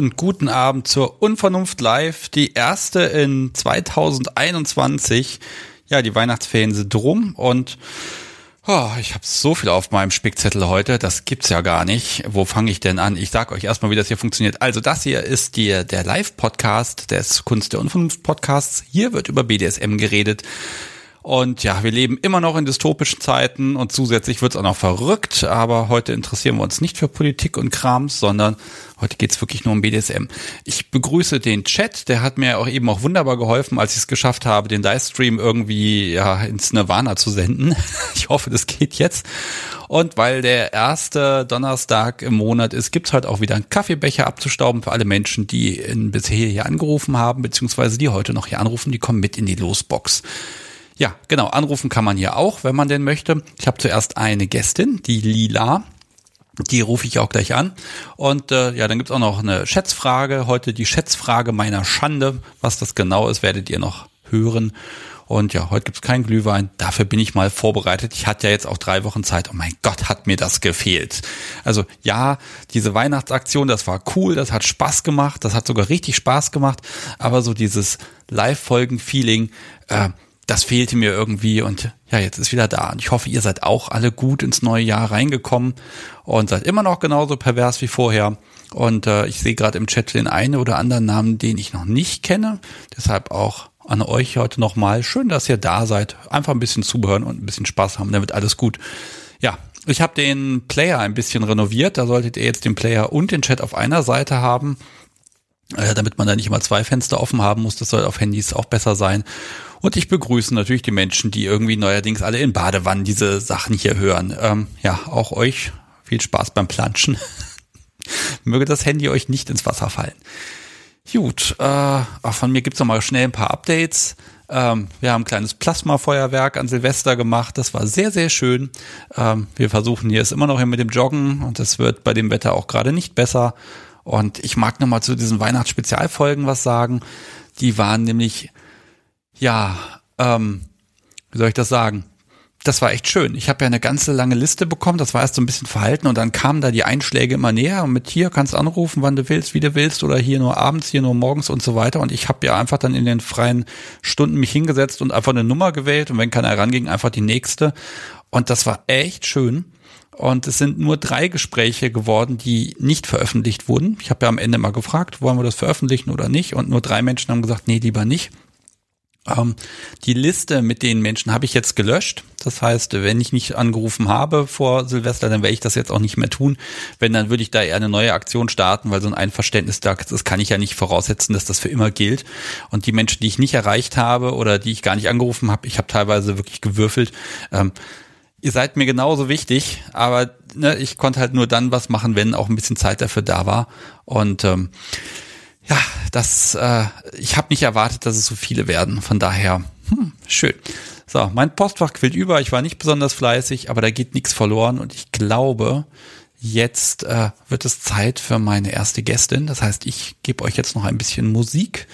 Und guten Abend zur Unvernunft Live, die erste in 2021. Ja, die Weihnachtsferien sind rum und oh, ich habe so viel auf meinem Spickzettel heute, das gibt's ja gar nicht. Wo fange ich denn an? Ich sag euch erstmal, wie das hier funktioniert. Also das hier ist die, der Live-Podcast des Kunst der Unvernunft Podcasts. Hier wird über BDSM geredet. Und ja, wir leben immer noch in dystopischen Zeiten und zusätzlich wird's auch noch verrückt, aber heute interessieren wir uns nicht für Politik und Krams, sondern heute geht's wirklich nur um BDSM. Ich begrüße den Chat, der hat mir auch eben auch wunderbar geholfen, als ich es geschafft habe, den Livestream irgendwie ja, ins Nirvana zu senden. Ich hoffe, das geht jetzt. Und weil der erste Donnerstag im Monat ist, gibt's heute auch wieder einen Kaffeebecher abzustauben für alle Menschen, die in bisher hier angerufen haben, beziehungsweise die heute noch hier anrufen, die kommen mit in die Losbox. Ja, genau. Anrufen kann man hier auch, wenn man denn möchte. Ich habe zuerst eine Gästin, die Lila. Die rufe ich auch gleich an. Und äh, ja, dann gibt's auch noch eine Schätzfrage. Heute die Schätzfrage meiner Schande. Was das genau ist, werdet ihr noch hören. Und ja, heute gibt's keinen Glühwein. Dafür bin ich mal vorbereitet. Ich hatte ja jetzt auch drei Wochen Zeit. Oh mein Gott, hat mir das gefehlt. Also ja, diese Weihnachtsaktion, das war cool, das hat Spaß gemacht, das hat sogar richtig Spaß gemacht. Aber so dieses Live-Folgen-Feeling, äh, das fehlte mir irgendwie und ja, jetzt ist wieder da. Und ich hoffe, ihr seid auch alle gut ins neue Jahr reingekommen und seid immer noch genauso pervers wie vorher. Und äh, ich sehe gerade im Chat den einen oder anderen Namen, den ich noch nicht kenne. Deshalb auch an euch heute nochmal. Schön, dass ihr da seid. Einfach ein bisschen zuhören und ein bisschen Spaß haben. Dann wird alles gut. Ja, ich habe den Player ein bisschen renoviert. Da solltet ihr jetzt den Player und den Chat auf einer Seite haben. Äh, damit man da nicht immer zwei Fenster offen haben muss. Das soll auf Handys auch besser sein. Und ich begrüße natürlich die Menschen, die irgendwie neuerdings alle in Badewannen diese Sachen hier hören. Ähm, ja, auch euch viel Spaß beim Planschen. Möge das Handy euch nicht ins Wasser fallen. Gut, äh, von mir gibt's noch mal schnell ein paar Updates. Ähm, wir haben ein kleines Plasmafeuerwerk an Silvester gemacht. Das war sehr, sehr schön. Ähm, wir versuchen hier es immer noch hier mit dem Joggen und es wird bei dem Wetter auch gerade nicht besser. Und ich mag noch mal zu diesen Weihnachtsspezialfolgen was sagen. Die waren nämlich ja, ähm, wie soll ich das sagen? Das war echt schön. Ich habe ja eine ganze lange Liste bekommen. Das war erst so ein bisschen verhalten und dann kamen da die Einschläge immer näher und mit hier kannst du anrufen, wann du willst, wie du willst oder hier nur abends, hier nur morgens und so weiter. Und ich habe ja einfach dann in den freien Stunden mich hingesetzt und einfach eine Nummer gewählt und wenn keiner ranging, einfach die nächste. Und das war echt schön. Und es sind nur drei Gespräche geworden, die nicht veröffentlicht wurden. Ich habe ja am Ende mal gefragt, wollen wir das veröffentlichen oder nicht? Und nur drei Menschen haben gesagt, nee, lieber nicht. Ähm, die Liste mit den Menschen habe ich jetzt gelöscht. Das heißt, wenn ich nicht angerufen habe vor Silvester, dann werde ich das jetzt auch nicht mehr tun. Wenn, dann würde ich da eher eine neue Aktion starten, weil so ein Einverständnis, das kann ich ja nicht voraussetzen, dass das für immer gilt. Und die Menschen, die ich nicht erreicht habe oder die ich gar nicht angerufen habe, ich habe teilweise wirklich gewürfelt. Ähm, ihr seid mir genauso wichtig, aber ne, ich konnte halt nur dann was machen, wenn auch ein bisschen Zeit dafür da war. Und ähm, ja, das, äh, ich habe nicht erwartet, dass es so viele werden. Von daher, hm, schön. So, mein Postfach quillt über. Ich war nicht besonders fleißig, aber da geht nichts verloren. Und ich glaube, jetzt äh, wird es Zeit für meine erste Gästin. Das heißt, ich gebe euch jetzt noch ein bisschen Musik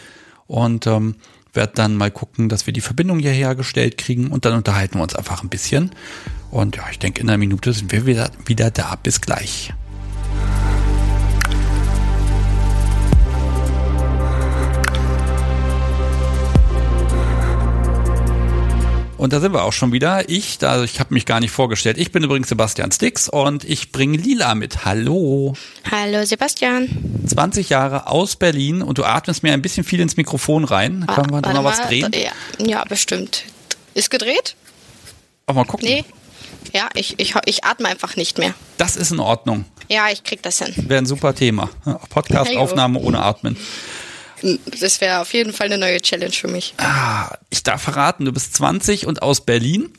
und ähm, werde dann mal gucken, dass wir die Verbindung hier hergestellt kriegen und dann unterhalten wir uns einfach ein bisschen. Und ja, ich denke, in einer Minute sind wir wieder, wieder da. Bis gleich. Und da sind wir auch schon wieder. Ich, also ich habe mich gar nicht vorgestellt. Ich bin übrigens Sebastian Stix und ich bringe Lila mit. Hallo. Hallo Sebastian. 20 Jahre aus Berlin und du atmest mir ein bisschen viel ins Mikrofon rein. Können wir da noch was drehen? Ja, ja, bestimmt. Ist gedreht? Auch mal gucken. Nee. Ja, ich, ich, ich atme einfach nicht mehr. Das ist in Ordnung. Ja, ich krieg das hin. Wäre ein super Thema. Podcast-Aufnahme ohne Atmen. Das wäre auf jeden Fall eine neue Challenge für mich. Ah, ich darf verraten, du bist 20 und aus Berlin.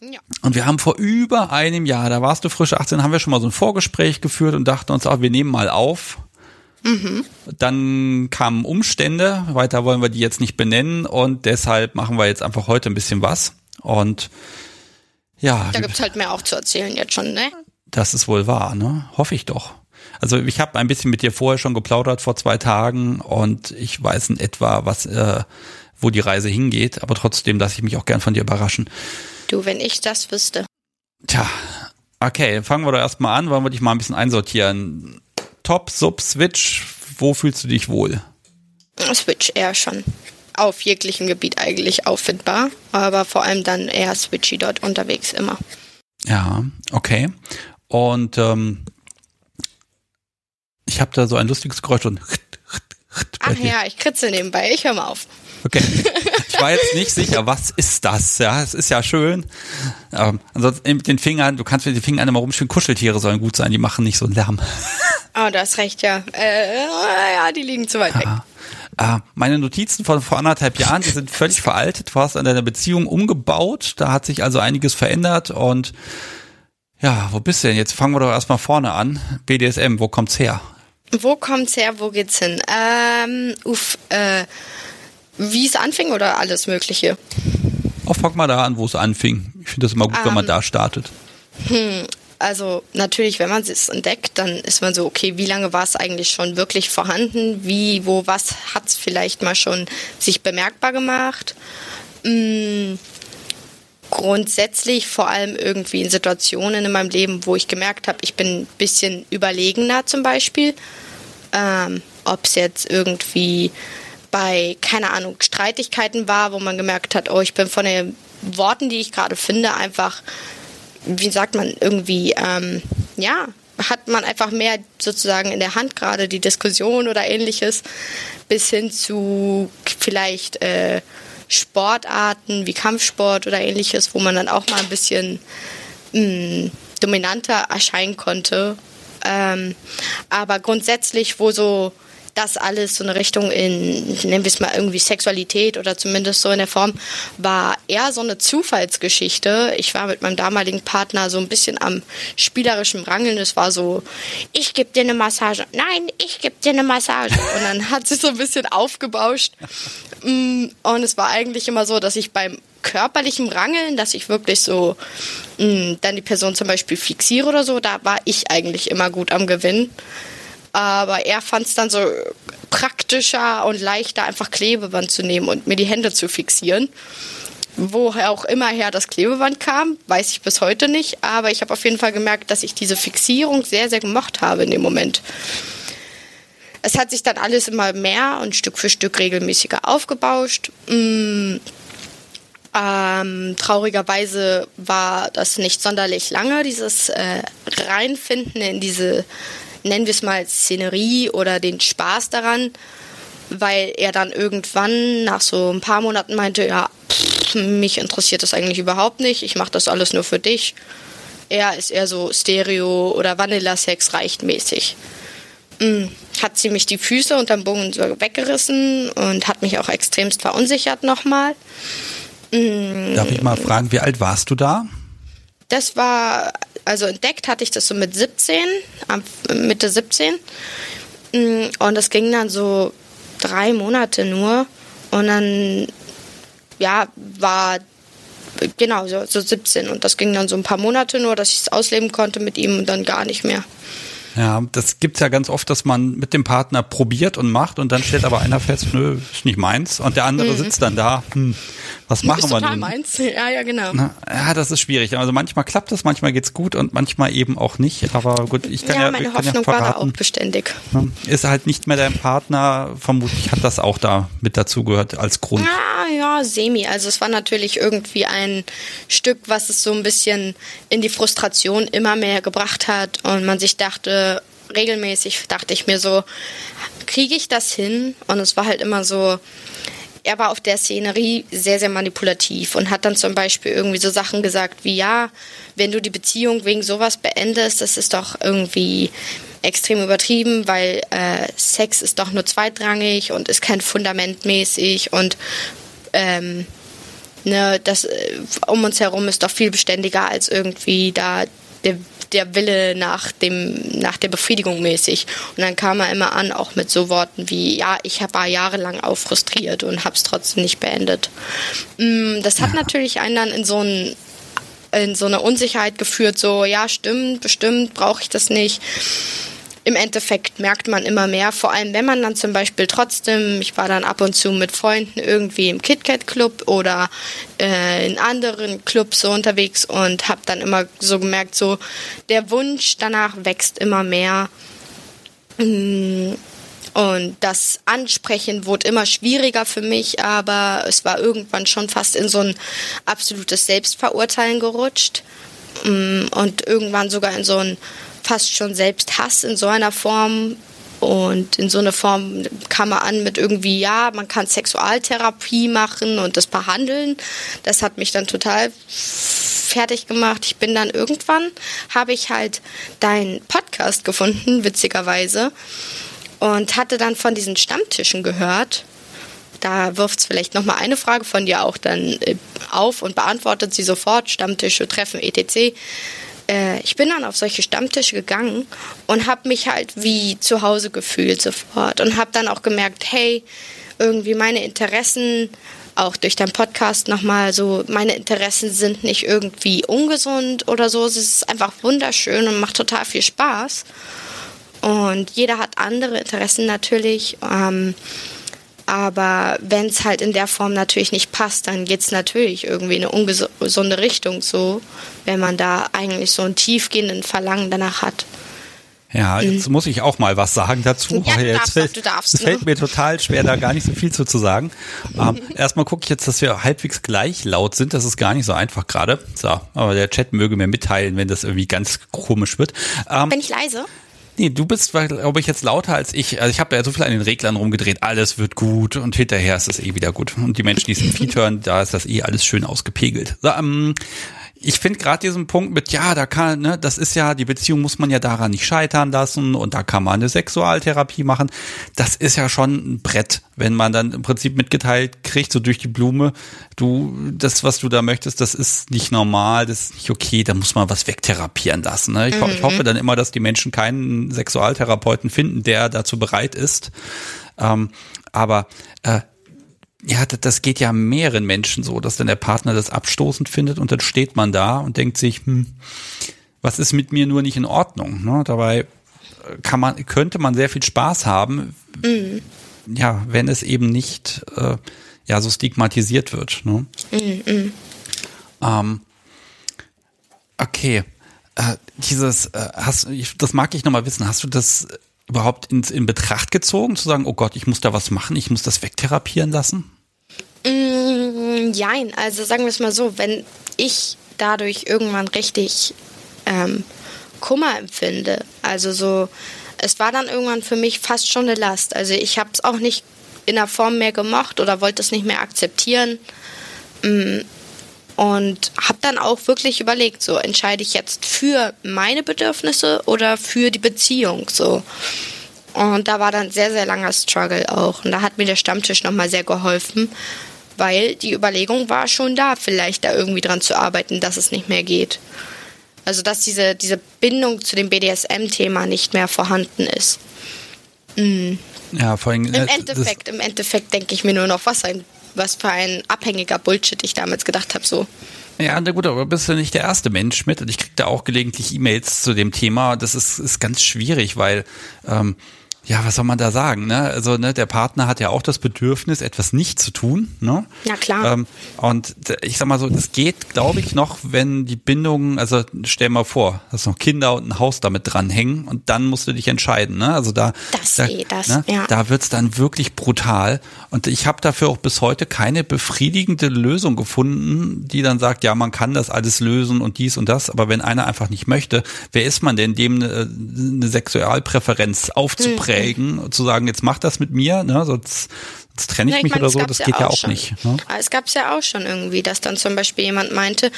Ja. Und wir haben vor über einem Jahr, da warst du frisch 18, haben wir schon mal so ein Vorgespräch geführt und dachten uns auch, wir nehmen mal auf. Mhm. Dann kamen Umstände, weiter wollen wir die jetzt nicht benennen und deshalb machen wir jetzt einfach heute ein bisschen was. Und ja. Da gibt's halt mehr auch zu erzählen jetzt schon, ne? Das ist wohl wahr, ne? Hoffe ich doch. Also ich habe ein bisschen mit dir vorher schon geplaudert vor zwei Tagen und ich weiß in etwa, was, äh, wo die Reise hingeht, aber trotzdem lasse ich mich auch gern von dir überraschen. Du, wenn ich das wüsste. Tja, okay, fangen wir doch erstmal an, wollen wir dich mal ein bisschen einsortieren. Desktop, Sub, Switch, wo fühlst du dich wohl? Switch eher schon. Auf jeglichem Gebiet eigentlich auffindbar, aber vor allem dann eher Switchy dort unterwegs immer. Ja, okay. Und ähm, ich habe da so ein lustiges Geräusch und Ach ja, ich kritze nebenbei. Ich höre mal auf. Okay. Ich war jetzt nicht sicher, was ist das? Ja, es ist ja schön. Ähm, ansonsten mit den Fingern, du kannst mit den Fingern immer rumspielen. Kuscheltiere sollen gut sein, die machen nicht so einen Lärm. Oh, du hast recht, ja. Äh, ja, die liegen zu weit weg. Äh, meine Notizen von vor anderthalb Jahren, die sind völlig veraltet. Du hast an deiner Beziehung umgebaut. Da hat sich also einiges verändert und ja, wo bist du denn? Jetzt fangen wir doch erstmal vorne an. BDSM, wo kommt's her? Wo kommt's her? Wo geht's hin? Ähm, uff, äh, wie es anfing oder alles Mögliche? Auch fang mal da an, wo es anfing. Ich finde das immer gut, um, wenn man ähm, da startet. Hm, also natürlich, wenn man es entdeckt, dann ist man so, okay, wie lange war es eigentlich schon wirklich vorhanden? Wie, wo, was hat es vielleicht mal schon sich bemerkbar gemacht? Hm, grundsätzlich vor allem irgendwie in Situationen in meinem Leben, wo ich gemerkt habe, ich bin ein bisschen überlegener zum Beispiel. Ähm, Ob es jetzt irgendwie bei, keine Ahnung, Streitigkeiten war, wo man gemerkt hat, oh, ich bin von den Worten, die ich gerade finde, einfach, wie sagt man, irgendwie, ähm, ja, hat man einfach mehr sozusagen in der Hand gerade die Diskussion oder ähnliches, bis hin zu vielleicht äh, Sportarten wie Kampfsport oder ähnliches, wo man dann auch mal ein bisschen mh, mm, dominanter erscheinen konnte. Ähm, aber grundsätzlich, wo so das alles so eine Richtung in, nennen wir es mal irgendwie Sexualität oder zumindest so in der Form, war eher so eine Zufallsgeschichte. Ich war mit meinem damaligen Partner so ein bisschen am spielerischen Rangeln. Es war so, ich gebe dir eine Massage. Nein, ich gebe dir eine Massage. Und dann hat sich so ein bisschen aufgebauscht. Mm, und es war eigentlich immer so, dass ich beim körperlichen Rangeln, dass ich wirklich so mh, mm, dann die Person zum Beispiel fixiere oder so, da war ich eigentlich immer gut am Gewinn. Aber er fand es dann so praktischer und leichter, einfach Klebeband zu nehmen und mir die Hände zu fixieren. Woher auch immer her das Klebeband kam, weiß ich bis heute nicht. Aber ich habe auf jeden Fall gemerkt, dass ich diese Fixierung sehr, sehr gemocht habe in dem Moment. Es hat sich dann alles immer mehr und Stück für Stück regelmäßiger aufgebauscht. Mm, ähm, traurigerweise war das nicht sonderlich lange, dieses äh, Reinfinden in diese nennen wir es mal Szenerie oder den Spaß daran, weil er dann irgendwann nach so ein paar Monaten meinte, ja, pff, mich interessiert das eigentlich überhaupt nicht, ich mache das alles nur für dich. Er ist eher so Stereo oder Vanilla-Sex reicht mäßig. Hm, hat sie mich die Füße unterm Bogen so weggerissen und hat mich auch extremst verunsichert nochmal. Hm. Darf ich mal fragen, wie alt warst du da? Das war also entdeckt hatte ich das so mit 17, Mitte 17. Mm, und das ging dann so drei Monate nur. Und dann, ja, war genau so, so 17. Und das ging dann so ein paar Monate nur, dass ich es ausleben konnte mit ihm und dann gar nicht mehr. Ja, das gibt's ja ganz oft, dass man mit dem Partner probiert und macht und dann stellt aber einer fest, nö, ist nicht meins und der andere mhm. sitzt dann da, hm, was machen ist wir total nun? meins, ja, ja, genau. Na, ja, das ist schwierig. Also manchmal klappt das, manchmal geht's gut und manchmal eben auch nicht, aber gut, ich kann ja, ja meine kann Hoffnung ja verraten, war da auch beständig. Ist halt nicht mehr dein Partner, vermutlich hat das auch da mit dazugehört als Grund. Ja, ja, semi. Also es war natürlich irgendwie ein Stück, was es so ein bisschen in die Frustration immer mehr gebracht hat und man sich dachte, regelmäßig dachte ich mir so, kriege ich das hin? Und es war halt immer so, er war auf der Szenerie sehr, sehr manipulativ und hat dann zum Beispiel irgendwie so Sachen gesagt wie, ja, wenn du die Beziehung wegen sowas beendest, das ist doch irgendwie extrem übertrieben, weil äh, Sex ist doch nur zweitrangig und ist kein Fundament mäßig und ähm, ne, das äh, um uns herum ist doch viel beständiger als irgendwie da der der Wille nach dem, nach der Befriedigung mäßig. Und dann kam er immer an, auch mit so Worten wie, ja, ich war jahrelang auch frustriert und habe es trotzdem nicht beendet. Mm, das hat ja. natürlich einen dann in so ein in so eine Unsicherheit geführt, so, ja, stimmt, bestimmt, brauche ich das nicht im Endeffekt merkt man immer mehr, vor allem wenn man dann zum Beispiel trotzdem, ich war dann ab und zu mit Freunden irgendwie im KitKat Club oder äh, in anderen Clubs so unterwegs und habe dann immer so gemerkt, so der Wunsch danach wächst immer mehr. Mm, und das Ansprechen wurde immer schwieriger für mich, aber es war irgendwann schon fast in so ein absolutes Selbstverurteilen gerutscht. Mm, und irgendwann sogar in so ein fast schon Selbsthass in so einer Form. Und in so einer Form kam man an mit irgendwie, ja, man kann Sexualtherapie machen und das behandeln. Das hat mich dann total fertig gemacht. Ich bin dann irgendwann, habe ich halt deinen Podcast gefunden, witzigerweise und hatte dann von diesen Stammtischen gehört. Da wirft es vielleicht nochmal eine Frage von dir auch dann äh, auf und beantwortet sie sofort. Stammtische, Treffen, etc. Äh, ich bin dann auf solche Stammtische gegangen und habe mich halt wie zu Hause gefühlt sofort und habe dann auch gemerkt, hey, irgendwie meine Interessen auch durch deinen Podcast nochmal so, meine Interessen sind nicht irgendwie ungesund oder so. Es ist einfach wunderschön und macht total viel Spaß. Und jeder hat andere Interessen natürlich. Ähm, aber wenn es halt in der Form natürlich nicht passt, dann geht es natürlich irgendwie in eine ungesunde Richtung so, wenn man da eigentlich so einen tiefgehenden Verlangen danach hat. Ja, jetzt mhm. muss ich auch mal was sagen dazu. Ja, jetzt darfst, fällt, darfst, es fällt ne? mir total schwer, da gar nicht so viel zu, zu sagen. Ähm, erstmal gucke ich jetzt, dass wir halbwegs gleich laut sind. Das ist gar nicht so einfach gerade. So, aber der Chat möge mir mitteilen, wenn das irgendwie ganz komisch wird. Ähm, Bin ich leise? Nee, du bist, glaube ich, jetzt lauter als ich. Also ich habe ja so viel an den Reglern rumgedreht, alles wird gut und hinterher ist es eh wieder gut. Und die Menschen, die es im Feed hören, da ist das eh alles schön ausgepegelt. So, ähm, ich finde gerade diesen Punkt mit, ja, da kann, ne, das ist ja, die Beziehung muss man ja daran nicht scheitern lassen und da kann man eine Sexualtherapie machen. Das ist ja schon ein Brett, wenn man dann im Prinzip mitgeteilt kriegt, so durch die Blume, du, das, was du da möchtest, das ist nicht normal, das ist nicht okay, da muss man was wegtherapieren lassen. Ne? Ich, mhm. ich hoffe dann immer, dass die Menschen keinen Sexualtherapeuten finden, der dazu bereit ist. Ähm, aber äh, ja, das geht ja mehreren Menschen so, dass dann der Partner das abstoßend findet und dann steht man da und denkt sich, hm, was ist mit mir nur nicht in Ordnung? Ne? Dabei kann man, könnte man sehr viel Spaß haben, mhm. ja, wenn es eben nicht äh, ja so stigmatisiert wird. Ne? Mhm. Ähm, okay, äh, dieses, äh, hast, das mag ich nochmal wissen. Hast du das überhaupt ins, in Betracht gezogen, zu sagen, oh Gott, ich muss da was machen, ich muss das wegtherapieren lassen? Mm, jein, also sagen wir es mal so, wenn ich dadurch irgendwann richtig ähm, Kummer empfinde, also so, es war dann irgendwann für mich fast schon eine Last. Also ich habe es auch nicht in der Form mehr gemocht oder wollte es nicht mehr akzeptieren. Mm, und habe dann auch wirklich überlegt, so entscheide ich jetzt für meine Bedürfnisse oder für die Beziehung, so. Und da war dann sehr, sehr langer Struggle auch. Und da hat mir der Stammtisch nochmal sehr geholfen, weil die Überlegung war schon da, vielleicht da irgendwie dran zu arbeiten, dass es nicht mehr geht. Also dass diese, diese Bindung zu dem BDSM-Thema nicht mehr vorhanden ist. Mhm. Ja, vor allem. Im Endeffekt, im Endeffekt denke ich mir nur noch, was ein was für ein abhängiger Bullshit ich damals gedacht habe, so. Ja, na gut, aber bist du nicht der erste Mensch mit und ich krieg da auch gelegentlich E-Mails zu dem Thema. Das ist, ist ganz schwierig, weil ähm, ja, was soll man da sagen? Ne? Also ne, der Partner hat ja auch das Bedürfnis, etwas nicht zu tun. Ne? Ja klar. Ähm, und ich sag mal so, das geht, glaube ich, noch, wenn die Bindungen, also stell mal vor, dass noch Kinder und ein Haus damit dranhängen und dann musst du dich entscheiden. Ne? Also da, das da, eh, das, ne? ja. da wird's dann wirklich brutal. Und ich habe dafür auch bis heute keine befriedigende Lösung gefunden, die dann sagt, ja, man kann das alles lösen und dies und das. Aber wenn einer einfach nicht möchte, wer ist man denn, dem eine, eine Sexualpräferenz aufzubringen? Hm prägen, zu sagen, jetzt mach das mit mir, ne, sonst, sonst trenne ich, ja, ich mich meine, oder so, das geht ja auch, schon. nicht. Ne? Es gab es ja auch schon irgendwie, dass dann zum Beispiel jemand meinte,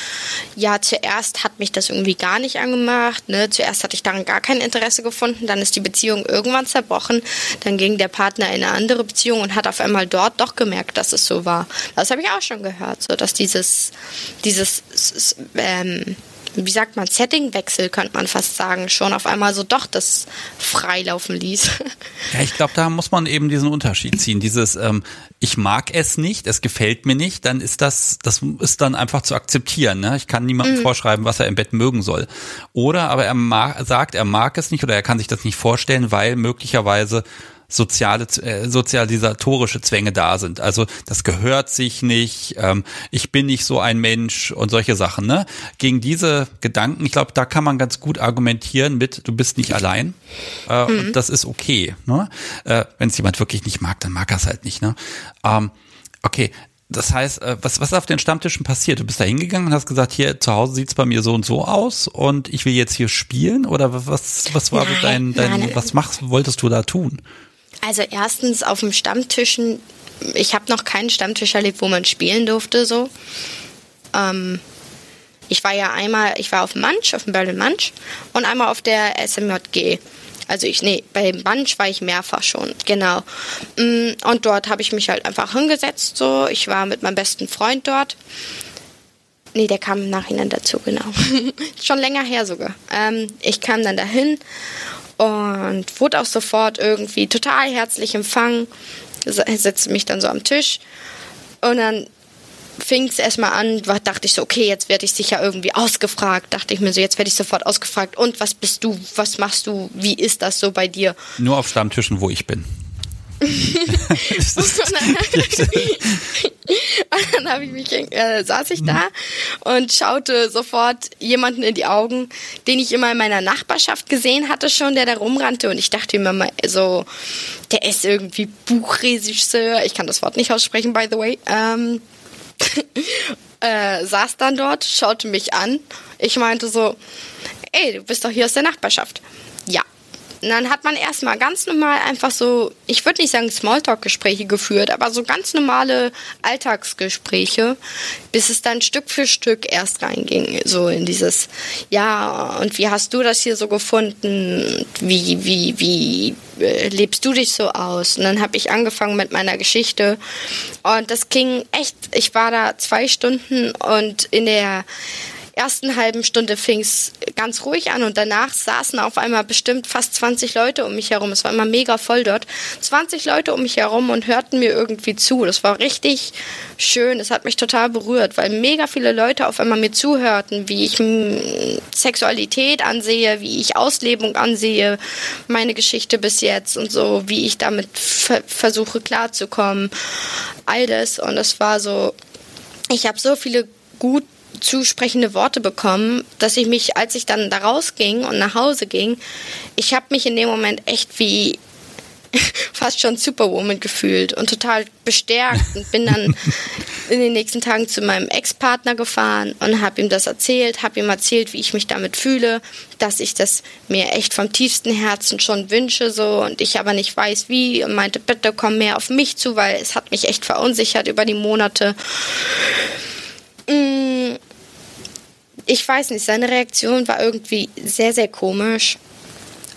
ja, zuerst hat mich das irgendwie gar nicht angemacht, ne, zuerst hatte ich daran gar kein Interesse gefunden, dann ist die Beziehung irgendwann zerbrochen, dann ging der Partner in eine andere Beziehung und hat auf einmal dort doch gemerkt, dass es so war. Das habe ich auch schon gehört, so dass dieses, dieses ähm, wie sagt man, Settingwechsel, könnte man fast sagen, schon auf einmal so doch das freilaufen ließ. Ja, ich glaube, da muss man eben diesen Unterschied ziehen. Dieses, ähm, ich mag es nicht, es gefällt mir nicht, dann ist das, das ist dann einfach zu akzeptieren. Ne? Ich kann niemandem mhm. vorschreiben, was er im Bett mögen soll. Oder aber er mag, sagt, er mag es nicht oder er kann sich das nicht vorstellen, weil möglicherweise soziale, äh, sozialisatorische Zwänge da sind. Also das gehört sich nicht, ähm, ich bin nicht so ein Mensch und solche Sachen. Ne? Gegen diese Gedanken, ich glaube, da kann man ganz gut argumentieren mit, du bist nicht allein. Äh, mhm. Und das ist okay. Ne? Äh, Wenn es jemand wirklich nicht mag, dann mag er es halt nicht. Ne? Ähm, okay, das heißt, äh, was, was auf den Stammtischen passiert? Du bist da hingegangen und hast gesagt, hier zu Hause sieht's bei mir so und so aus und ich will jetzt hier spielen? Oder was, was war nein, dein, dein nein. was machst, wolltest du da tun? Also erstens auf dem Stammtischen, ich habe noch keinen Stammtisch erlebt, wo man spielen durfte so. Ähm, ich war ja einmal, ich war auf dem Manch, auf dem Berlin Manch und einmal auf der SMJG. Also ich, nee, bei Bunch war ich mehrfach schon, genau. Mm, und dort habe ich mich halt einfach hingesetzt, so. Ich war mit meinem besten Freund dort. Nee, der kam im Nachhinein dazu, genau. schon länger her sogar. Ähm, ich kam dann dahin und wurde auch sofort irgendwie total herzlich empfangen, setzte mich dann so am Tisch und dann fing es erstmal an, dachte ich so, okay, jetzt werde ich sicher irgendwie ausgefragt. Dachte ich mir so, jetzt werde ich sofort ausgefragt. Und was bist du? Was machst du? Wie ist das so bei dir? Nur auf Stammtischen, wo ich bin. Und dann habe ich mich, äh, saß ich da und schaute sofort jemanden in die Augen, den ich immer in meiner Nachbarschaft gesehen hatte schon, der da rumrannte und ich dachte mir mal so, der ist irgendwie Buchregisseur, ich kann das Wort nicht aussprechen, by the way, ähm, äh, saß dann dort, schaute mich an. Ich meinte so, ey, du bist doch hier aus der Nachbarschaft. Ja. Und dann hat man erstmal ganz normal einfach so, ich würde nicht sagen Smalltalk-Gespräche geführt, aber so ganz normale Alltagsgespräche, bis es dann Stück für Stück erst reinging, so in dieses, ja, und wie hast du das hier so gefunden? Wie, wie, wie äh, lebst du dich so aus? Und dann habe ich angefangen mit meiner Geschichte und das ging echt, ich war da zwei Stunden und in der ersten halben Stunde fing es ganz ruhig an und danach saßen auf einmal bestimmt fast 20 Leute um mich herum. Es war immer mega voll dort. 20 Leute um mich herum und hörten mir irgendwie zu. Das war richtig schön. Es hat mich total berührt, weil mega viele Leute auf einmal mir zuhörten, wie ich Sexualität ansehe, wie ich Auslebung ansehe, meine Geschichte bis jetzt und so, wie ich damit versuche klarzukommen. All das und es war so, ich habe so viele gut zusprechende Worte bekommen, dass ich mich, als ich dann da rausging und nach Hause ging, ich habe mich in dem Moment echt wie fast schon Superwoman gefühlt und total bestärkt und bin dann in den nächsten Tagen zu meinem Ex-Partner gefahren und habe ihm das erzählt, habe ihm erzählt, wie ich mich damit fühle, dass ich das mir echt vom tiefsten Herzen schon wünsche so und ich aber nicht weiß wie und meinte, bitte komm mehr auf mich zu, weil es hat mich echt verunsichert über die Monate. Mm, ich weiß nicht, seine Reaktion war irgendwie sehr, sehr komisch.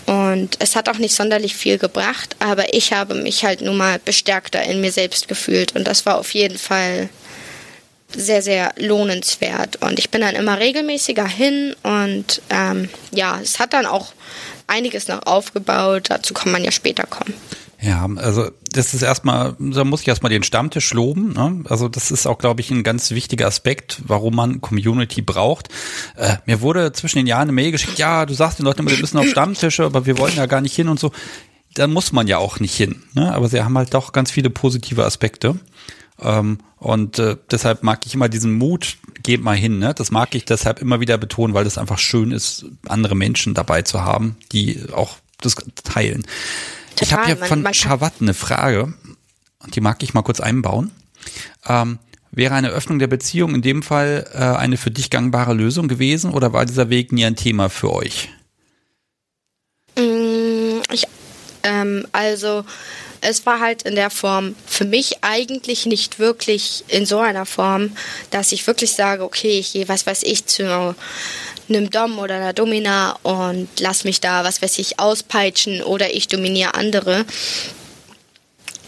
Und es hat auch nicht sonderlich viel gebracht, aber ich habe mich halt nun mal bestärkter in mir selbst gefühlt. Und das war auf jeden Fall sehr, sehr lohnenswert. Und ich bin dann immer regelmäßiger hin und ähm, ja, es hat dann auch einiges noch aufgebaut. Dazu kann man ja später kommen. Ja, also das ist erstmal, da muss ich erstmal den Stammtisch loben. Ne? Also das ist auch, glaube ich, ein ganz wichtiger Aspekt, warum man Community braucht. Äh, mir wurde zwischen den Jahren eine Mail geschickt, ja, du sagst den Leuten immer, wir müssen auf Stammtische, aber wir wollen ja gar nicht hin und so. Da muss man ja auch nicht hin. Ne? Aber sie haben halt doch ganz viele positive Aspekte. Ähm, und äh, deshalb mag ich immer diesen Mut, geht mal hin. Ne? Das mag ich deshalb immer wieder betonen, weil es einfach schön ist, andere Menschen dabei zu haben, die auch das teilen. Ich habe hier von Schawat eine Frage, und die mag ich mal kurz einbauen. Ähm, wäre eine Öffnung der Beziehung in dem Fall äh, eine für dich gangbare Lösung gewesen oder war dieser Weg nie ein Thema für euch? Mm, ich, ähm, also es war halt in der Form für mich eigentlich nicht wirklich in so einer Form, dass ich wirklich sage, okay, ich gehe, was weiß ich, zu einem Dom oder einer Domina und lass mich da, was weiß ich, auspeitschen oder ich dominiere andere.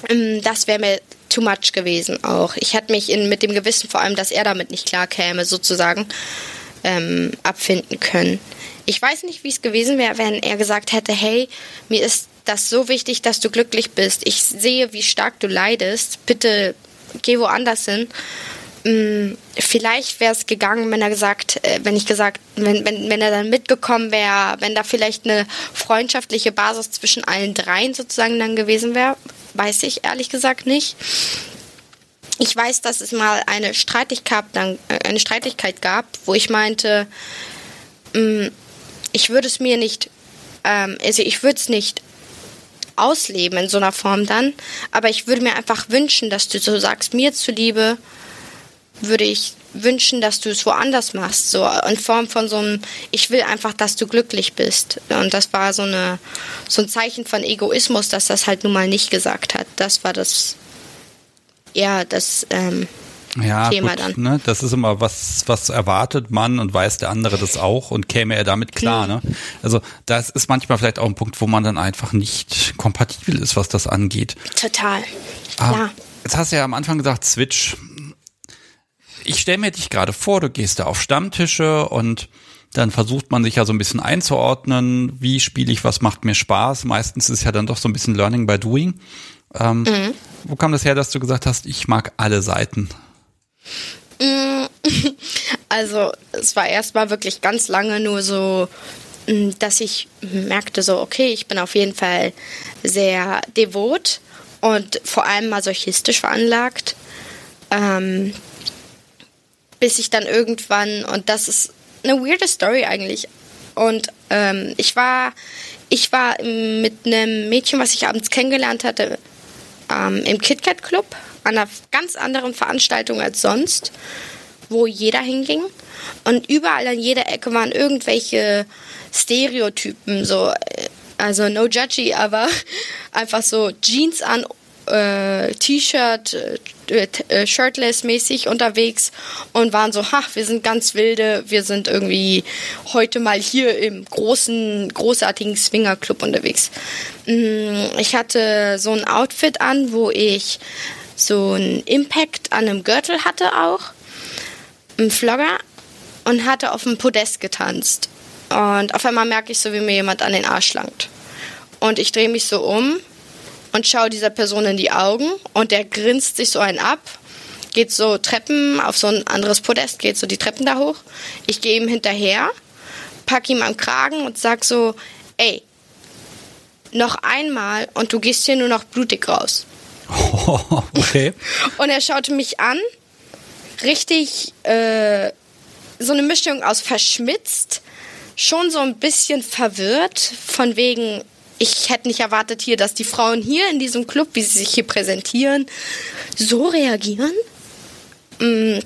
Ähm, das wäre mir too much gewesen auch. Ich hätte mich in, mit dem Gewissen vor allem, dass er damit nicht klar käme, sozusagen, ähm, abfinden können. Ich weiß nicht, wie es gewesen wäre, wenn er gesagt hätte, hey, mir ist das so wichtig, dass du glücklich bist. Ich sehe, wie stark du leidest. Bitte geh woanders hin. Mh, vielleicht wäre es gegangen, wenn er gesagt, äh, wenn ich gesagt, wenn, wenn, wenn er dann mitgekommen wäre, wenn da vielleicht eine freundschaftliche Basis zwischen allen dreien sozusagen dann gewesen wäre, weiß ich ehrlich gesagt nicht. Ich weiß, dass es mal eine Streitigkeit, dann, äh, eine Streitigkeit gab, wo ich meinte, mh, ich würde es mir nicht, ähm, also ich würde es nicht ausleben in so einer Form dann, aber ich würde mir einfach wünschen, dass du so sagst, mir zuliebe, würde ich wünschen, dass du es woanders machst, so in Form von so einem, ich will einfach, dass du glücklich bist. Und das war so eine, so ein Zeichen von Egoismus, dass das halt nun mal nicht gesagt hat. Das war das, ja, das, ähm, ja, Thema gut, dann. Ne? Das ist immer was, was erwartet man und weiß der andere das auch und käme er damit klar. Ne? Also das ist manchmal vielleicht auch ein Punkt, wo man dann einfach nicht kompatibel ist, was das angeht. Total. Ah, Klar. Jetzt hast du ja am Anfang gesagt, Switch. Ich stelle mir dich gerade vor, du gehst da auf Stammtische und dann versucht man sich ja so ein bisschen einzuordnen, wie spiele ich, was macht mir Spaß. Meistens ist ja dann doch so ein bisschen Learning by Doing. Ähm, Wo kam das her, dass du gesagt hast, ich mag alle Seiten? Also es war erstmal wirklich ganz lange nur so, mh, dass ich merkte so, okay, ich bin auf jeden Fall sehr devot und vor allem masochistisch veranlagt. Ähm, bis ich dann irgendwann, und das ist eine weirde Story eigentlich. Und ähm, ich war, ich war mit einem Mädchen, was ich abends kennengelernt hatte, ähm, im KitKat Club, an einer ganz anderen Veranstaltung als sonst, wo jeder hinging. Und überall an jeder Ecke waren irgendwelche Stereotypen, so, äh, also no judgy, aber einfach so Jeans an, äh, T-Shirt, äh, äh, shirtless mäßig unterwegs und waren so, ha, wir sind ganz wilde, wir sind irgendwie heute mal hier im großen, großartigen Swingerclub unterwegs. Mm, Ich hatte so ein Outfit an, wo ich so einen Impact an einem Gürtel hatte auch, einen Flogger und hatte auf dem Podest getanzt. Und auf einmal merke ich so, wie mir jemand an den Arsch langt. Und ich drehe mich so um und schaue dieser Person in die Augen und der grinst sich so einen ab, geht so Treppen auf so ein anderes Podest, geht so die Treppen da hoch. Ich gehe ihm hinterher, pack ihm am Kragen und sag so, ey, noch einmal und du gehst hier nur noch blutig raus. okay. Und er schaute mich an, richtig äh, so eine Mischung aus verschmitzt, schon so ein bisschen verwirrt, von wegen, ich hätte nicht erwartet hier, dass die Frauen hier in diesem Club, wie sie sich hier präsentieren, so reagieren. Mm,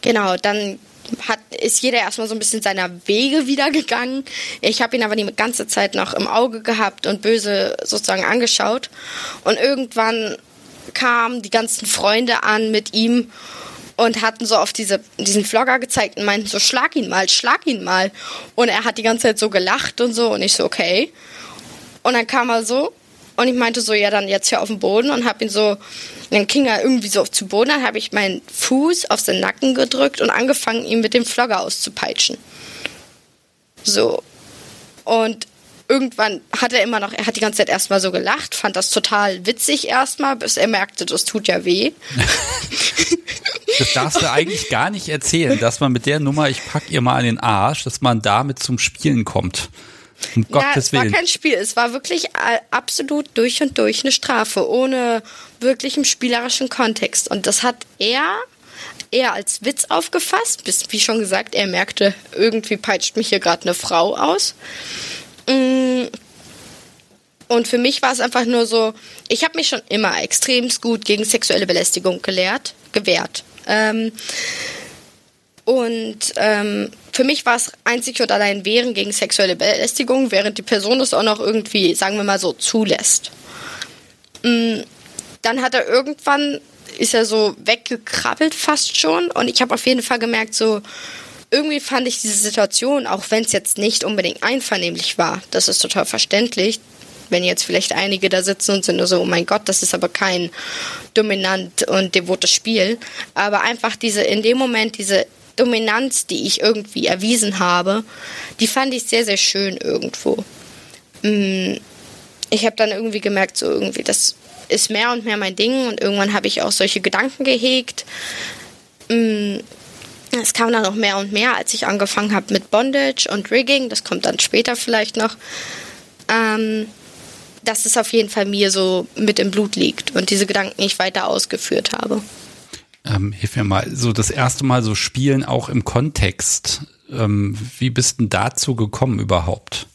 genau, dann hat, ist jeder erstmal so ein bisschen seiner Wege wieder gegangen. Ich habe ihn aber die ganze Zeit noch im Auge gehabt und böse sozusagen angeschaut. Und irgendwann kamen die ganzen Freunde an mit ihm und hatten so auf diese, diesen Vlogger gezeigt und meinten so, schlag ihn mal, schlag ihn mal. Und er hat die ganze Zeit so gelacht und so und ich so, okay. Und dann kam er so und ich meinte so, ja, dann jetzt hier auf den Boden und hab ihn so, dann ging er irgendwie so zu Boden, dann habe ich meinen Fuß auf seinen Nacken gedrückt und angefangen, ihn mit dem Vlogger auszupeitschen. So. Und irgendwann hat er immer noch, er hat die ganze Zeit erstmal so gelacht, fand das total witzig erstmal, bis er merkte, das tut ja weh. Das darfst du eigentlich gar nicht erzählen, dass man mit der Nummer, ich pack ihr mal an den Arsch, dass man damit zum Spielen kommt. Um ja, Gottes es war Willen. kein Spiel, es war wirklich äh, absolut durch und durch eine Strafe, ohne wirklichem spielerischen Kontext. Und das hat er eher als Witz aufgefasst, bis, wie schon gesagt, er merkte, irgendwie peitscht mich hier gerade eine Frau aus. Mm. Und für mich war es einfach nur so, ich habe mich schon immer extremst gut gegen sexuelle Belästigung gelehrt, gewehrt. Ähm, und ähm, für mich war es einzig und allein Wehren gegen sexuelle Belästigung, während die Person es auch noch irgendwie, sagen wir mal so, zulässt. Mm, Dann hat er irgendwann, ist er so weggekrabbelt fast schon und ich habe auf jeden Fall gemerkt, so irgendwie fand ich diese Situation, auch wenn es jetzt nicht unbedingt einvernehmlich war, das ist total verständlich, wenn jetzt vielleicht einige da sitzen und sind nur so, oh mein Gott, das ist aber kein dominant und devotes Spiel. Aber einfach diese, in dem Moment, diese Dominanz, die ich irgendwie erwiesen habe, die fand ich sehr, sehr schön irgendwo. Mm, Ich habe dann irgendwie gemerkt, so irgendwie, das ist mehr und mehr mein Ding und irgendwann habe ich auch solche Gedanken gehegt. Es kam dann noch mehr und mehr, als ich angefangen habe mit Bondage und Rigging. Das kommt dann später vielleicht noch. Ähm, dass es auf jeden Fall mir so mit im Blut liegt und diese Gedanken nicht weiter ausgeführt habe. Ähm, hilf mir mal, so das erste Mal so spielen auch im Kontext. Ähm, wie bist denn dazu gekommen überhaupt?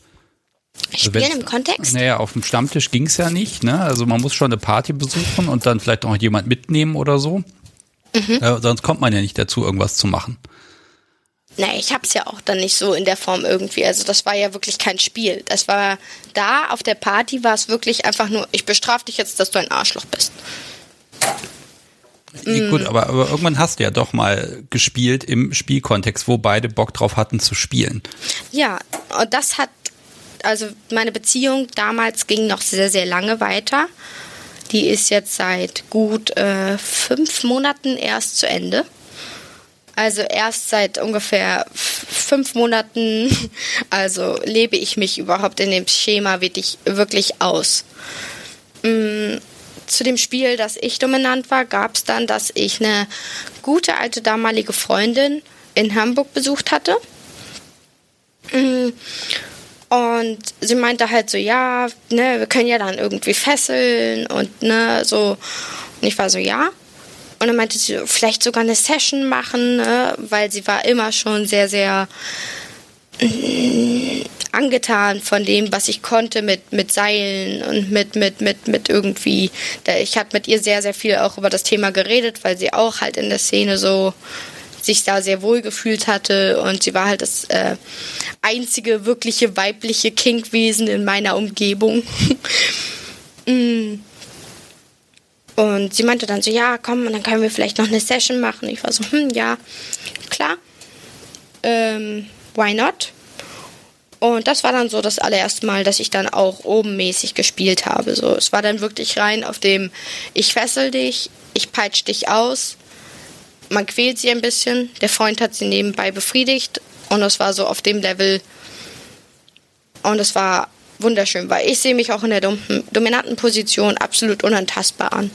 Also spielen also im Kontext? Naja, auf dem Stammtisch ging es ja nicht. Ne? Also man muss schon eine Party besuchen und dann vielleicht auch jemand mitnehmen oder so. Mhm. Äh, sonst kommt man ja nicht dazu, irgendwas zu machen. Nee, ich hab's ja auch dann nicht so in der Form irgendwie. Also das war ja wirklich kein Spiel. Das war da auf der Party war es wirklich einfach nur, ich bestrafe dich jetzt, dass du ein Arschloch bist. Ja, gut, aber, aber irgendwann hast du ja doch mal gespielt im Spielkontext, wo beide Bock drauf hatten zu spielen. Ja, und das hat, also meine Beziehung damals ging noch sehr, sehr lange weiter. Die ist jetzt seit gut äh, fünf Monaten erst zu Ende. Also erst seit ungefähr fünf Monaten, also lebe ich mich überhaupt in dem Schema wirklich, wirklich aus. Mm, zu dem Spiel, dass ich dominant war, gab es dann, dass ich eine gute alte damalige Freundin in Hamburg besucht hatte. Und sie meinte halt so, ja, ne, wir können ja dann irgendwie fesseln und ne, so. Und ich war so, ja. Und dann meinte sie, vielleicht sogar eine Session machen, ne? weil sie war immer schon sehr, sehr mm, angetan von dem, was ich konnte mit, mit Seilen und mit, mit, mit, mit irgendwie. Ich habe mit ihr sehr, sehr viel auch über das Thema geredet, weil sie auch halt in der Szene so sich da sehr wohl gefühlt hatte und sie war halt das äh, einzige wirkliche weibliche Kinkwesen in meiner Umgebung. mm. Und sie meinte dann so, ja, komm, und dann können wir vielleicht noch eine Session machen. Ich war so, hm, ja, klar. Ähm, why not? Und das war dann so das allererste Mal, dass ich dann auch obenmäßig gespielt habe. So, es war dann wirklich rein auf dem, ich fessel dich, ich peitsch dich aus. Man quält sie ein bisschen. Der Freund hat sie nebenbei befriedigt. Und das war so auf dem Level. Und es war wunderschön, weil ich sehe mich auch in der dominanten Position absolut unantastbar an.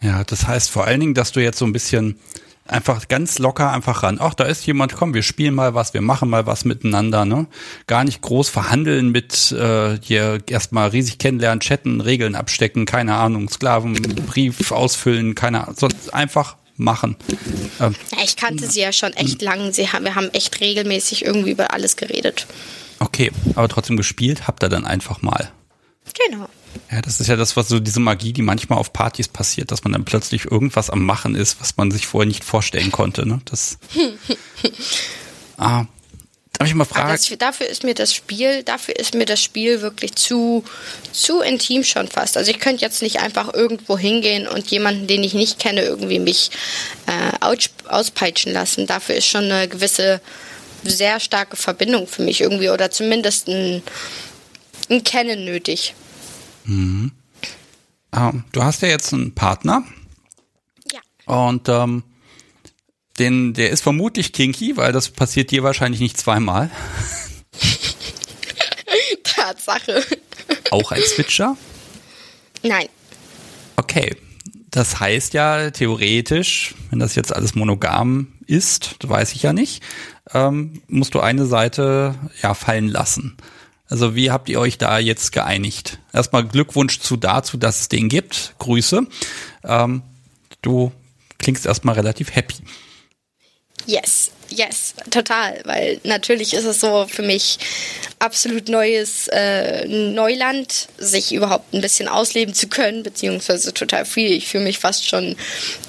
Ja, das heißt vor allen Dingen, dass du jetzt so ein bisschen einfach ganz locker einfach ran. Ach, da ist jemand, komm, wir spielen mal was, wir machen mal was miteinander, ne? Gar nicht groß verhandeln mit äh, hier erstmal riesig kennenlernen, chatten, Regeln abstecken, keine Ahnung, Sklavenbrief ausfüllen, keine Ahnung, sonst einfach machen. Ähm, ja, ich kannte sie ja schon echt lang. Sie haben, wir haben echt regelmäßig irgendwie über alles geredet. Okay, aber trotzdem gespielt habt ihr dann einfach mal. Genau. Ja, das ist ja das, was so diese Magie, die manchmal auf Partys passiert, dass man dann plötzlich irgendwas am Machen ist, was man sich vorher nicht vorstellen konnte. Ne? Das. ah, darf ich mal fragen? Das, dafür ist mir das Spiel, dafür ist mir das Spiel wirklich zu, zu intim schon fast. Also ich könnte jetzt nicht einfach irgendwo hingehen und jemanden, den ich nicht kenne, irgendwie mich äh, auspeitschen lassen. Dafür ist schon eine gewisse sehr starke Verbindung für mich irgendwie oder zumindest ein, ein Kennen nötig. Mhm. Ähm, du hast ja jetzt einen Partner. Ja. Und ähm, den, der ist vermutlich kinky, weil das passiert dir wahrscheinlich nicht zweimal. Tatsache. Auch ein Switcher? Nein. Okay. Das heißt ja theoretisch, wenn das jetzt alles monogam ist, weiß ich ja nicht, ähm, musst du eine Seite ja fallen lassen. Also wie habt ihr euch da jetzt geeinigt? Erstmal Glückwunsch zu dazu, dass es den gibt. Grüße. Ähm, du klingst erstmal relativ happy. Yes, yes, total, weil natürlich ist es so für mich absolut neues äh, Neuland, sich überhaupt ein bisschen ausleben zu können, beziehungsweise total viel. Ich fühle mich fast schon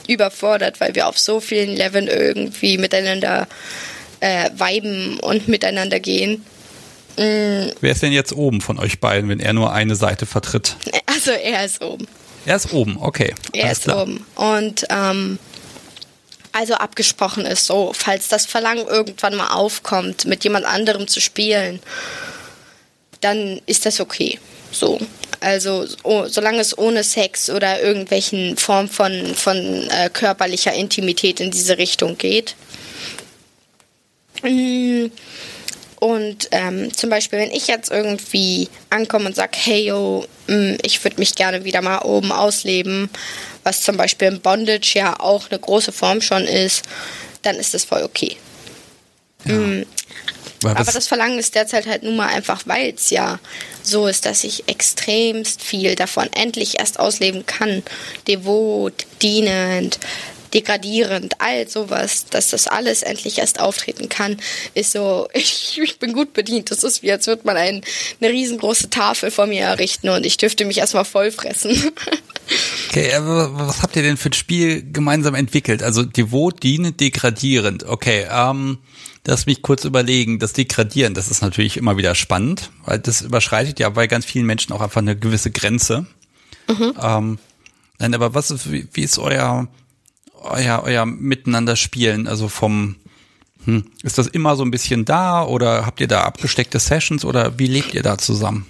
überfordert, weil wir auf so vielen Leveln irgendwie miteinander äh, viben und miteinander gehen. Mm. Wer ist denn jetzt oben von euch beiden, wenn er nur eine Seite vertritt? Also er ist oben. Er ist oben, okay. Er ist klar. oben. Und ähm, also abgesprochen ist so, falls das Verlangen irgendwann mal aufkommt, mit jemand anderem zu spielen, dann ist das okay. So. Also oh, solange es ohne Sex oder irgendwelchen Form von, von äh, körperlicher Intimität in diese Richtung geht. Mm, Und ähm, zum Beispiel, wenn ich jetzt irgendwie ankomme und sage, hey yo, mm, ich würde mich gerne wieder mal oben ausleben, was zum Beispiel im Bondage ja auch eine große Form schon ist, dann ist das voll okay. Ja. Mhm. Aber das Verlangen ist derzeit halt nun mal einfach, weil es ja so ist, dass ich extremst viel davon endlich erst ausleben kann. Devot, dienend, degradierend, all sowas, dass das alles endlich erst auftreten kann, ist so, ich, ich bin gut bedient. Das ist wie, als würde man ein, eine riesengroße Tafel vor mir errichten und ich dürfte mich erstmal vollfressen. Okay, aber was habt ihr denn für ein Spiel gemeinsam entwickelt? Also devot, dienend, degradierend. Okay, ähm, lass mich kurz überlegen. Das Degradieren, das ist natürlich immer wieder spannend, weil das überschreitet ja bei ganz vielen Menschen auch einfach eine gewisse Grenze. Mhm. Ähm, nein, aber was ist, wie, wie ist euer euer, euer Miteinander spielen? Also vom, hm, ist das immer so ein bisschen da oder habt ihr da abgesteckte Sessions oder wie lebt ihr da zusammen?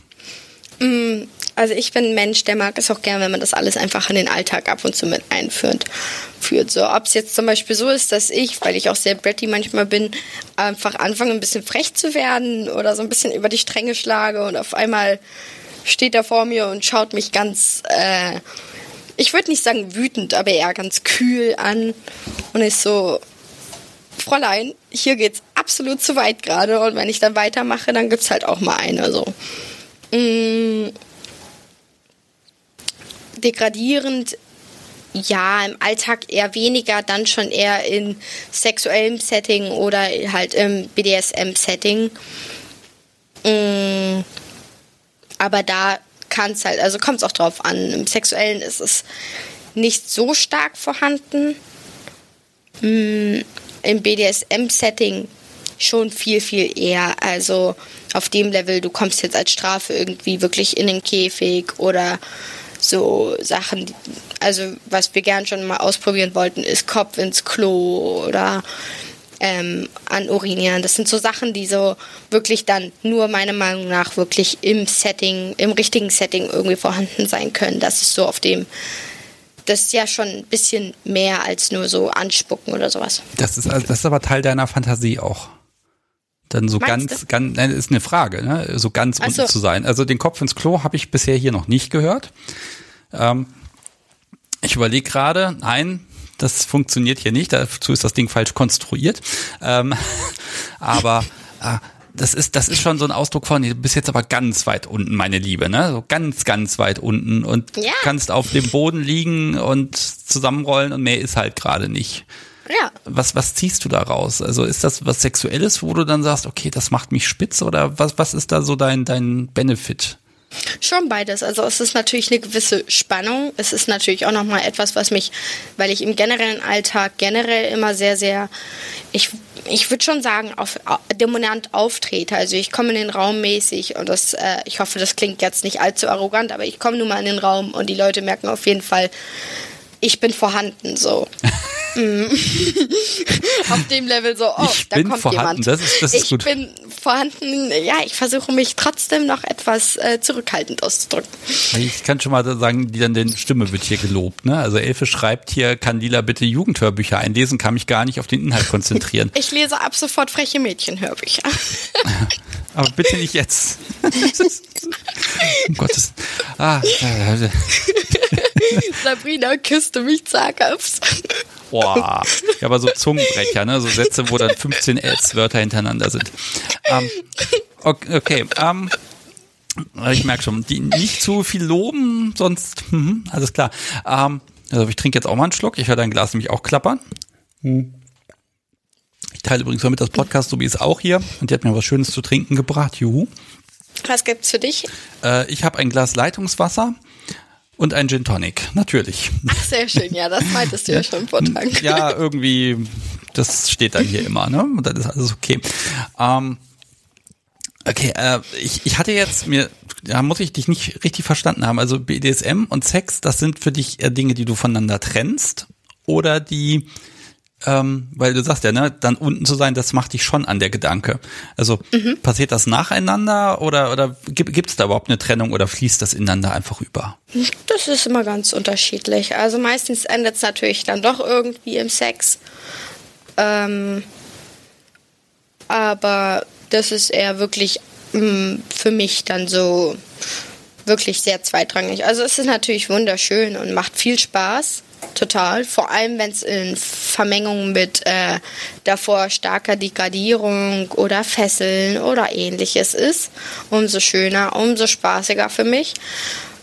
Mm, also ich bin ein Mensch, der mag es auch gern, wenn man das alles einfach in den Alltag ab und zu mit einführt. Führt. So, ob es jetzt zum Beispiel so ist, dass ich, weil ich auch sehr bratty manchmal bin, einfach anfange ein bisschen frech zu werden oder so ein bisschen über die Stränge schlage und auf einmal steht er vor mir und schaut mich ganz äh, ich würde nicht sagen wütend, aber eher ganz kühl an und ist so, Fräulein, hier geht's absolut zu weit gerade und wenn ich dann weitermache, dann gibt's halt auch mal eine so. Mm, degradierend, ja, im Alltag eher weniger, dann schon eher in sexuellem Setting oder halt im BDSM-Setting. Mm, aber da kann es halt, also kommt es auch drauf an. Im Sexuellen ist es nicht so stark vorhanden. Hm, Im BDSM-Setting schon viel, viel eher. Also auf dem Level, du kommst jetzt als Strafe irgendwie wirklich in den Käfig oder so Sachen, also was wir gern schon mal ausprobieren wollten, ist Kopf ins Klo oder ähm, an Urinieren. Das sind so Sachen, die so wirklich dann nur meiner Meinung nach wirklich im Setting, im richtigen Setting irgendwie vorhanden sein können. Das ist so auf dem das ist ja schon ein bisschen mehr als nur so anspucken oder sowas. Das ist, das ist aber Teil deiner Fantasie auch. Dann so Meinst ganz, du? ganz, nein, ist eine Frage, ne? so ganz Ach unten so. zu sein. Also den Kopf ins Klo habe ich bisher hier noch nicht gehört. Ähm, ich überlege gerade, nein, das funktioniert hier nicht. Dazu ist das Ding falsch konstruiert. Ähm, aber äh, das ist, das ist schon so ein Ausdruck von, du bist jetzt aber ganz weit unten, meine Liebe, ne? So ganz, ganz weit unten und ja. kannst auf dem Boden liegen und zusammenrollen und mehr ist halt gerade nicht. Ja. Was, was ziehst du da raus? Also ist das was Sexuelles, wo du dann sagst, okay, das macht mich spitz oder was, was ist da so dein, dein Benefit? Schon beides. Also es ist natürlich eine gewisse Spannung. Es ist natürlich auch nochmal etwas, was mich, weil ich im generellen Alltag generell immer sehr, sehr, ich, ich würde schon sagen, auf, dominant auftrete. Also ich komme in den Raum mäßig und das, äh, ich hoffe, das klingt jetzt nicht allzu arrogant, aber ich komme nun mal in den Raum und die Leute merken auf jeden Fall, ich bin vorhanden so. Mm. Auf dem Level so, oh, ich da kommt vorhanden. jemand. Das ist, das ist ich gut. bin vorhanden, ja, ich versuche mich trotzdem noch etwas äh, zurückhaltend auszudrücken. Ich kann schon mal sagen, die dann den Stimme wird hier gelobt, ne? Also Elfe schreibt hier, kann Lila bitte Jugendhörbücher einlesen, kann mich gar nicht auf den Inhalt konzentrieren. ich lese ab sofort freche Mädchenhörbücher. Aber bitte nicht jetzt. um Gottes. Ah, Sabrina küsste mich zaghaft. Boah, ja, aber so Zungenbrecher, ne? So Sätze, wo dann 15 S-Wörter hintereinander sind. Ähm, okay, ähm, ich merke schon, die nicht zu viel loben, sonst, hm, alles klar. Ähm, also ich trinke jetzt auch mal einen Schluck. Ich höre dein Glas nämlich auch klappern. Hm. Ich teile übrigens mit das Podcast, so wie es auch hier. Und die hat mir was Schönes zu trinken gebracht. Juhu. Was gibt's für dich? Äh, ich habe ein Glas Leitungswasser und ein Gin Tonic, natürlich. Ach, sehr schön, ja, das meintest du ja, schon vor Tagen. Ja, irgendwie, das steht dann hier immer, ne? Und dann ist alles okay. Ähm, okay, äh, ich, ich hatte jetzt mir, da muss ich dich nicht richtig verstanden haben. Also BDSM und Sex, das sind für dich Dinge, die du voneinander trennst oder die ähm, weil du sagst ja, ne, dann unten zu sein, das macht dich schon an der Gedanke. Also mhm. passiert das nacheinander oder, oder gibt es da überhaupt eine Trennung oder fließt das ineinander einfach über? Das ist immer ganz unterschiedlich. Also meistens endet es natürlich dann doch irgendwie im Sex. Ähm, aber das ist eher wirklich mh, mm, für mich dann so wirklich sehr zweitrangig. Also es ist natürlich wunderschön und macht viel Spaß. Total. Vor allem, wenn es in Vermengung mit äh, davor starker Degradierung oder Fesseln oder ähnliches ist. Umso schöner, umso spaßiger für mich.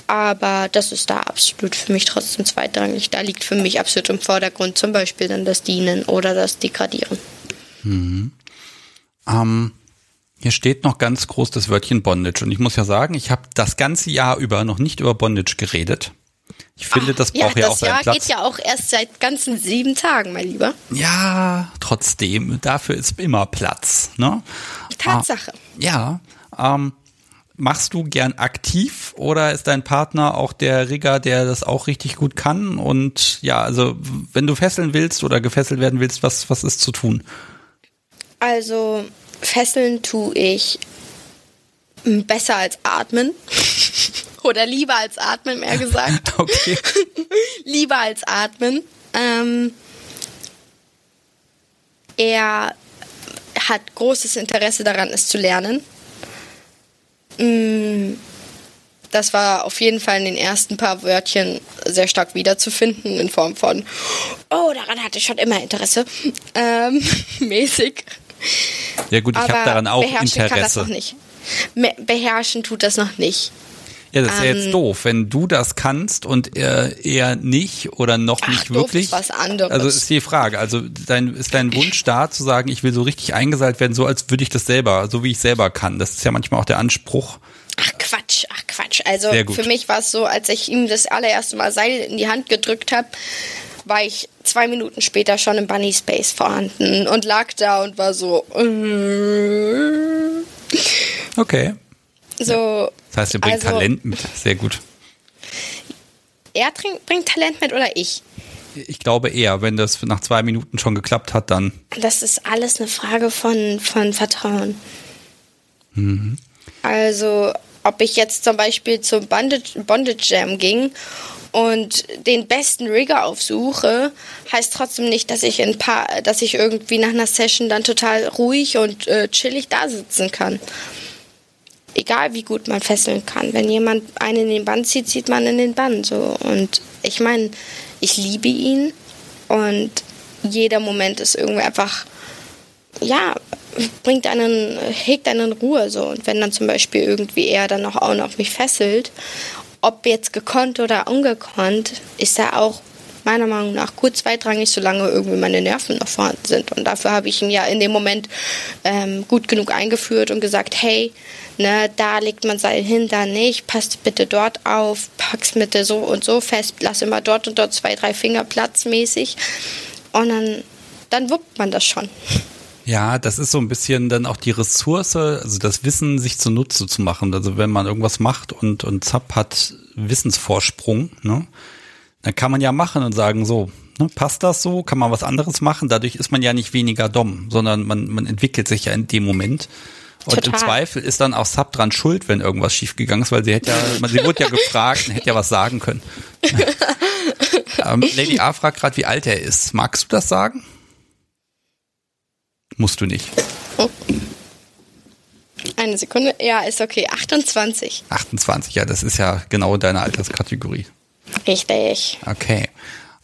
Aber das ist da absolut für mich trotzdem zweitrangig. Da liegt für mich absolut im Vordergrund zum Beispiel dann das Dienen oder das Degradieren. Mhm. Ähm, hier steht noch ganz groß das Wörtchen Bondage. Und ich muss ja sagen, ich habe das ganze Jahr über noch nicht über Bondage geredet. Ich finde, das braucht ja, ja auch seinen Jahr Platz. Das Jahr geht ja auch erst seit ganzen sieben Tagen, mein Lieber. Ja, trotzdem. Dafür ist immer Platz. Ne? Tatsache. Ah, ja. Ähm, machst du gern aktiv oder ist dein Partner auch der Rigger, der das auch richtig gut kann? Und ja, also wenn du fesseln willst oder gefesselt werden willst, was, was ist zu tun? Also fesseln tue ich besser als atmen. Oder lieber als atmen, mehr gesagt. Okay. lieber als atmen. Ähm, er hat großes Interesse daran, es zu lernen. Mm, das war auf jeden Fall in den ersten paar Wörtchen sehr stark wiederzufinden, in Form von, oh, daran hatte ich schon immer Interesse, ähm, mäßig. Ja gut, ich habe daran auch Interesse. Kann das noch nicht. Beherrschen tut das noch nicht. Ja, das ist ja jetzt ähm, doof, wenn du das kannst und er, er nicht oder noch ach, nicht wirklich. Ist was anderes. Also ist die Frage. Also dein, ist dein Wunsch da zu sagen, ich will so richtig eingeseilt werden, so als würde ich das selber, so wie ich selber kann. Das ist ja manchmal auch der Anspruch. Ach Quatsch, ach Quatsch. Also für mich war es so, als ich ihm das allererste Mal Seil in die Hand gedrückt habe, war ich zwei Minuten später schon im Bunny Space vorhanden und lag da und war so. Okay. So. Das heißt, ihr bringt also, Talent mit. Sehr gut. Er bringt Talent mit oder ich? Ich glaube eher, wenn das nach zwei Minuten schon geklappt hat, dann. Das ist alles eine Frage von, von Vertrauen. Mhm. Also, ob ich jetzt zum Beispiel zum Bondage, Bondage Jam ging und den besten Rigger aufsuche, heißt trotzdem nicht, dass ich ein paar, dass ich irgendwie nach einer Session dann total ruhig und äh, chillig da sitzen kann egal wie gut man fesseln kann. Wenn jemand einen in den Bann zieht, zieht man in den Bann. So. Und ich meine, ich liebe ihn und jeder Moment ist irgendwie einfach, ja, bringt einen, hegt einen Ruhe so. Und wenn dann zum Beispiel irgendwie er dann auch noch mich fesselt, ob jetzt gekonnt oder ungekonnt, ist er auch meiner Meinung nach kurz zweitrangig, solange irgendwie meine Nerven noch vorhanden sind. Und dafür habe ich ihn ja in dem Moment ähm, gut genug eingeführt und gesagt, hey, ne, da legt man Seil hin, da nicht, passt bitte dort auf, pack's bitte so und so fest, lass immer dort und dort zwei, drei Finger platzmäßig. Und dann, dann wuppt man das schon. Ja, das ist so ein bisschen dann auch die Ressource, also das Wissen sich zunutze zu machen. Also wenn man irgendwas macht und, und Zap hat Wissensvorsprung, ne? dann kann man ja machen und sagen, so, ne, passt das so? Kann man was anderes machen? Dadurch ist man ja nicht weniger dumm, sondern man, man entwickelt sich ja in dem Moment. Und Total. im Zweifel ist dann auch Sub dran schuld, wenn irgendwas schiefgegangen ist, weil sie hätte ja, sie wurde ja gefragt und hätte ja was sagen können. ähm, Lady A fragt gerade, wie alt er ist. Magst du das sagen? Musst du nicht. Oh. Eine Sekunde. Ja, ist okay. 28. 28, ja, das ist ja genau deine Alterskategorie. Richtig. Okay.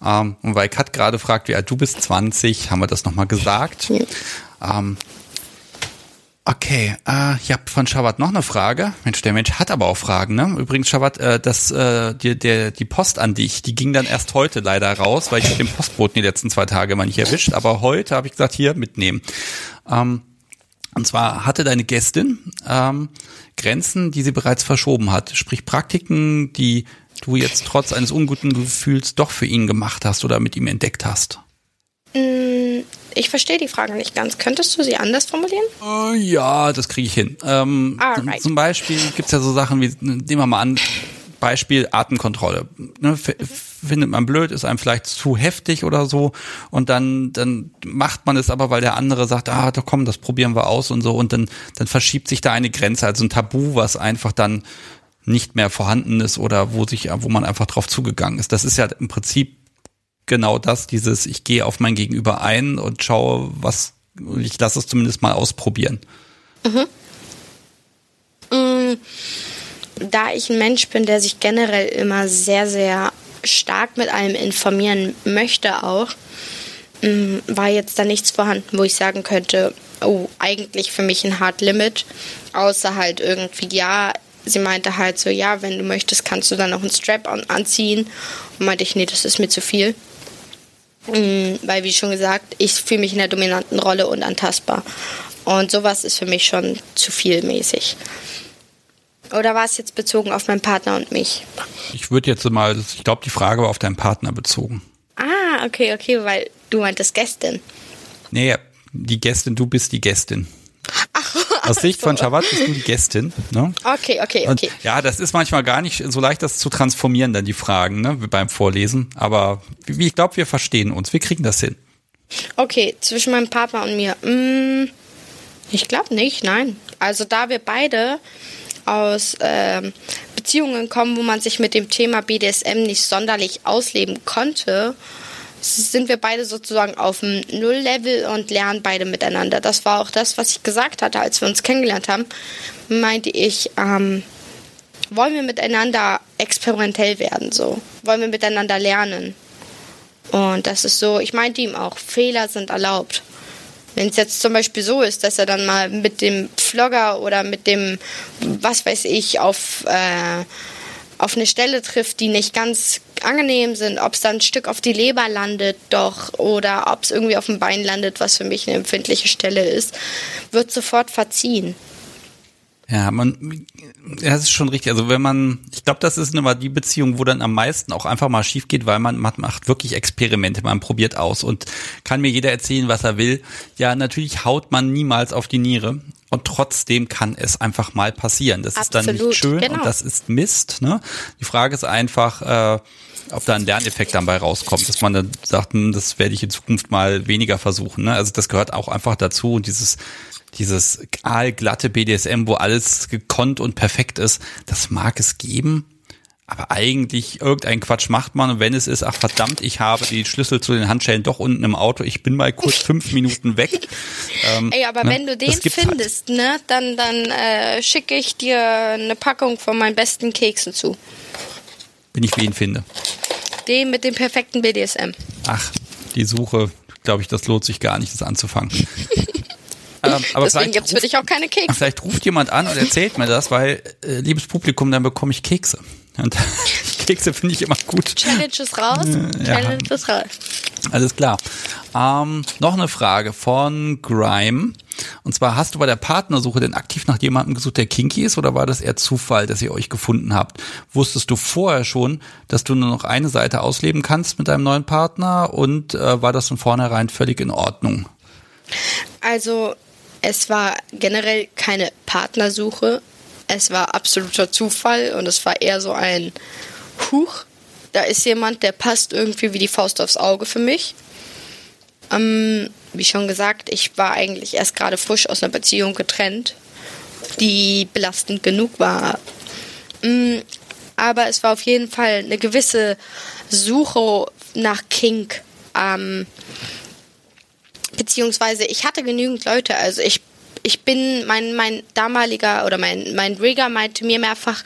Ähm, und weil Kat gerade fragt, wie alt du bist, 20, haben wir das nochmal gesagt. Ja. Ähm, okay, äh, ich habe von Shabbat noch eine Frage. Mensch, der Mensch hat aber auch Fragen. Ne? Übrigens, Shabbat, äh, das, äh, die, der, die Post an dich, die ging dann erst heute leider raus, weil ich den Postboten die letzten zwei Tage mal nicht erwischt. Aber heute habe ich gesagt, hier mitnehmen. Ähm, und zwar hatte deine Gästin ähm, Grenzen, die sie bereits verschoben hat. Sprich Praktiken, die du jetzt trotz eines unguten Gefühls doch für ihn gemacht hast oder mit ihm entdeckt hast? Mm, ich verstehe die Frage nicht ganz. Könntest du sie anders formulieren? Uh, ja, das kriege ich hin. Ähm, Alright. Zum Beispiel gibt es ja so Sachen wie, nehmen wir mal an, Beispiel Atemkontrolle. Ne, findet man blöd, ist einem vielleicht zu heftig oder so und dann, dann macht man es aber, weil der andere sagt, ah, da komm, das probieren wir aus und so und dann, dann verschiebt sich da eine Grenze, also ein Tabu, was einfach dann nicht mehr vorhanden ist oder wo sich, wo man einfach drauf zugegangen ist. Das ist ja im Prinzip genau das, dieses, ich gehe auf mein Gegenüber ein und schaue, was, ich lasse es zumindest mal ausprobieren. Mhm. Mm, da ich ein Mensch bin, der sich generell immer sehr, sehr stark mit allem informieren möchte auch, mm, war jetzt da nichts vorhanden, wo ich sagen könnte, oh, eigentlich für mich ein Hard Limit, außer halt irgendwie, ja, sie meinte halt so, ja, wenn du möchtest, kannst du dann noch einen Strap an anziehen. Und meinte ich, nee, das ist mir zu viel. Mhm, weil, wie schon gesagt, ich fühle mich in der dominanten Rolle unantastbar. Und sowas ist für mich schon zu viel mäßig. Oder war es jetzt bezogen auf meinen Partner und mich? Ich würde jetzt mal, ich glaube, die Frage war auf deinen Partner bezogen. Ah, okay, okay, weil du meintest Gästin. Nee, die Gästin, du bist die Gästin. Aus Sicht von Shabbat bist du die Gästin. Ne? Okay, okay, okay. Und ja, das ist manchmal gar nicht so leicht, das zu transformieren, dann die Fragen ne, beim Vorlesen. Aber wie ich glaube, wir verstehen uns. Wir kriegen das hin. Okay, zwischen meinem Partner und mir. Hm, ich glaube nicht, nein. Also da wir beide aus äh, Beziehungen kommen, wo man sich mit dem Thema BDSM nicht sonderlich ausleben konnte, sind wir beide sozusagen auf dem Null-Level und lernen beide miteinander. Das war auch das, was ich gesagt hatte, als wir uns kennengelernt haben. Meinte ich, ähm, wollen wir miteinander experimentell werden, so? Wollen wir miteinander lernen? Und das ist so, ich meinte ihm auch, Fehler sind erlaubt. Wenn es jetzt zum Beispiel so ist, dass er dann mal mit dem Vlogger oder mit dem, was weiß ich, auf, äh, auf eine Stelle trifft, die nicht ganz angenehm sind, ob es dann ein Stück auf die Leber landet doch oder ob es irgendwie auf dem Bein landet, was für mich eine empfindliche Stelle ist, wird sofort verziehen. Ja, man, das ist schon richtig. Also wenn man, ich glaube, das ist immer die Beziehung, wo dann am meisten auch einfach mal schief geht, weil man, man macht wirklich Experimente, man probiert aus und kann mir jeder erzählen, was er will. Ja, natürlich haut man niemals auf die Niere und trotzdem kann es einfach mal passieren. Das Absolut, ist dann nicht schön genau. und das ist Mist. Ne? Die Frage ist einfach, äh, ob da ein Lerneffekt dabei rauskommt, dass man dann sagt, hm, das werde ich in Zukunft mal weniger versuchen. Ne? Also das gehört auch einfach dazu und dieses dieses aalglatte BDSM, wo alles gekonnt und perfekt ist, das mag es geben. Aber eigentlich irgendein Quatsch macht man und wenn es ist, ach verdammt, ich habe die Schlüssel zu den Handschellen doch unten im Auto, ich bin mal kurz fünf Minuten weg. Ähm, Ey, aber ne, wenn du den halt. findest, halt. ne, dann, dann äh, schicke ich dir eine Packung von meinen besten Keksen zu. Wenn ich wen finde. Den mit dem perfekten BDSM. Ach, die Suche, glaube ich, das lohnt sich gar nicht, das anzufangen. ähm, aber Deswegen gibt es für dich auch keine Kekse. Vielleicht ruft jemand an und erzählt mir das, weil, äh, liebes Publikum, dann bekomme ich Kekse. Und Kekse finde ich immer gut. Challenge ist raus. Ja. Challenge ist raus. Alles klar. Ähm, noch eine Frage von Grime. Und zwar, hast du bei der Partnersuche denn aktiv nach jemandem gesucht, der kinky ist, oder war das eher Zufall, dass ihr euch gefunden habt? Wusstest du vorher schon, dass du nur noch eine Seite ausleben kannst mit deinem neuen Partner und äh, war das von vornherein völlig in Ordnung? Also, es war generell keine Partnersuche. Es war absoluter Zufall und es war eher so ein Huch. Da ist jemand, der passt irgendwie wie die Faust aufs Auge für mich. Ähm, wie schon gesagt, ich war eigentlich erst gerade frisch aus einer Beziehung getrennt, die belastend genug war. Ähm, aber es war auf jeden Fall eine gewisse Suche nach Kink. Ähm, beziehungsweise ich hatte genügend Leute, also ich ich bin, mein, mein damaliger oder mein, mein Rigger meinte mir mehrfach,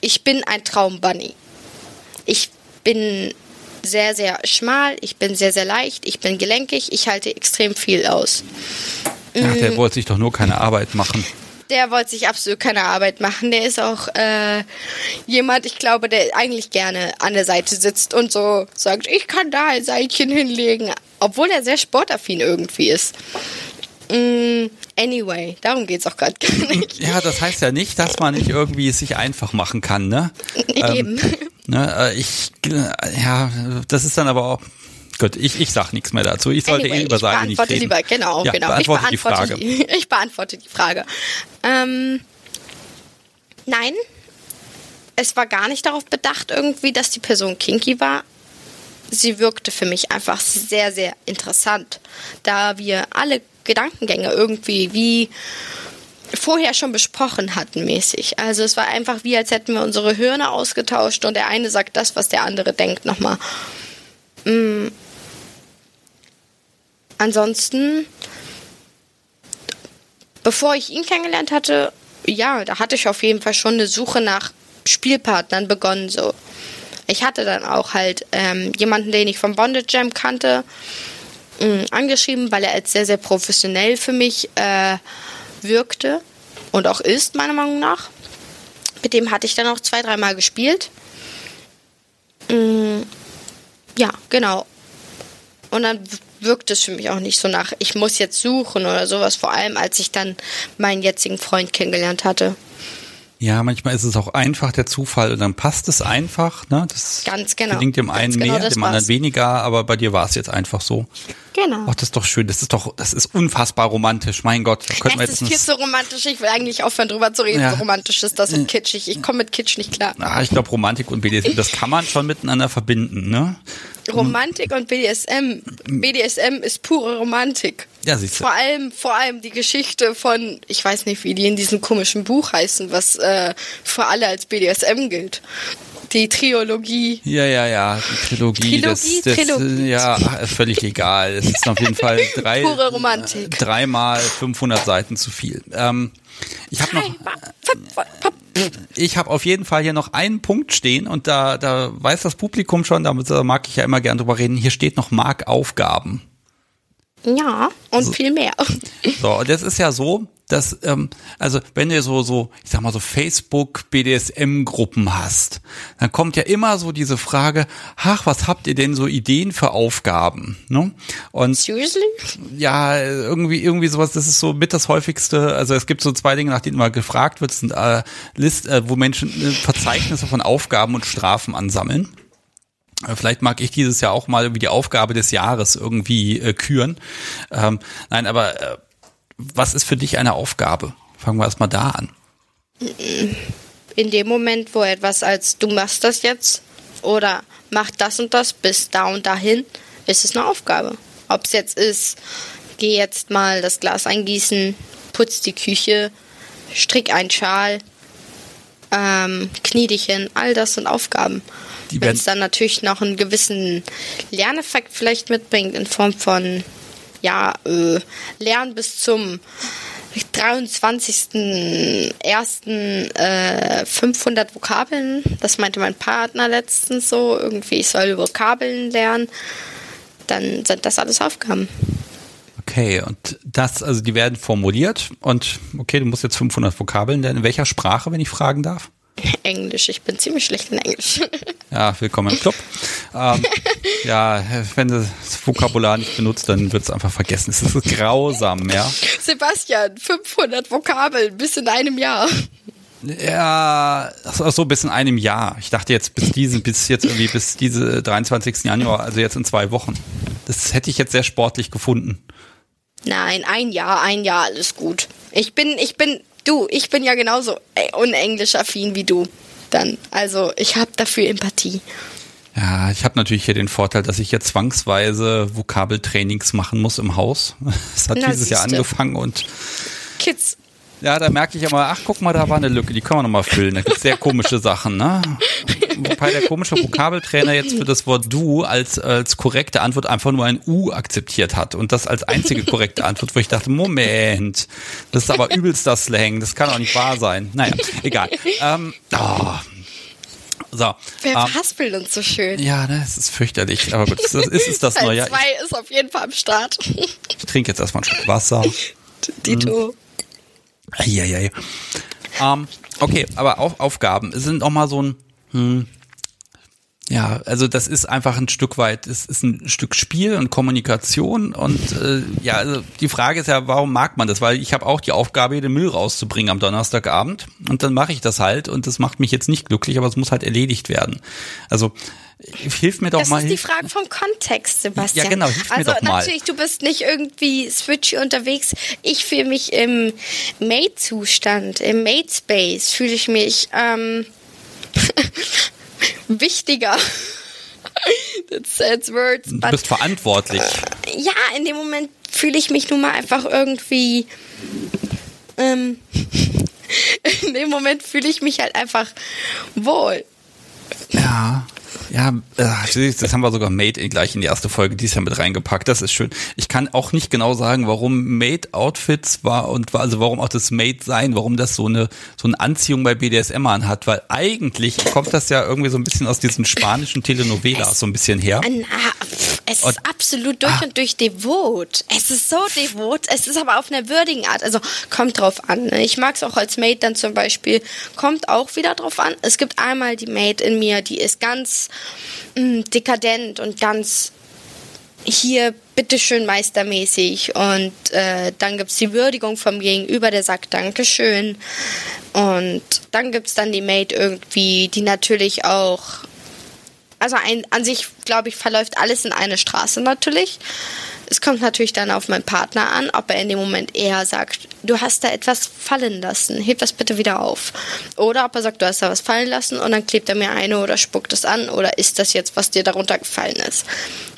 ich bin ein Traumbunny. Ich bin sehr, sehr schmal, ich bin sehr, sehr leicht, ich bin gelenkig, ich halte extrem viel aus. Ach, der mm. wollte sich doch nur keine Arbeit machen. Der wollte sich absolut keine Arbeit machen. Der ist auch äh, jemand, ich glaube, der eigentlich gerne an der Seite sitzt und so sagt, ich kann da ein Seilchen hinlegen, obwohl er sehr sportaffin irgendwie ist. Anyway, darum geht es auch gerade gar nicht. Ja, das heißt ja nicht, dass man nicht irgendwie es sich einfach machen kann, ne? Eben. Ähm, ne, äh, ich, ja, das ist dann aber auch, Gut, ich, ich sag nichts mehr dazu. Ich sollte anyway, eh über Seite nicht reden. Lieber, genau, ja, genau. Beantworte ich beantworte die Frage. Die, ich beantworte die Frage. Ähm, nein, es war gar nicht darauf bedacht irgendwie, dass die Person kinky war. Sie wirkte für mich einfach sehr, sehr interessant, da wir alle Gedankengänge irgendwie wie vorher schon besprochen hatten mäßig. Also es war einfach wie, als hätten wir unsere Hirne ausgetauscht und der eine sagt das, was der andere denkt nochmal. Mhm. Ansonsten bevor ich ihn kennengelernt hatte, ja, da hatte ich auf jeden Fall schon eine Suche nach Spielpartnern begonnen. So, ich hatte dann auch halt ähm, jemanden, den ich vom Bondage Jam kannte, mh, angeschrieben, weil er als sehr sehr professionell für mich äh, wirkte und auch ist meiner Meinung nach. Mit dem hatte ich dann auch zwei, dreimal gespielt. Mm, ja, genau. Und dann wirkt es für mich auch nicht so nach, ich muss jetzt suchen oder sowas, vor allem als ich dann meinen jetzigen Freund kennengelernt hatte. Ja, manchmal ist es auch einfach der Zufall und dann passt es einfach. Ne? Das Ganz genau. gelingt dem einen genau mehr, dem anderen weniger, aber bei dir war es jetzt einfach so. Genau. Ach, das ist doch schön. Das ist doch, das ist unfassbar romantisch. Mein Gott, da könnten wir Es jetzt ist viel zu romantisch. Ich will eigentlich aufhören, drüber zu reden. Ja. So romantisch ist das und kitschig. Ich komme mit Kitsch nicht klar. Ah, ich glaube, Romantik und BDSM, das kann man schon miteinander verbinden, ne? Romantik und BDSM. BDSM ist pure Romantik. Ja, siehst du. Vor allem, vor allem die Geschichte von, ich weiß nicht, wie die in diesem komischen Buch heißen, was äh, für alle als BDSM gilt. Die Triologie. Ja, ja, ja, die Trilogie, Trilogie, das, das Trilogie. ja, völlig egal. Es ist auf jeden Fall drei, Pure Romantik. dreimal 500 Seiten zu viel. Ähm, ich habe noch, ich habe auf jeden Fall hier noch einen Punkt stehen und da, da weiß das Publikum schon, da mag ich ja immer gern drüber reden. Hier steht noch Mark Aufgaben. Ja, und viel mehr. So, und das ist ja so, dass, ähm, also wenn du so, so, ich sag mal so Facebook BDSM-Gruppen hast, dann kommt ja immer so diese Frage, ach, was habt ihr denn so Ideen für Aufgaben? Ne? Und Seriously? ja, irgendwie, irgendwie sowas, das ist so mit das häufigste, also es gibt so zwei Dinge, nach denen immer gefragt wird, sind äh, List, äh, wo Menschen äh, Verzeichnisse von Aufgaben und Strafen ansammeln. Äh, Vielleicht mag ich dieses Jahr auch mal irgendwie die Aufgabe des Jahres irgendwie äh, küren. Ähm, nein, aber äh, was ist für dich eine Aufgabe? Fangen wir erstmal da an. In dem Moment, wo etwas als du machst das jetzt oder mach das und das bis da und dahin, ist es eine Aufgabe. Ob es jetzt ist, geh jetzt mal das Glas eingießen, putz die Küche, strick einen Schal, ähm, knie dich hin, all das sind Aufgaben. Die Wenn es dann natürlich noch einen gewissen Lerneffekt vielleicht mitbringt in Form von ja, äh, Lernen bis zum 23.01. Äh, 500 Vokabeln. Das meinte mein Partner letztens so. Irgendwie, ich soll Vokabeln lernen. Dann sind das alles Aufgaben. Okay, und das, also die werden formuliert und okay, du musst jetzt 500 Vokabeln lernen. In welcher Sprache, wenn ich fragen darf? Englisch. Ich bin ziemlich schlecht in Englisch. Ja, willkommen im Club. ähm, ja, wenn du das Vokabular nicht benutzt, dann wird es einfach vergessen. Es ist grausam, ja. Sebastian, 500 Vokabeln bis in einem Jahr. Ja, ach so, bis in einem Jahr. Ich dachte jetzt bis diesen, bis jetzt irgendwie bis diese 23. Januar, also jetzt in zwei Wochen. Das hätte ich jetzt sehr sportlich gefunden. Nein, ein Jahr, ein Jahr, alles gut. Ich bin, ich bin, du, ich bin ja genauso äh, unenglisch-affin wie du. Dann, also ich habe dafür Empathie. Ja, ich habe natürlich hier den Vorteil, dass ich jetzt zwangsweise Vokabeltrainings machen muss im Haus. Das hat Na, dieses Jahr angefangen und Kids, ja, da merke ich immer, ach guck mal, da war eine Lücke, die können wir nochmal füllen. Da gibt's sehr komische Sachen, ne? Wobei der komische Vokabeltrainer jetzt für das Wort du als, als korrekte Antwort einfach nur ein U akzeptiert hat. Und das als einzige korrekte Antwort, wo ich dachte, Moment, das ist aber übelster Slang, das kann doch nicht wahr sein. Naja, egal. Ähm, oh. So. wer ähm, verhaspelt uns so schön? ja, ne, es ist fürchterlich. Aber gut, das ist, ist das Teil neue. Ich, 2 ist auf jeden Fall am Start. ich trinke jetzt erstmal einen Schluck Wasser. Dito. Eieiei. Ähm, okay, aber auch Aufgaben sind auch mal so ein, hm, ja, also das ist einfach ein Stück weit, es ist ein Stück Spiel und Kommunikation und äh, ja, also die Frage ist ja, warum mag man das? Weil ich habe auch die Aufgabe, den Müll rauszubringen am Donnerstagabend und dann mache ich das halt und das macht mich jetzt nicht glücklich, aber es muss halt erledigt werden. Also hilf mir doch Das mal. ist die Frage vom Kontext, Sebastian. Ja, genau, hilf mir also doch mal. natürlich, du bist nicht irgendwie switchy unterwegs. Ich fühle mich im Mate-Zustand, im Mate-Space fühle ich mich ähm, wichtiger. That's sad words, Du bist verantwortlich. ja, in dem Moment fühle ich mich nun mal einfach irgendwie. Ähm, in dem Moment fühle ich mich halt einfach wohl. Ja. Ja, äh, das haben wir sogar Made gleich in die erste Folge dieses Jahr mit reingepackt. Das ist schön. Ich kann auch nicht genau sagen, warum Made Outfits war und also warum auch das Made sein, warum das so eine so eine Anziehung bei BDSM anhat, weil eigentlich kommt das ja irgendwie so ein bisschen aus diesen spanischen Telenovelas so ein bisschen her. Es ist absolut durch ah. und durch devot. Es ist so devot. Es ist aber auf einer würdigen Art. Also kommt drauf an. Ne? Ich mag es auch als Made dann zum Beispiel. Kommt auch wieder drauf an. Es gibt einmal die Made in mir, die ist ganz mm, dekadent und ganz hier bitteschön meistermäßig und äh, dann gibt es die Würdigung vom Gegenüber, der sagt Dankeschön und dann gibt es dann die Maid irgendwie, die natürlich auch also ein, an sich, glaube ich, verläuft alles in eine Straße natürlich. Es kommt natürlich dann auf meinen Partner an, ob er in dem Moment eher sagt, du hast da etwas fallen lassen, heb das bitte wieder auf. Oder ob er sagt, du hast da was fallen lassen und dann klebt er mir eine oder spuckt es an oder ist das jetzt, was dir darunter gefallen ist.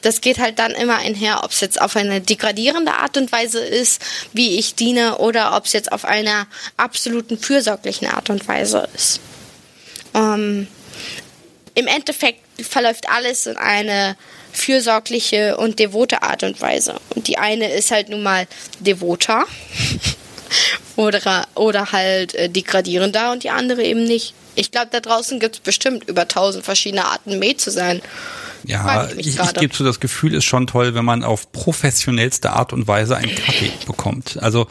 Das geht halt dann immer einher, ob es jetzt auf eine degradierende Art und Weise ist, wie ich diene, oder ob es jetzt auf einer absoluten fürsorglichen Art und Weise ist. Ähm, Im Endeffekt verläuft alles in eine fürsorgliche und devote Art und Weise. Und die eine ist halt nun mal devoter oder, oder halt äh, degradierender und die andere eben nicht. Ich glaube, da draußen gibt es bestimmt über tausend verschiedene Arten, Mäh zu sein. Ja, ich, ich, ich gebe so das Gefühl, ist schon toll, wenn man auf professionellste Art und Weise einen Kaffee bekommt. Also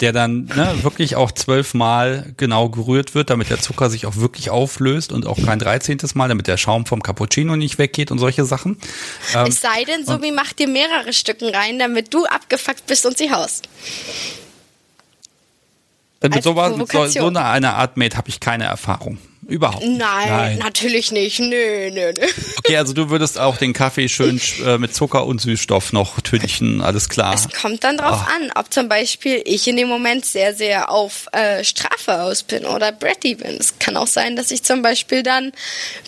der dann ne, wirklich auch zwölfmal genau gerührt wird, damit der Zucker sich auch wirklich auflöst und auch kein dreizehntes Mal, damit der Schaum vom Cappuccino nicht weggeht und solche Sachen. Ähm, es sei denn, Sobi macht dir mehrere Stücken rein, damit du abgefuckt bist und sie haust. Mit so, so, so eine, eine Art Mate habe ich keine Erfahrung. Überhaupt nicht. Nein, Nein, natürlich nicht. Nö, nö, nö. Okay, also du würdest auch den Kaffee schön äh, mit Zucker und Süßstoff noch tünchen, alles klar. Es kommt dann drauf oh. an, ob zum Beispiel ich in dem Moment sehr, sehr auf äh, Strafe aus bin oder Bratty bin. Es kann auch sein, dass ich zum Beispiel dann,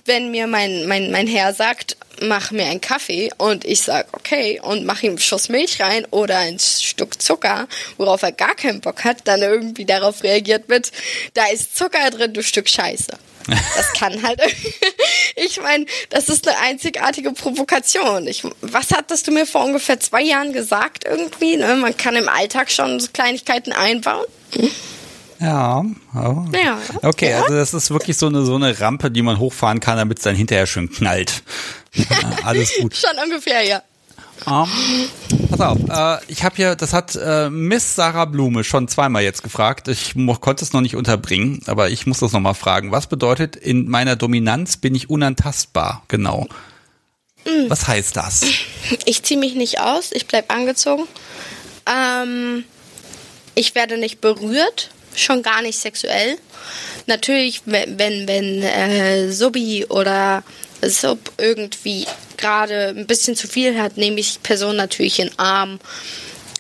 wenn mir mein, mein, mein Herr sagt, mach mir einen Kaffee und ich sag okay und mach ihm einen Schuss Milch rein oder ein Stück Zucker, worauf er gar keinen Bock hat, dann irgendwie darauf reagiert mit, da ist Zucker drin, du Stück Scheiße. Das kann halt. ich meine, das ist eine einzigartige Provokation. Ich, was hattest du mir vor ungefähr zwei Jahren gesagt irgendwie? Ne? Man kann im Alltag schon so Kleinigkeiten einbauen. Ja, oh. ja. Okay, ja. also das ist wirklich so eine so eine Rampe, die man hochfahren kann, damit es dann hinterher schön knallt. Alles gut. schon ungefähr, ja. Um, pass auf, äh, ich habe hier, das hat äh, Miss Sarah Blume schon zweimal jetzt gefragt. Ich konnte es noch nicht unterbringen, aber ich muss das nochmal fragen. Was bedeutet, in meiner Dominanz bin ich unantastbar? Genau. Mhm. Was heißt das? Ich ziehe mich nicht aus, ich bleib angezogen. Ähm, ich werde nicht berührt, schon gar nicht sexuell. Natürlich, wenn, wenn, wenn äh, Subi oder Sub irgendwie gerade ein bisschen zu viel hat, nehme ich die Person natürlich in den Arm,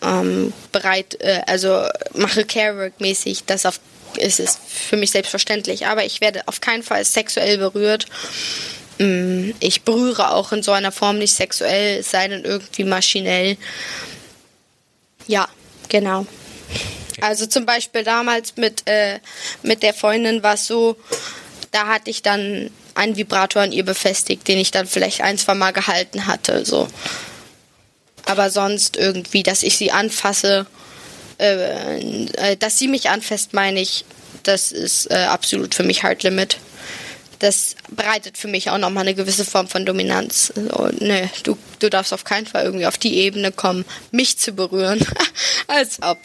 ähm, bereit, äh, also mache Carework-mäßig, das auf, ist es für mich selbstverständlich. Aber ich werde auf keinen Fall sexuell berührt. Mm, ich berühre auch in so einer Form nicht sexuell, es sei denn irgendwie maschinell. Ja, genau. Also zum Beispiel damals mit, äh, mit der Freundin war es so, da hatte ich dann einen Vibrator an ihr befestigt, den ich dann vielleicht ein, zwei Mal gehalten hatte. So. Aber sonst irgendwie, dass ich sie anfasse, äh, äh, dass sie mich anfasst, meine ich, das ist äh, absolut für mich Hard Limit. Das bereitet für mich auch nochmal eine gewisse Form von Dominanz. So, ne, du, du darfst auf keinen Fall irgendwie auf die Ebene kommen, mich zu berühren. Als ob.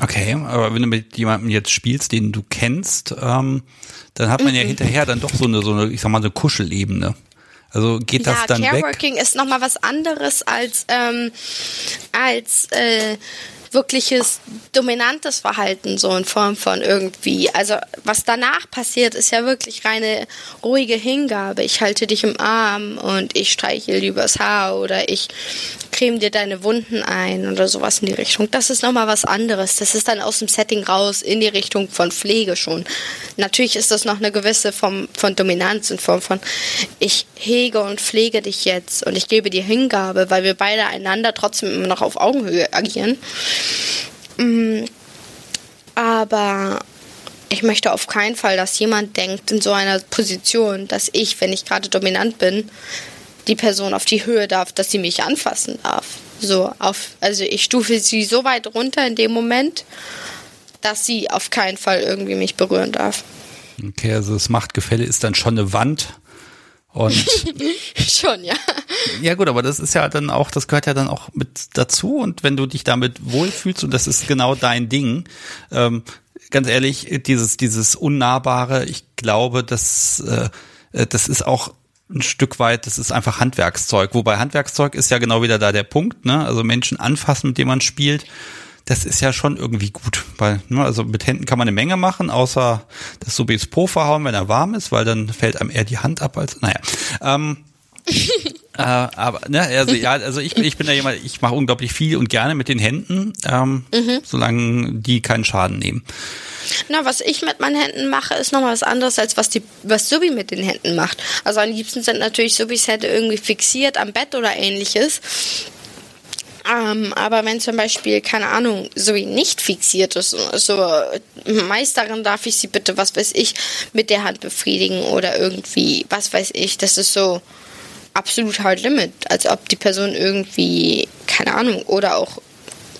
Okay, aber wenn du mit jemandem jetzt spielst, den du kennst, ähm, dann hat man mhm. ja hinterher dann doch so eine, so eine, ich sag mal, eine Kuschelebene. Also geht das ja, dann Careworking weg? Careworking ist nochmal was anderes als, ähm, als äh, wirkliches dominantes Verhalten, so in Form von irgendwie. Also was danach passiert, ist ja wirklich reine ruhige Hingabe. Ich halte dich im Arm und ich streichel übers Haar oder ich creme dir deine Wunden ein oder sowas in die Richtung. Das ist nochmal was anderes. Das ist dann aus dem Setting raus in die Richtung von Pflege schon. Natürlich ist das noch eine gewisse Form von Dominanz in Form von ich hege und pflege dich jetzt und ich gebe dir Hingabe, weil wir beide einander trotzdem immer noch auf Augenhöhe agieren. Mm, aber ich möchte auf keinen Fall, dass jemand denkt in so einer Position, dass ich, wenn ich gerade dominant bin, die Person auf die Höhe darf, dass sie mich anfassen darf. So auf, also ich stufe sie so weit runter in dem Moment, dass sie auf keinen Fall irgendwie mich berühren darf. Okay, also das Machtgefälle ist dann schon eine Wand. Und schon, ja. Ja gut, aber das ist ja dann auch, das gehört ja dann auch mit dazu. Und wenn du dich damit wohlfühlst und das ist genau dein Ding, ähm, ganz ehrlich, dieses dieses unnahbare, ich glaube, das äh, äh das ist auch ein Stück weit, das ist einfach Handwerkszeug. Wobei Handwerkszeug ist ja genau wieder da der Punkt, ne? Also Menschen anfassen, mit denen man spielt das ist ja schon irgendwie gut, weil ne, also mit Händen kann man eine Menge machen, außer das so Po verhauen, wenn er warm ist, weil dann fällt einem eher die Hand ab als naja. Ähm, äh, aber ne, also ja, also ich, ich bin ja jemand, ich mache unglaublich viel und gerne mit den Händen, ähm, mhm. solange die keinen Schaden nehmen. Na, was ich mit meinen Händen mache, ist nochmal was anderes, als was die, was Subi mit den Händen macht. Also am liebsten sind natürlich Subis Hände irgendwie fixiert am Bett oder ähnliches. Ähm, aber wenn zum Beispiel, keine Ahnung, so nicht fixiert ist, so Meisterin darf ich sie bitte, was weiß ich, mit der Hand befriedigen oder irgendwie, was weiß ich, das ist so absolut hard limit, als ob die Person irgendwie, keine Ahnung, oder auch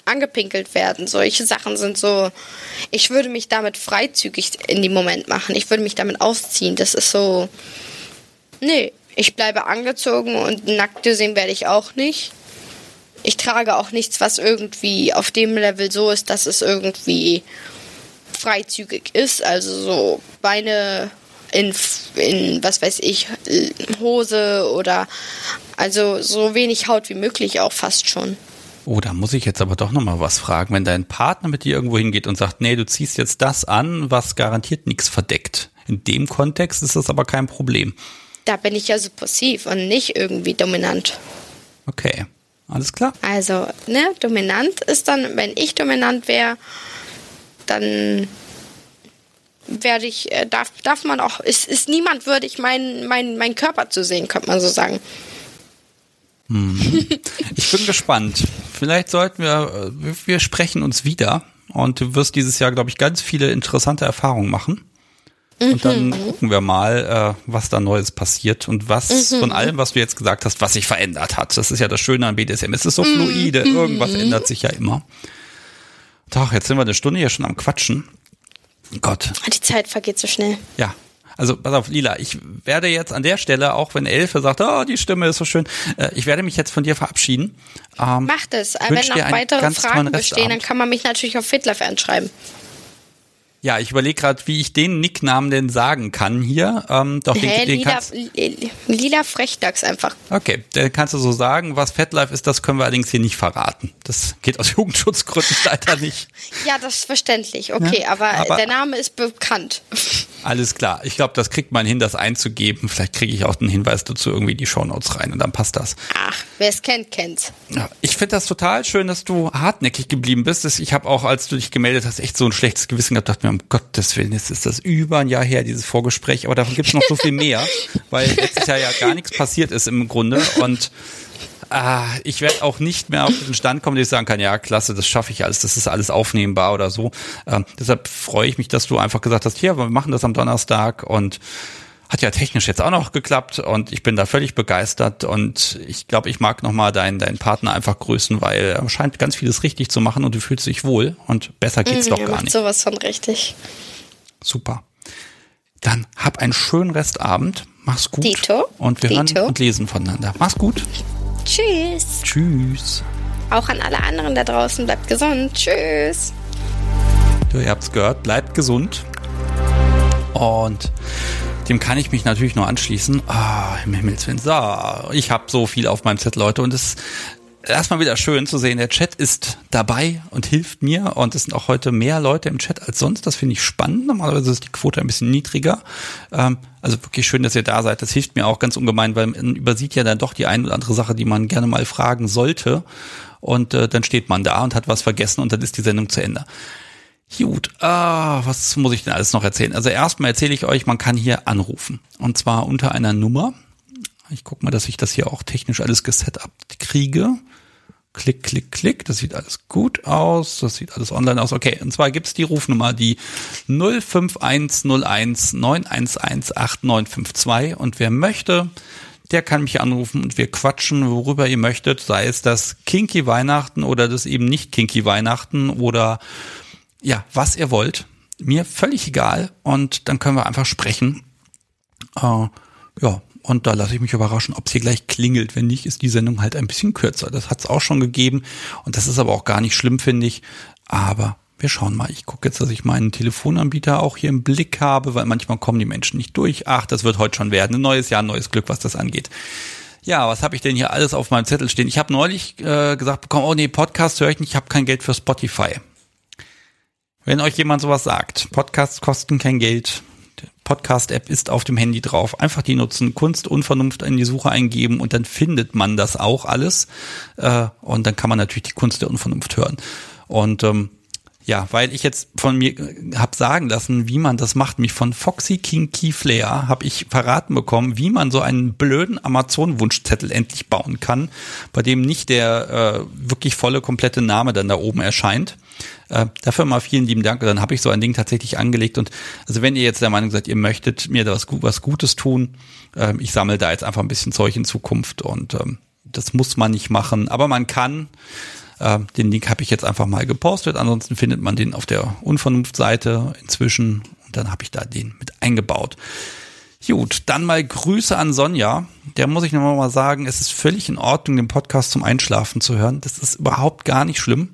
angepinkelt werden. Solche Sachen sind so, ich würde mich damit freizügig in dem Moment machen. Ich würde mich damit ausziehen. Das ist so, nee, ich bleibe angezogen und nackt sehen werde ich auch nicht ich trage auch nichts, was irgendwie auf dem Level so ist, dass es irgendwie freizügig ist. Also so Beine in, in was weiß ich, Hose oder also so wenig Haut wie möglich auch fast schon. Oh, da muss ich jetzt aber doch nochmal was fragen. Wenn dein Partner mit dir irgendwo hingeht und sagt, nee, du ziehst jetzt das an, was garantiert nichts verdeckt. In dem Kontext ist das aber kein Problem. Da bin ich ja subversiv und nicht irgendwie dominant. Okay. Alles klar. Also, ne, dominant ist dann, wenn ich dominant wäre, dann werde ich, äh, darf, darf man auch, ist, ist niemand würdig, meinen mein, mein Körper zu sehen, könnte man so sagen. Hm. Ich bin gespannt. Vielleicht sollten wir, äh, wir sprechen uns wieder und du wirst dieses Jahr, glaube ich, ganz viele interessante Erfahrungen machen. Und dann mhm. gucken wir mal, äh, was da Neues passiert und was mhm. von allem, was du jetzt gesagt hast, was sich verändert hat. Das ist ja das Schöne an BDSM. Es ist so fluide, mhm. irgendwas ändert sich ja immer. Doch, jetzt sind wir eine Stunde hier schon am Quatschen. Gott. Die Zeit vergeht so schnell. Ja. Also, pass auf, Lila, ich werde jetzt an der Stelle, auch wenn Elfe sagt, oh, die Stimme ist so schön, äh, ich werde mich jetzt von dir verabschieden. Ähm, Macht es. Wenn noch weitere Fragen bestehen, dann kann man mich natürlich auf FitLife anschreiben. Ja, ich überlege gerade, wie ich den Nicknamen denn sagen kann hier. Ähm, doch den, Hä, den lila, kannst, lila Frechdachs einfach. Okay, dann kannst du so sagen. Was Fatlife ist, das können wir allerdings hier nicht verraten. Das geht aus Jugendschutzgründen leider nicht. Ja, das ist verständlich. Okay, ja, aber, aber, der Name ist bekannt. Alles klar. Ich glaube, das kriegt man hin, das einzugeben. Vielleicht kriege ich auch den Hinweis dazu irgendwie in die Shownotes rein und dann passt das. Ach, wer es kennt, kennt's. Ja, ich finde das total schön, dass du hartnäckig geblieben bist. Ich habe auch, als du dich gemeldet hast, echt so ein schlechtes Gewissen gehabt. Dachte mir, um Gottes Willen, jetzt ist das über ein Jahr her, dieses Vorgespräch. Aber davon gibt es noch so viel mehr, weil letztes Jahr ja gar nichts passiert ist im Grunde. Und ah, ich werde auch nicht mehr auf den Stand kommen, dass ich sagen kann, ja, klasse, das schaffe ich alles, das ist alles aufnehmbar oder so. Ähm, deshalb freue ich mich, dass du einfach gesagt hast, hier, wir machen das am Donnerstag und hat ja technisch jetzt auch noch geklappt und ich bin da völlig begeistert und ich glaube, ich mag nochmal deinen, deinen Partner einfach grüßen, weil er scheint ganz vieles richtig zu machen und du fühlst dich wohl und besser geht's mm, doch gar nicht. sowas von richtig. Super. Dann hab einen schönen Restabend. Mach's gut. Dito. Und wir Dito. hören und lesen voneinander. Mach's gut. Tschüss. Tschüss. Auch an alle anderen da draußen, bleibt gesund. Tschüss. Du, ihr habt's gehört, bleibt gesund. Und dem kann ich mich natürlich nur anschließen. Ah, im Himmelswillen. So, ich habe so viel auf meinem Zettel, Leute, und es erstmal wieder schön zu sehen, der Chat ist dabei und hilft mir und es sind auch heute mehr Leute im Chat als sonst. Das finde ich spannend. Normalerweise ist die Quote ein bisschen niedriger. Ähm, also wirklich schön, dass ihr da seid. Das hilft mir auch ganz ungemein, weil man übersieht ja dann doch die ein oder andere Sache, die man gerne mal fragen sollte. Und äh, dann steht man da und hat was vergessen und dann ist die Sendung zu Ende. Gut, ah, was muss ich denn alles noch erzählen? Also erstmal erzähle ich euch, man kann hier anrufen. Und zwar unter einer Nummer. Ich gucke mal, dass ich das hier auch technisch alles geset kriege. Klick, klick, klick. Das sieht alles gut aus. Das sieht alles online aus. Okay, und zwar gibt's die Rufnummer, die 05101 911 8952. Und wer möchte, der kann mich anrufen und wir quatschen, worüber ihr möchtet, sei es das Kinky Weihnachten oder das eben nicht Kinky Weihnachten oder ja, was ihr wollt. Mir völlig egal und dann können wir einfach sprechen. Äh, ja, und da lasse ich mich überraschen, ob es hier gleich klingelt. Wenn nicht, ist die Sendung halt ein bisschen kürzer. Das hat es auch schon gegeben und das ist aber auch gar nicht schlimm, finde ich. Aber wir schauen mal. Ich gucke jetzt, dass ich meinen Telefonanbieter auch hier im Blick habe, weil manchmal kommen die Menschen nicht durch. Ach, das wird heute schon werden. Ein neues Jahr, ein neues Glück, was das angeht. Ja, was habe ich denn hier alles auf meinem Zettel stehen? Ich habe neulich äh, gesagt bekommen, oh nee, Podcast höre ich nicht, ich habe kein Geld für Spotify. Wenn euch jemand sowas sagt, Podcasts kosten kein Geld, Podcast-App ist auf dem Handy drauf. Einfach die nutzen, Kunst und Vernunft in die Suche eingeben und dann findet man das auch alles. Äh, und dann kann man natürlich die Kunst der Unvernunft hören. Und ähm, ja, weil ich jetzt von mir äh, hab sagen lassen, wie man das macht, mich von Foxy King Key Flair habe ich verraten bekommen, wie man so einen blöden Amazon-Wunschzettel endlich bauen kann, bei dem nicht der äh, wirklich volle, komplette Name dann da oben erscheint. Äh, dafür mal vielen lieben Dank. Dann habe ich so ein Ding tatsächlich angelegt. Und also wenn ihr jetzt der Meinung seid, ihr möchtet mir da was, was Gutes tun, äh, ich sammle da jetzt einfach ein bisschen Zeug in Zukunft und ähm, das muss man nicht machen, aber man kann. Äh, den Link habe ich jetzt einfach mal gepostet. Ansonsten findet man den auf der Unvernunftseite inzwischen. Und dann habe ich da den mit eingebaut. Gut, dann mal Grüße an Sonja. Der muss ich nochmal mal sagen, es ist völlig in Ordnung, den Podcast zum Einschlafen zu hören. Das ist überhaupt gar nicht schlimm.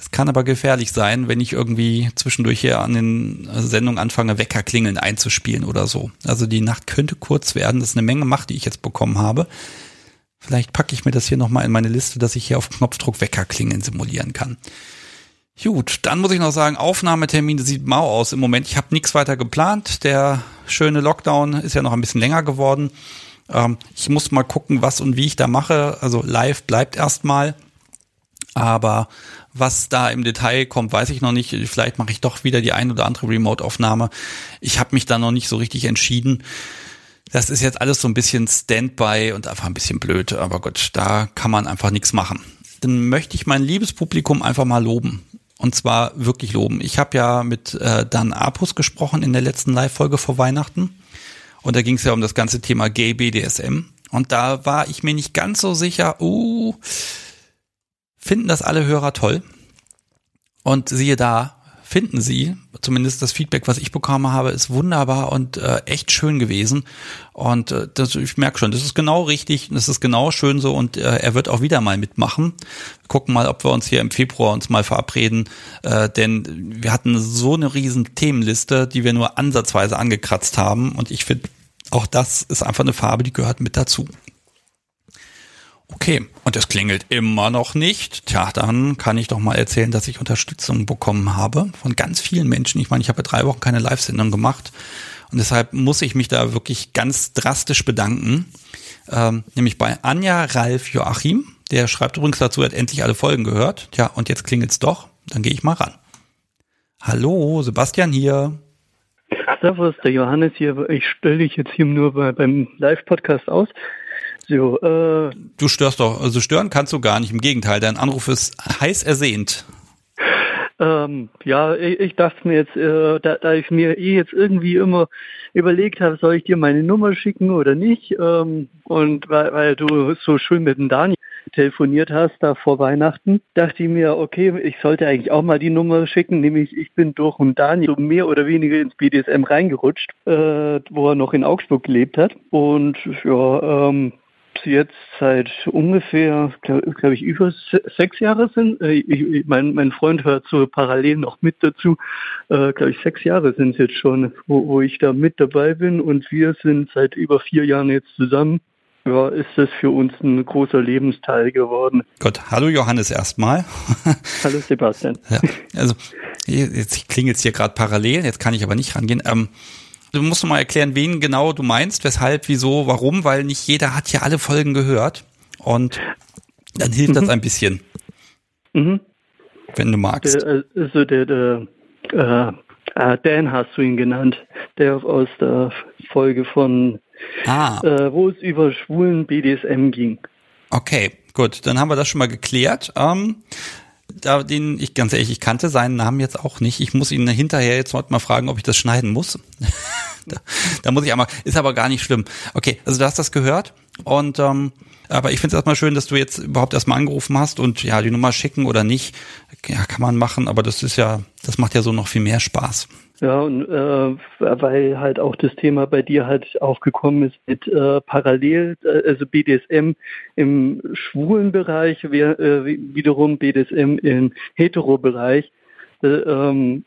Das kann aber gefährlich sein, wenn ich irgendwie zwischendurch hier an den Sendungen anfange, Weckerklingeln einzuspielen oder so. Also die Nacht könnte kurz werden. Das ist eine Menge Macht, die ich jetzt bekommen habe. Vielleicht packe ich mir das hier nochmal in meine Liste, dass ich hier auf Knopfdruck Weckerklingeln simulieren kann. Gut, dann muss ich noch sagen, Aufnahmetermin sieht mau aus im Moment. Ich habe nichts weiter geplant. Der schöne Lockdown ist ja noch ein bisschen länger geworden. Ähm, ich muss mal gucken, was und wie ich da mache. Also live bleibt erstmal. Aber was da im Detail kommt, weiß ich noch nicht. Vielleicht mache ich doch wieder die ein oder andere Remote-Aufnahme. Ich habe mich da noch nicht so richtig entschieden das ist jetzt alles so ein bisschen Standby und einfach ein bisschen blöd, aber gut, da kann man einfach nichts machen. Dann möchte ich mein liebes Publikum einfach mal loben. Und zwar wirklich loben. Ich habe ja mit äh, Dan Apus gesprochen in der letzten Live-Folge vor Weihnachten. Und da ging es ja um das ganze Thema Gay BDSM. Und da war ich mir nicht ganz so sicher, uh, finden das alle Hörer toll? Und siehe da, finden sie. Zumindest das Feedback, was ich bekommen habe, ist wunderbar und äh, echt schön gewesen. Und äh, das, ich merke schon, das ist genau richtig, das ist genau schön so und äh, er wird auch wieder mal mitmachen. Gucken mal, ob wir uns hier im Februar uns mal verabreden, äh, denn wir hatten so eine riesen Themenliste, die wir nur ansatzweise angekratzt haben und ich finde, auch das ist einfach eine Farbe, die gehört mit dazu. Okay, und es klingelt immer noch nicht. Tja, dann kann ich doch mal erzählen, dass ich Unterstützung bekommen habe von ganz vielen Menschen. Ich meine, ich habe drei Wochen keine Live-Sendung gemacht und deshalb muss ich mich da wirklich ganz drastisch bedanken. Ähm, nämlich bei Anja Ralf Joachim. Der schreibt übrigens dazu, er hat endlich alle Folgen gehört. Tja, und jetzt klingelt's doch. Dann gehe ich mal ran. Hallo, Sebastian hier. Servus, der Johannes hier. Ich stelle dich jetzt hier nur bei, beim Live-Podcast aus. So, äh, du störst doch, also stören kannst du gar nicht. Im Gegenteil, dein Anruf ist heiß ersehnt. Ähm, ja, ich, ich, dachte mir jetzt, äh, da, da, ich mir eh jetzt irgendwie immer überlegt habe, soll ich dir meine Nummer schicken oder nicht? Ähm, und weil, weil du so schön mit dem Daniel telefoniert hast da vor Weihnachten, dachte ich mir, okay, ich sollte eigentlich auch mal die Nummer schicken, nämlich ich bin durch und Daniel so mehr oder weniger ins BDSM reingerutscht, äh, wo er noch in Augsburg gelebt hat. Und ja, ähm, jetzt seit ungefähr, glaube glaub ich, über sechs Jahre sind. Äh, ich, mein, mein Freund hört so parallel noch mit dazu. Äh, glaube ich, sechs Jahre sind es jetzt schon, wo, wo ich da mit dabei bin und wir sind seit über vier Jahren jetzt zusammen. Ja, ist das für uns ein großer Lebensteil geworden. Gott, hallo Johannes erstmal. hallo Sebastian. Ja, also jetzt klingt jetzt hier gerade parallel, jetzt kann ich aber nicht rangehen. Ähm, Du musst mal erklären, wen genau du meinst, weshalb, wieso, warum, weil nicht jeder hat ja alle Folgen gehört. Und dann hilft mhm. das ein bisschen. Mhm. Wenn du magst. Der, also der, der äh, äh, Dan hast du ihn genannt, der aus der Folge von, ah. äh, wo es über schwulen BDSM ging. Okay, gut, dann haben wir das schon mal geklärt. Ähm, da den ich ganz ehrlich, ich kannte seinen Namen jetzt auch nicht. Ich muss ihn hinterher jetzt mal fragen, ob ich das schneiden muss. da, da, muss ich einmal, ist aber gar nicht schlimm. Okay, also du hast das gehört und ähm, aber ich finde es erstmal schön, dass du jetzt überhaupt erstmal angerufen hast und ja, die Nummer schicken oder nicht, ja, kann man machen, aber das ist ja, das macht ja so noch viel mehr Spaß. Ja, und äh, weil halt auch das Thema bei dir halt aufgekommen ist mit äh, parallel, äh, also BDSM im schwulen Bereich, wir, äh, wiederum BDSM im hetero Bereich. Äh, ähm,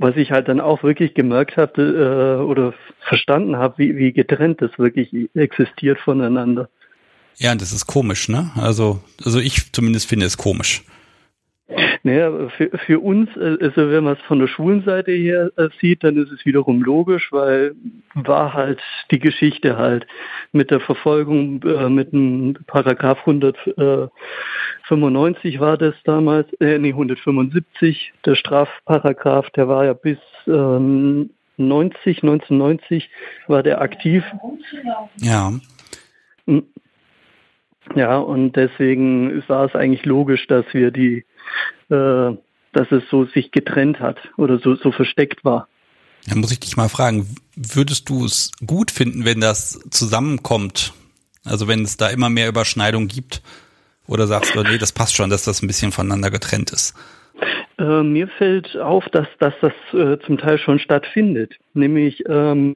was ich halt dann auch wirklich gemerkt habe äh, oder verstanden habe, wie, wie getrennt das wirklich existiert voneinander. Ja, das ist komisch, ne? Also, also ich zumindest finde es komisch. Naja, für, für uns, äh, also wenn man es von der schwulen Seite her äh, sieht, dann ist es wiederum logisch, weil war halt die Geschichte halt mit der Verfolgung, äh, mit dem Paragraph 195 war das damals, äh, nee, 175, der Strafparagraph, der war ja bis äh, 90, 1990 war der aktiv. Ja. Hm. Ja, und deswegen war es eigentlich logisch, dass wir die äh, dass es so sich getrennt hat oder so, so versteckt war. Dann muss ich dich mal fragen, würdest du es gut finden, wenn das zusammenkommt? Also wenn es da immer mehr Überschneidung gibt? Oder sagst du, nee, das passt schon, dass das ein bisschen voneinander getrennt ist? Äh, mir fällt auf, dass, dass das äh, zum Teil schon stattfindet. Nämlich, ähm,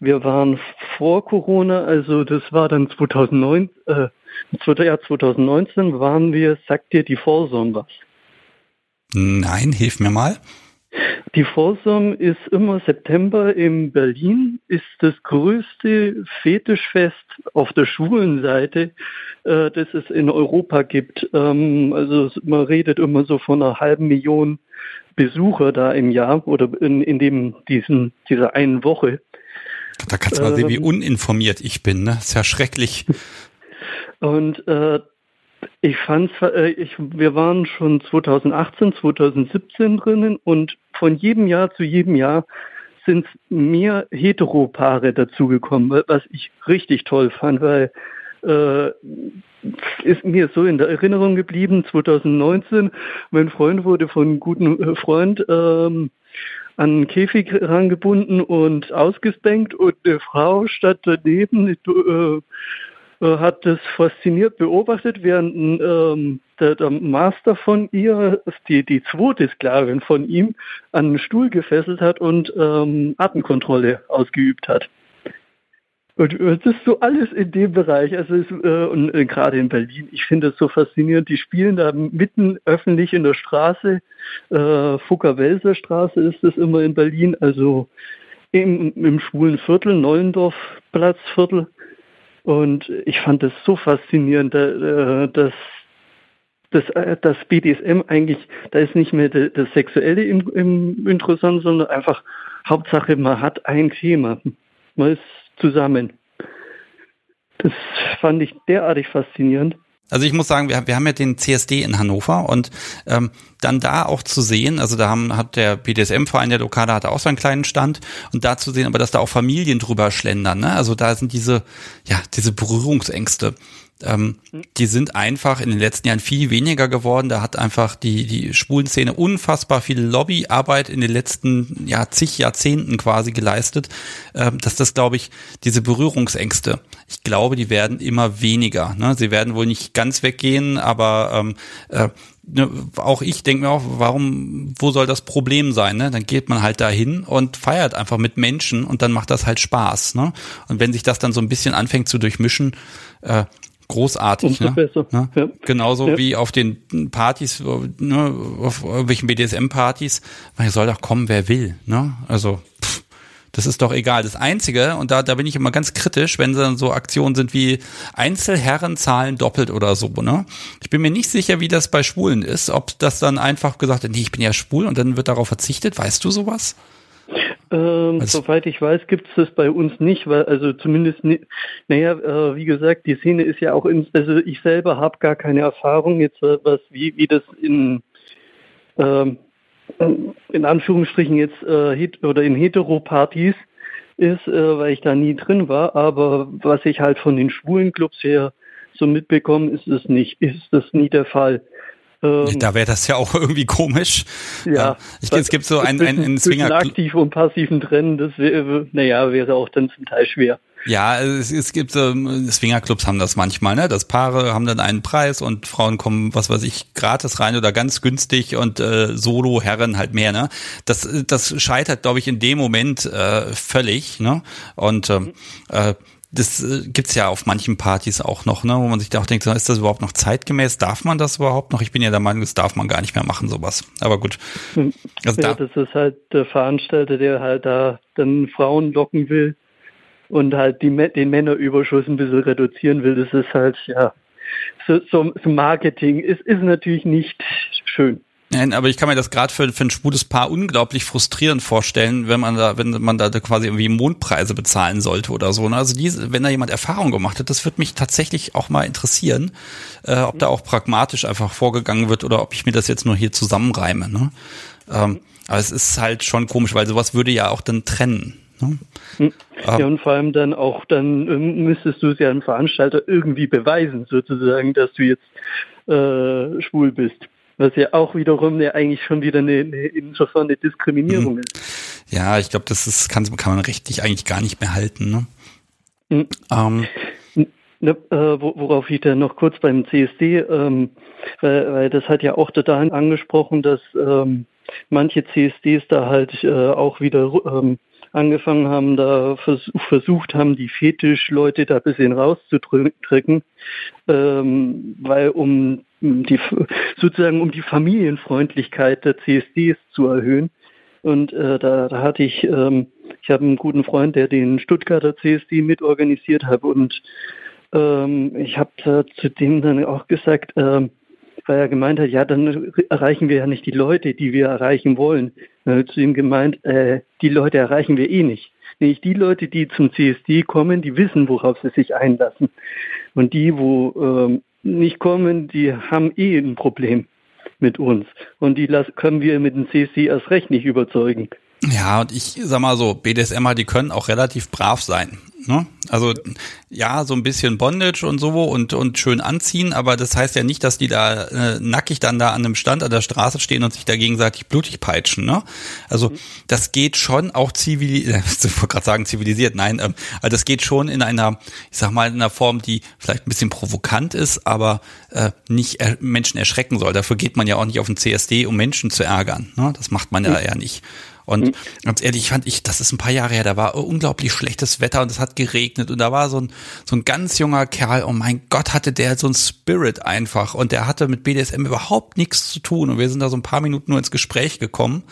wir waren vor Corona, also das war dann 2009, äh, Jahr 2019 waren wir, sagt dir die Folsom was? Nein, hilf mir mal. Die Folsom ist immer September in Berlin, ist das größte Fetischfest auf der schwulen Seite, äh, das es in Europa gibt. Ähm, also man redet immer so von einer halben Million Besucher da im Jahr oder in, in dem, diesen, dieser einen Woche. Da kannst du mal sehen, wie ähm, uninformiert ich bin. Ne? Das ist ja schrecklich. Und äh, ich fand, äh, wir waren schon 2018, 2017 drinnen und von jedem Jahr zu jedem Jahr sind mehr Heteropaare dazugekommen, was ich richtig toll fand, weil äh, ist mir so in der Erinnerung geblieben, 2019, mein Freund wurde von einem guten äh, Freund ähm, an einen Käfig rangebunden und ausgespenkt und eine Frau statt daneben äh, hat das fasziniert beobachtet, während ähm, der, der, Master von ihr, die, die zweite Sklavin von ihm, an einen Stuhl gefesselt hat und ähm, Atemkontrolle ausgeübt hat. Und es ist so alles in dem Bereich, also es, äh, und äh, gerade in Berlin, ich finde das so faszinierend. Die spielen da mitten öffentlich in der Straße, äh, Fucker-Welser Straße ist es immer in Berlin, also im, im schwulen Viertel, Neulendorf Platzviertel. Und ich fand es so faszinierend, äh, dass das, äh, das BDSM eigentlich, da ist nicht mehr das Sexuelle im, im interessant, sondern einfach Hauptsache, man hat ein Thema. Man ist zusammen. Das fand ich derartig faszinierend. Also ich muss sagen, wir, wir haben ja den CSD in Hannover und ähm, dann da auch zu sehen, also da haben, hat der BDSM-Verein, der Lokale hatte auch so einen kleinen Stand und da zu sehen, aber dass da auch Familien drüber schlendern, ne? Also da sind diese, ja, diese Berührungsängste ähm, die sind einfach in den letzten Jahren viel weniger geworden. Da hat einfach die, die Schwulenszene unfassbar viel Lobbyarbeit in den letzten ja, zig Jahrzehnten quasi geleistet, ähm, dass das, glaube ich, diese Berührungsängste, ich glaube, die werden immer weniger. Ne? Sie werden wohl nicht ganz weggehen, aber ähm, äh, ne, auch ich denke mir auch, warum, wo soll das Problem sein? Ne? Dann geht man halt dahin und feiert einfach mit Menschen und dann macht das halt Spaß. Ne? Und wenn sich das dann so ein bisschen anfängt zu durchmischen, äh, großartig. Ne? Ne? Ja. Genauso ja. wie auf den Partys, ne, auf irgendwelchen BDSM-Partys. Man soll doch kommen, wer will. Ne? Also pff, das ist doch egal. Das Einzige, und da, da bin ich immer ganz kritisch, wenn dann so Aktionen sind wie Einzelherren zahlen doppelt oder so. Ne? Ich bin mir nicht sicher, wie das bei Schwulen ist. Ob das dann einfach gesagt wird, nee, ich bin ja schwul und dann wird darauf verzichtet. Weißt du sowas? Ähm, also, soweit ich weiß, gibt es das bei uns nicht, weil also zumindest, naja, äh, wie gesagt, die Szene ist ja auch, in, also ich selber habe gar keine Erfahrung jetzt, äh, was wie wie das in ähm, in Anführungsstrichen jetzt äh, oder in Heteropartys ist, äh, weil ich da nie drin war. Aber was ich halt von den schwulen Clubs her so mitbekommen, ist es nicht, ist das nie der Fall. Ähm, da wäre das ja auch irgendwie komisch. Ja, ich, es gibt so ein, ein, ein Swinger aktiv und passiven Trennen, das wäre, naja, wäre auch dann zum Teil schwer. Ja, es, es gibt ähm, Swingerclubs haben das manchmal, ne? Das Paare haben dann einen Preis und Frauen kommen, was weiß ich, gratis rein oder ganz günstig und äh, Solo-Herren halt mehr, ne? Das, das scheitert, glaube ich, in dem Moment äh, völlig, ne? Und ähm, äh, das äh, gibt's ja auf manchen Partys auch noch, ne, wo man sich da auch denkt, ist das überhaupt noch zeitgemäß? Darf man das überhaupt noch? Ich bin ja der Meinung, das darf man gar nicht mehr machen, sowas. Aber gut. Also ja, da das ist halt der Veranstalter, der halt da dann Frauen locken will und halt die, den Männerüberschuss ein bisschen reduzieren will. Das ist halt, ja, so, so, so Marketing ist, ist natürlich nicht schön. Nein, aber ich kann mir das gerade für, für ein schwules Paar unglaublich frustrierend vorstellen, wenn man da, wenn man da quasi irgendwie Mondpreise bezahlen sollte oder so. Ne? Also diese, wenn da jemand Erfahrung gemacht hat, das würde mich tatsächlich auch mal interessieren, äh, ob da auch pragmatisch einfach vorgegangen wird oder ob ich mir das jetzt nur hier zusammenreime. Ne? Ähm, aber es ist halt schon komisch, weil sowas würde ja auch dann trennen. Ne? Hm. Ja, und vor allem dann auch, dann ähm, müsstest du es ja einem Veranstalter irgendwie beweisen, sozusagen, dass du jetzt äh, schwul bist. Was ja auch wiederum ja eigentlich schon wieder eine, eine insofern eine Diskriminierung mhm. ist. Ja, ich glaube, das ist, kann, kann man rechtlich eigentlich gar nicht mehr halten. Ne? Mhm. Ähm. Ne, äh, worauf ich dann noch kurz beim CSD, ähm, weil, weil das hat ja auch total angesprochen, dass ähm, manche CSDs da halt äh, auch wieder ähm, angefangen haben, da vers versucht haben, die Fetischleute da ein bisschen rauszudrücken, ähm, weil um die sozusagen um die Familienfreundlichkeit der CSDs zu erhöhen. Und äh, da, da hatte ich, ähm, ich habe einen guten Freund, der den Stuttgarter CSD mitorganisiert hat und ähm, ich habe zu dem dann auch gesagt, ähm, weil er gemeint hat, ja, dann erreichen wir ja nicht die Leute, die wir erreichen wollen. Hat zu ihm gemeint, äh, die Leute erreichen wir eh nicht. Nämlich die Leute, die zum CSD kommen, die wissen, worauf sie sich einlassen. Und die, wo ähm, nicht kommen, die haben eh ein Problem mit uns. Und die können wir mit dem CSD erst recht nicht überzeugen. Ja, und ich sag mal so, BDSMer, die können auch relativ brav sein. Ne? Also ja, so ein bisschen Bondage und so und, und schön anziehen, aber das heißt ja nicht, dass die da äh, nackig dann da an einem Stand an der Straße stehen und sich da gegenseitig blutig peitschen. Ne? Also das geht schon auch zivilisiert, ich wollte gerade sagen zivilisiert, nein, ähm, also das geht schon in einer, ich sag mal, in einer Form, die vielleicht ein bisschen provokant ist, aber äh, nicht er Menschen erschrecken soll. Dafür geht man ja auch nicht auf den CSD, um Menschen zu ärgern. Ne? Das macht man ja mhm. eher nicht. Und mhm. ganz ehrlich, fand ich, das ist ein paar Jahre her, da war unglaublich schlechtes Wetter und es hat geregnet und da war so ein, so ein ganz junger Kerl, oh mein Gott, hatte der so ein Spirit einfach und der hatte mit BDSM überhaupt nichts zu tun und wir sind da so ein paar Minuten nur ins Gespräch gekommen.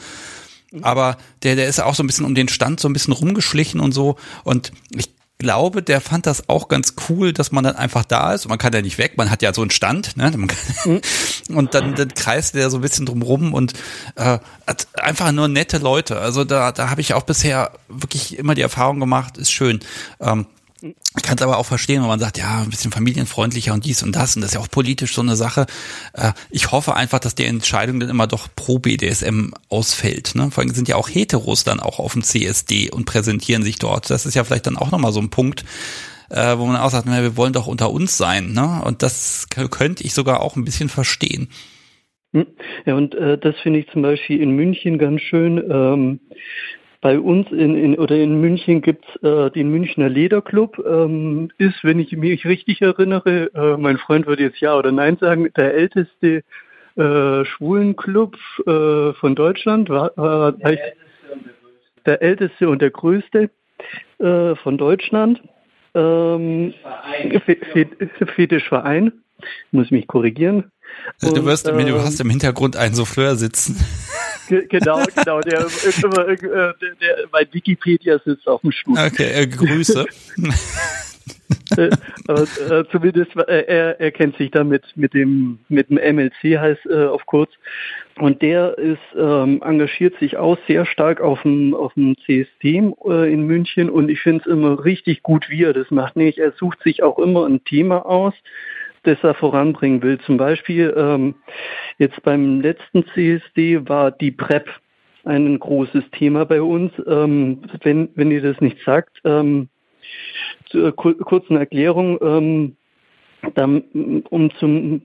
Aber der, der ist auch so ein bisschen um den Stand so ein bisschen rumgeschlichen und so. Und ich glaube, der fand das auch ganz cool, dass man dann einfach da ist. Man kann ja nicht weg, man hat ja so einen Stand, ne? Kann, mhm. und dann, dann kreist der so ein bisschen drumrum und äh, einfach nur nette Leute. Also da, da habe ich auch bisher wirklich immer die Erfahrung gemacht, ist schön. Ähm, ich kann es aber auch verstehen, wenn man sagt, ja, ein bisschen familienfreundlicher und dies und das und das ist ja auch politisch so eine Sache. Äh, ich hoffe einfach, dass die Entscheidung dann immer doch pro BDSM ausfällt. Ne? Vor allem sind ja auch Heteros dann auch auf dem CSD und präsentieren sich dort. Das ist ja vielleicht dann auch nochmal so ein Punkt, äh, wo man auch sagt, na, wir wollen doch unter uns sein. Ne? Und das könnte ich sogar auch ein bisschen verstehen. Hm. Ja, und äh, das finde ich zum Beispiel in München ganz schön. Ähm, bei uns in, in oder in München gibt's äh, den Münchner Lederclub. Ähm, ist, wenn ich mich richtig erinnere, äh, mein Freund würde jetzt ja oder nein sagen, der älteste äh, Schwulenclub äh, von Deutschland. War, war der, älteste der älteste und der größte äh, von Deutschland. Ähm, Fetischverein. Muss mich korrigieren. Du, wirst, und, du hast im Hintergrund einen Souffleur sitzen. Genau, genau. Der, äh, der, der, bei Wikipedia sitzt auf dem Stuhl. Okay, äh, Grüße. äh, äh, zumindest äh, er, er kennt sich damit mit dem mit dem MLC heißt äh, auf kurz und der ist ähm, engagiert sich auch sehr stark auf dem auf dem CSD in München und ich finde es immer richtig gut, wie er das macht. Nee, er sucht sich auch immer ein Thema aus, das er voranbringen will. Zum Beispiel ähm, jetzt beim letzten CSD war die PrEP ein großes Thema bei uns. Ähm, wenn, wenn ihr das nicht sagt, ähm, zur kurzen Erklärung, ähm, dann, um zum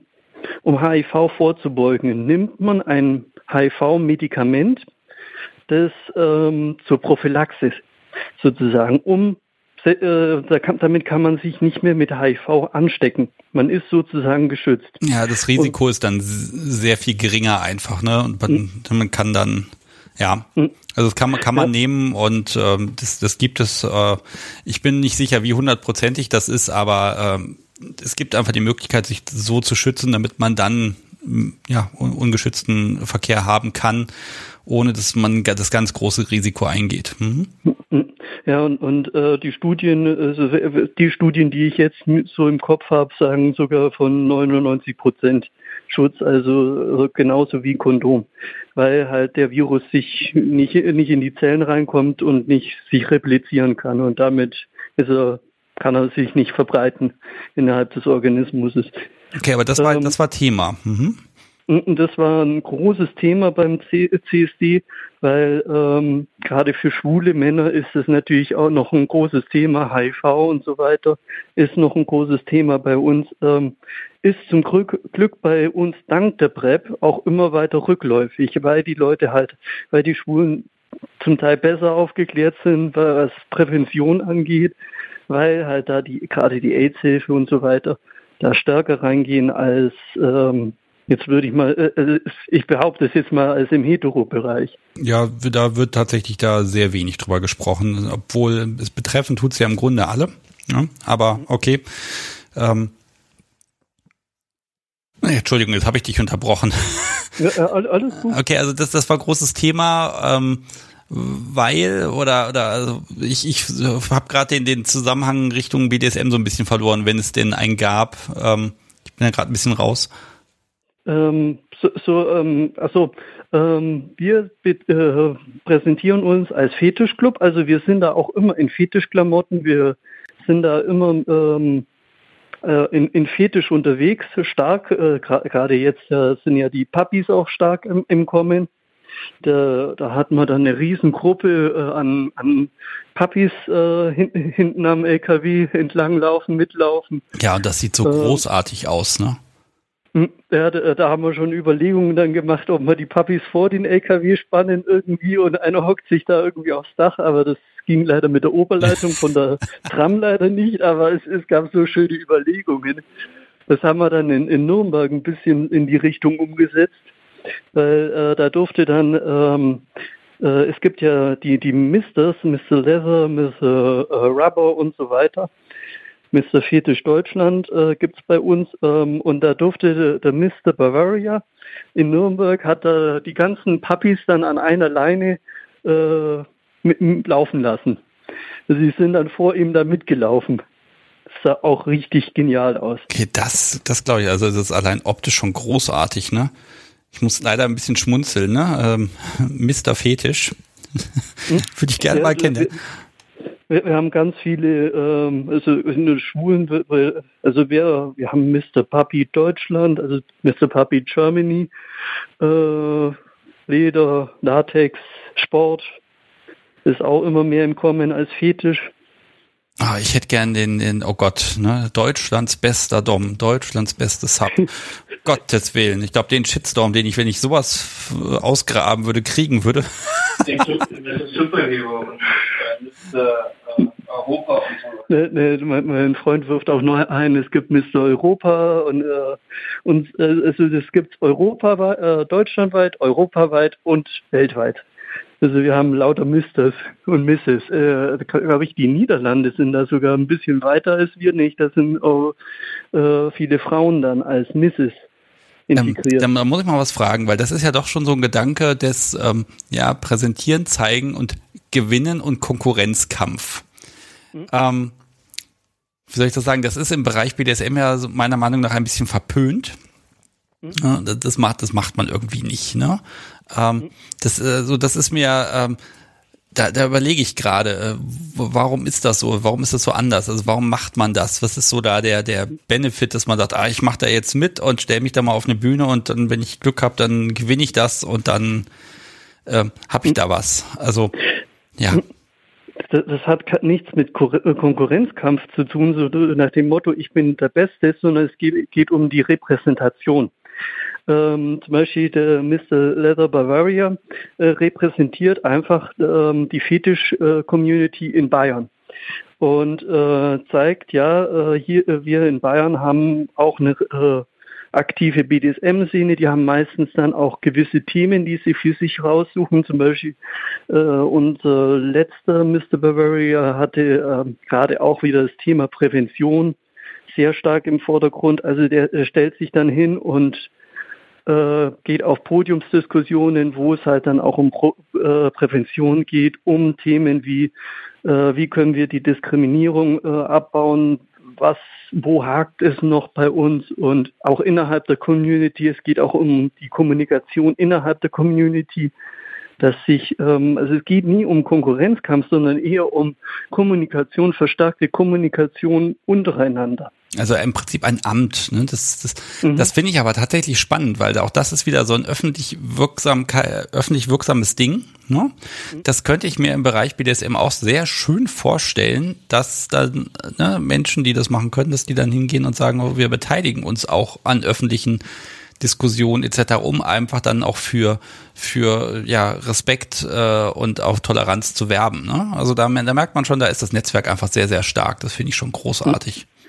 um HIV vorzubeugen, nimmt man ein HIV-Medikament, das ähm, zur Prophylaxis sozusagen, um äh, damit kann man sich nicht mehr mit HIV anstecken. Man ist sozusagen geschützt. Ja, das Risiko und, ist dann sehr viel geringer einfach, ne? Und man, hm. man kann dann, ja, hm. also das kann man kann man ja. nehmen und ähm, das, das gibt es. Äh, ich bin nicht sicher, wie hundertprozentig das ist, aber ähm, es gibt einfach die Möglichkeit, sich so zu schützen, damit man dann ja, ungeschützten Verkehr haben kann, ohne dass man das ganz große Risiko eingeht. Mhm. Ja, und, und äh, die Studien, also die Studien, die ich jetzt so im Kopf habe, sagen sogar von 99 Prozent Schutz, also genauso wie Kondom, weil halt der Virus sich nicht, nicht in die Zellen reinkommt und nicht sich replizieren kann und damit ist er kann er sich nicht verbreiten innerhalb des Organismus. Okay, aber das war, ähm, das war Thema. Mhm. Das war ein großes Thema beim CSD, weil ähm, gerade für schwule Männer ist es natürlich auch noch ein großes Thema. HIV und so weiter ist noch ein großes Thema bei uns. Ähm, ist zum Glück, Glück bei uns dank der PrEP auch immer weiter rückläufig, weil die Leute halt, weil die Schwulen zum Teil besser aufgeklärt sind, was Prävention angeht weil halt da die gerade die AIDS-Hilfe und so weiter da stärker reingehen als ähm, Jetzt würde ich mal, äh, äh, ich behaupte es jetzt mal als im Hetero-Bereich. Ja, da wird tatsächlich da sehr wenig drüber gesprochen, obwohl es betreffend tut es ja im Grunde alle. Ja, aber okay. Ähm, Entschuldigung, jetzt habe ich dich unterbrochen. Ja, alles gut. Okay, also das, das war großes Thema. Ähm, weil oder oder also ich ich habe gerade den den Zusammenhang Richtung BDSM so ein bisschen verloren, wenn es denn einen gab. Ähm, ich bin ja gerade ein bisschen raus. Ähm, so, so ähm, also ähm, wir äh, präsentieren uns als Fetischclub, also wir sind da auch immer in Fetischklamotten, wir sind da immer ähm, äh, in, in Fetisch unterwegs, stark, äh, gerade jetzt sind ja die Puppies auch stark im, im Kommen. Da, da hat man dann eine Riesengruppe äh, an, an Puppies äh, hin, hinten am LKW entlanglaufen, mitlaufen. Ja, und das sieht so äh, großartig aus, ne? Hm, ja, da, da, haben wir schon Überlegungen dann gemacht, ob wir die Puppies vor den LKW spannen irgendwie und einer hockt sich da irgendwie aufs Dach, aber das ging leider mit der Oberleitung von der Tram leider nicht, aber es, es gab so schöne Überlegungen. Das haben wir dann in, in Nürnberg ein bisschen in die Richtung umgesetzt weil äh, da durfte dann, ähm, äh, es gibt ja die, die Misters, Mr. Leather, Mr. Äh, Rubber und so weiter. Mr. Fetisch Deutschland äh, gibt es bei uns ähm, und da durfte der, Mr. Bavaria in Nürnberg, hat da die ganzen Puppies dann an einer Leine äh, mit, laufen lassen. Sie sind dann vor ihm da mitgelaufen sah auch richtig genial aus. Okay, das, das glaube ich, also das ist allein optisch schon großartig, ne? Ich muss leider ein bisschen schmunzeln, ne? Ähm, Mr. Fetisch. Würde ich gerne ja, mal kennen. Wir, wir, haben ganz viele, ähm, also in den Schulen, also wir, wir haben Mr. Puppy Deutschland, also Mr. Puppy Germany, äh, Leder, Latex, Sport ist auch immer mehr im Kommen als Fetisch. Ah, ich hätte gern den, den, oh Gott, ne, Deutschlands bester Dom, Deutschlands bestes Sub. Gottes Willen. Ich glaube, den Shitstorm, den ich, wenn ich sowas ausgraben würde, kriegen würde. Den Superhero. Europa und so. Ne, ne, mein, mein, Freund wirft auch noch ein, es gibt Mr. Europa und, äh, und äh, also es gibt Europa, äh, deutschlandweit, europaweit und weltweit. Also wir haben lauter Misters und Misses. Äh, Glaube ich, die Niederlande sind da sogar ein bisschen weiter als wir nicht. Da sind auch äh, viele Frauen dann als Misses integriert. Ähm, dann muss ich mal was fragen, weil das ist ja doch schon so ein Gedanke des ähm, ja, Präsentieren, Zeigen und Gewinnen und Konkurrenzkampf. Mhm. Ähm, wie soll ich das sagen? Das ist im Bereich BDSM ja meiner Meinung nach ein bisschen verpönt. Mhm. Das macht, das macht man irgendwie nicht. Ne? Ähm, mhm. das, äh, so, das ist mir, ähm, da, da überlege ich gerade, äh, warum ist das so? Warum ist das so anders? Also warum macht man das? Was ist so da der der Benefit, dass man sagt, ah, ich mache da jetzt mit und stelle mich da mal auf eine Bühne und dann, wenn ich Glück habe, dann gewinne ich das und dann äh, habe ich da was. Also ja. das, hat nichts mit äh, Konkurrenzkampf zu tun, so nach dem Motto, ich bin der Beste, sondern es geht, geht um die Repräsentation. Ähm, zum Beispiel der Mr. Leather Bavaria äh, repräsentiert einfach ähm, die Fetisch-Community in Bayern und äh, zeigt, ja, äh, hier äh, wir in Bayern haben auch eine äh, aktive BDSM-Szene, die haben meistens dann auch gewisse Themen, die sie für sich raussuchen. Zum Beispiel äh, unser letzter Mr. Bavaria hatte äh, gerade auch wieder das Thema Prävention sehr stark im Vordergrund. Also der, der stellt sich dann hin und äh, geht auf Podiumsdiskussionen, wo es halt dann auch um Pro, äh, Prävention geht, um Themen wie, äh, wie können wir die Diskriminierung äh, abbauen, was, wo hakt es noch bei uns und auch innerhalb der Community. Es geht auch um die Kommunikation innerhalb der Community dass sich, ähm, also es geht nie um Konkurrenzkampf, sondern eher um Kommunikation, verstärkte Kommunikation untereinander. Also im Prinzip ein Amt. Ne? Das, das, mhm. das finde ich aber tatsächlich spannend, weil auch das ist wieder so ein öffentlich, wirksam, öffentlich wirksames Ding. Ne? Mhm. Das könnte ich mir im Bereich BDSM auch sehr schön vorstellen, dass dann ne, Menschen, die das machen können, dass die dann hingehen und sagen, oh, wir beteiligen uns auch an öffentlichen Diskussion etc., um einfach dann auch für, für ja, Respekt äh, und auch Toleranz zu werben. Ne? Also da, da merkt man schon, da ist das Netzwerk einfach sehr, sehr stark. Das finde ich schon großartig. Hm.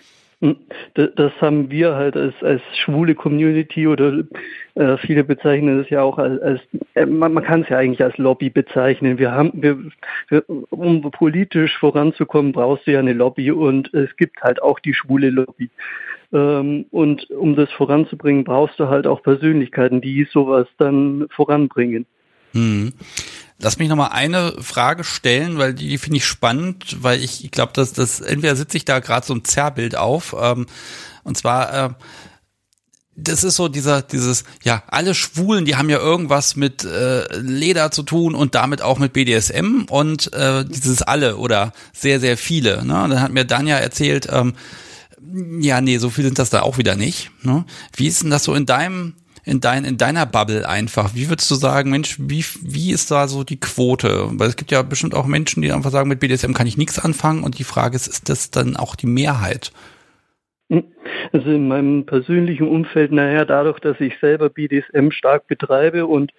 Das haben wir halt als, als schwule Community oder äh, viele bezeichnen es ja auch als, als äh, man, man kann es ja eigentlich als Lobby bezeichnen. Wir haben, wir, wir, um politisch voranzukommen, brauchst du ja eine Lobby und es gibt halt auch die schwule Lobby. Ähm, und um das voranzubringen, brauchst du halt auch Persönlichkeiten, die sowas dann voranbringen. Hm. Lass mich nochmal eine Frage stellen, weil die, die finde ich spannend, weil ich, ich glaube, dass das entweder sitze ich da gerade so ein Zerrbild auf, ähm, und zwar äh, das ist so dieser, dieses, ja, alle Schwulen, die haben ja irgendwas mit äh, Leder zu tun und damit auch mit BDSM und äh, dieses alle oder sehr, sehr viele. Ne? Und dann hat mir Danja erzählt, ähm, ja, nee, so viel sind das da auch wieder nicht. Ne? Wie ist denn das so in deinem, in, dein, in deiner Bubble einfach? Wie würdest du sagen, Mensch, wie, wie ist da so die Quote? Weil es gibt ja bestimmt auch Menschen, die einfach sagen, mit BDSM kann ich nichts anfangen und die Frage ist, ist das dann auch die Mehrheit? Also in meinem persönlichen Umfeld, naja, dadurch, dass ich selber BDSM stark betreibe und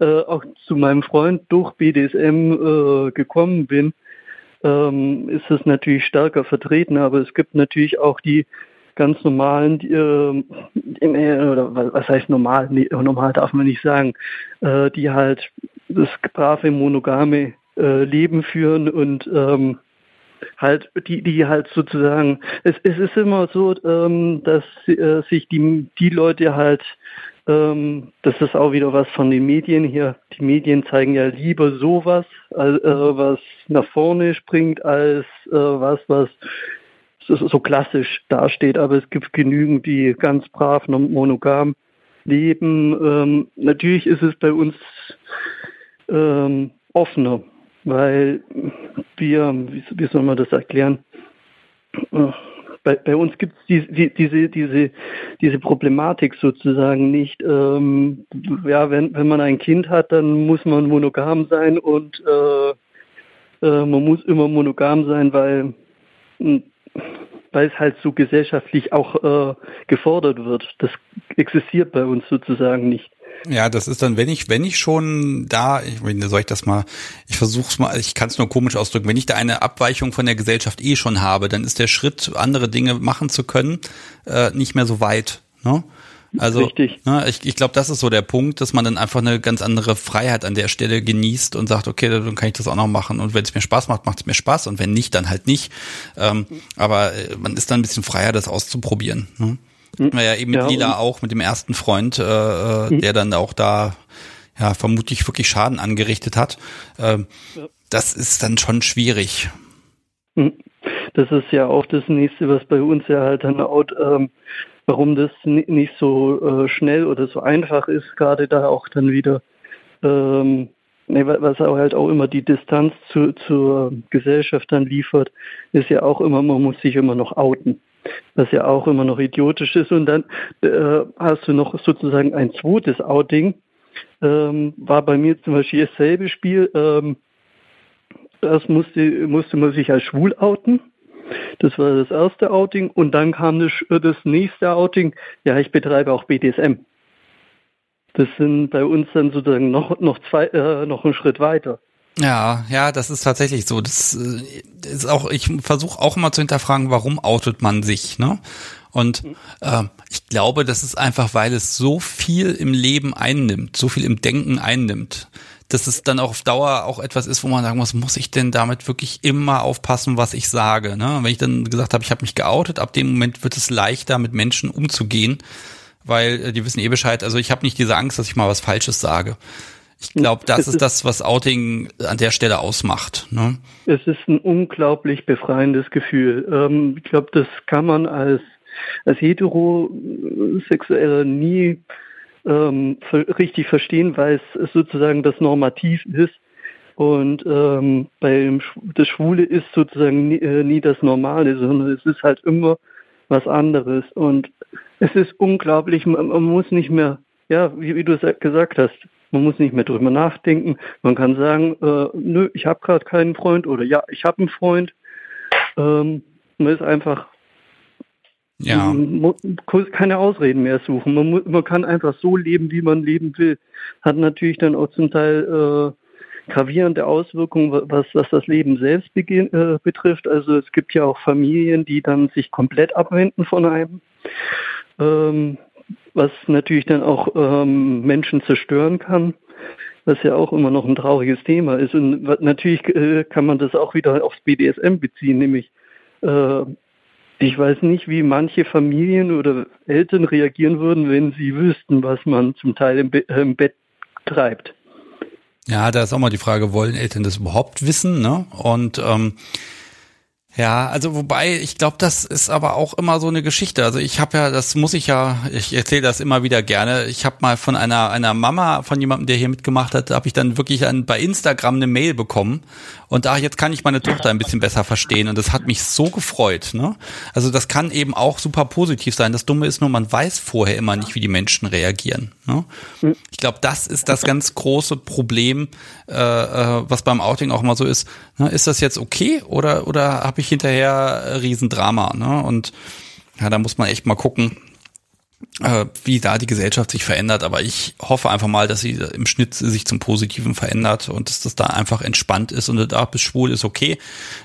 äh, auch zu meinem Freund durch BDSM äh, gekommen bin, ähm, ist es natürlich stärker vertreten, aber es gibt natürlich auch die ganz normalen, äh, oder was heißt normal, nee, normal darf man nicht sagen, äh, die halt das brave monogame äh, Leben führen und ähm, halt die die halt sozusagen es, es ist immer so ähm, dass äh, sich die die Leute halt ähm, das ist auch wieder was von den Medien hier. Die Medien zeigen ja lieber sowas, äh, was nach vorne springt, als äh, was, was so, klassisch dasteht. Aber es gibt genügend, die ganz brav monogam leben. Ähm, natürlich ist es bei uns ähm, offener, weil wir, wie, wie soll man das erklären? Äh, bei, bei uns gibt es die, die, diese, diese, diese Problematik sozusagen nicht. Ähm, ja, wenn, wenn man ein Kind hat, dann muss man monogam sein und äh, äh, man muss immer monogam sein, weil, hm, weil es halt so gesellschaftlich auch äh, gefordert wird. Das existiert bei uns sozusagen nicht. Ja, das ist dann, wenn ich, wenn ich schon da, ich, soll ich das mal, ich versuch's mal, ich kann es nur komisch ausdrücken, wenn ich da eine Abweichung von der Gesellschaft eh schon habe, dann ist der Schritt, andere Dinge machen zu können, äh, nicht mehr so weit. Ne? Also Richtig. Ne, ich, ich glaube, das ist so der Punkt, dass man dann einfach eine ganz andere Freiheit an der Stelle genießt und sagt, okay, dann kann ich das auch noch machen. Und wenn es mir Spaß macht, macht es mir Spaß. Und wenn nicht, dann halt nicht. Ähm, aber äh, man ist dann ein bisschen freier, das auszuprobieren. Ne? Hatten wir ja eben mit ja, Lila auch, mit dem ersten Freund, äh, äh mhm. der dann auch da ja vermutlich wirklich Schaden angerichtet hat. Äh. Das ist dann schon schwierig. Mhm. Das ist ja auch das nächste, was bei uns ja halt dann auch, ähm, warum das nicht so äh, schnell oder so einfach ist, gerade da auch dann wieder, ähm, ne, was auch halt auch immer die Distanz zu, zur Gesellschaft dann liefert, ist ja auch immer, man muss sich immer noch outen was ja auch immer noch idiotisch ist. Und dann äh, hast du noch sozusagen ein zweites Outing. Ähm, war bei mir zum Beispiel dasselbe Spiel. Ähm, äh, zuerst musste, musste man sich als schwul outen. Das war das erste Outing. Und dann kam das, das nächste Outing. Ja, ich betreibe auch BDSM. Das sind bei uns dann sozusagen noch, noch zwei, äh, noch einen Schritt weiter. Ja, ja, das ist tatsächlich so. Das äh, ist auch, ich versuche auch immer zu hinterfragen, warum outet man sich, ne? Und äh, ich glaube, das ist einfach, weil es so viel im Leben einnimmt, so viel im Denken einnimmt, dass es dann auch auf Dauer auch etwas ist, wo man sagen muss, muss ich denn damit wirklich immer aufpassen, was ich sage? Ne? Wenn ich dann gesagt habe, ich habe mich geoutet, ab dem Moment wird es leichter, mit Menschen umzugehen, weil äh, die wissen eh Bescheid. Also ich habe nicht diese Angst, dass ich mal was Falsches sage. Ich glaube, das ist das, was Outing an der Stelle ausmacht. Ne? Es ist ein unglaublich befreiendes Gefühl. Ähm, ich glaube, das kann man als, als Heterosexueller nie ähm, richtig verstehen, weil es sozusagen das Normativ ist. Und ähm, beim das Schwule ist sozusagen nie, äh, nie das Normale, sondern es ist halt immer was anderes. Und es ist unglaublich, man, man muss nicht mehr, ja, wie, wie du gesagt hast, man muss nicht mehr drüber nachdenken. Man kann sagen, äh, nö, ich habe gerade keinen Freund oder ja, ich habe einen Freund. Ähm, man ist einfach ja. Man keine Ausreden mehr suchen. Man, muss, man kann einfach so leben, wie man leben will. Hat natürlich dann auch zum Teil äh, gravierende Auswirkungen, was, was das Leben selbst äh, betrifft. Also es gibt ja auch Familien, die dann sich komplett abwenden von einem. Ähm, was natürlich dann auch ähm, Menschen zerstören kann, was ja auch immer noch ein trauriges Thema ist. Und natürlich äh, kann man das auch wieder aufs BDSM beziehen, nämlich äh, ich weiß nicht, wie manche Familien oder Eltern reagieren würden, wenn sie wüssten, was man zum Teil im, Be im Bett treibt. Ja, da ist auch mal die Frage, wollen Eltern das überhaupt wissen? Ne? Und ähm, ja, also wobei, ich glaube, das ist aber auch immer so eine Geschichte. Also ich habe ja, das muss ich ja, ich erzähle das immer wieder gerne. Ich habe mal von einer einer Mama, von jemandem, der hier mitgemacht hat, habe ich dann wirklich an, bei Instagram eine Mail bekommen und da jetzt kann ich meine Tochter ein bisschen besser verstehen und das hat mich so gefreut. Ne? Also das kann eben auch super positiv sein. Das Dumme ist nur, man weiß vorher immer nicht, wie die Menschen reagieren. Ne? Ich glaube, das ist das ganz große Problem, äh, äh, was beim Outing auch immer so ist. Ne? Ist das jetzt okay oder oder habe ich hinterher Riesendrama? Ne? Und ja, da muss man echt mal gucken, äh, wie da die Gesellschaft sich verändert. Aber ich hoffe einfach mal, dass sie im Schnitt sich zum Positiven verändert und dass das da einfach entspannt ist und da bis schwul ist okay.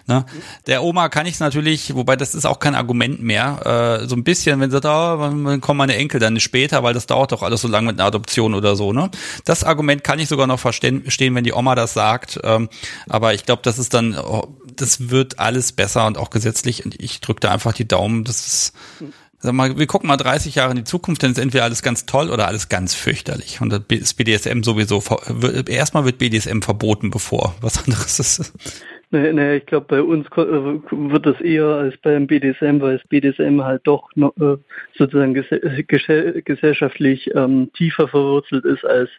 Ne? Der Oma kann ich natürlich, wobei das ist auch kein Argument mehr, äh, so ein bisschen, wenn sie da, dann kommen meine Enkel dann später, weil das dauert doch alles so lange mit einer Adoption oder so. Ne? Das Argument kann ich sogar noch verstehen, wenn die Oma das sagt. Ähm, aber ich glaube, das ist dann, oh, das wird alles besser und auch gesetzlich. Und ich drücke da einfach die Daumen, dass es Sag mal, wir gucken mal 30 Jahre in die Zukunft, dann ist entweder alles ganz toll oder alles ganz fürchterlich. Und das BDSM sowieso, erstmal wird BDSM verboten, bevor was anderes ist. Nee, nee, ich glaube, bei uns äh, wird das eher als beim BDSM, weil das BDSM halt doch noch, äh, sozusagen gesellschaftlich ähm, tiefer verwurzelt ist als,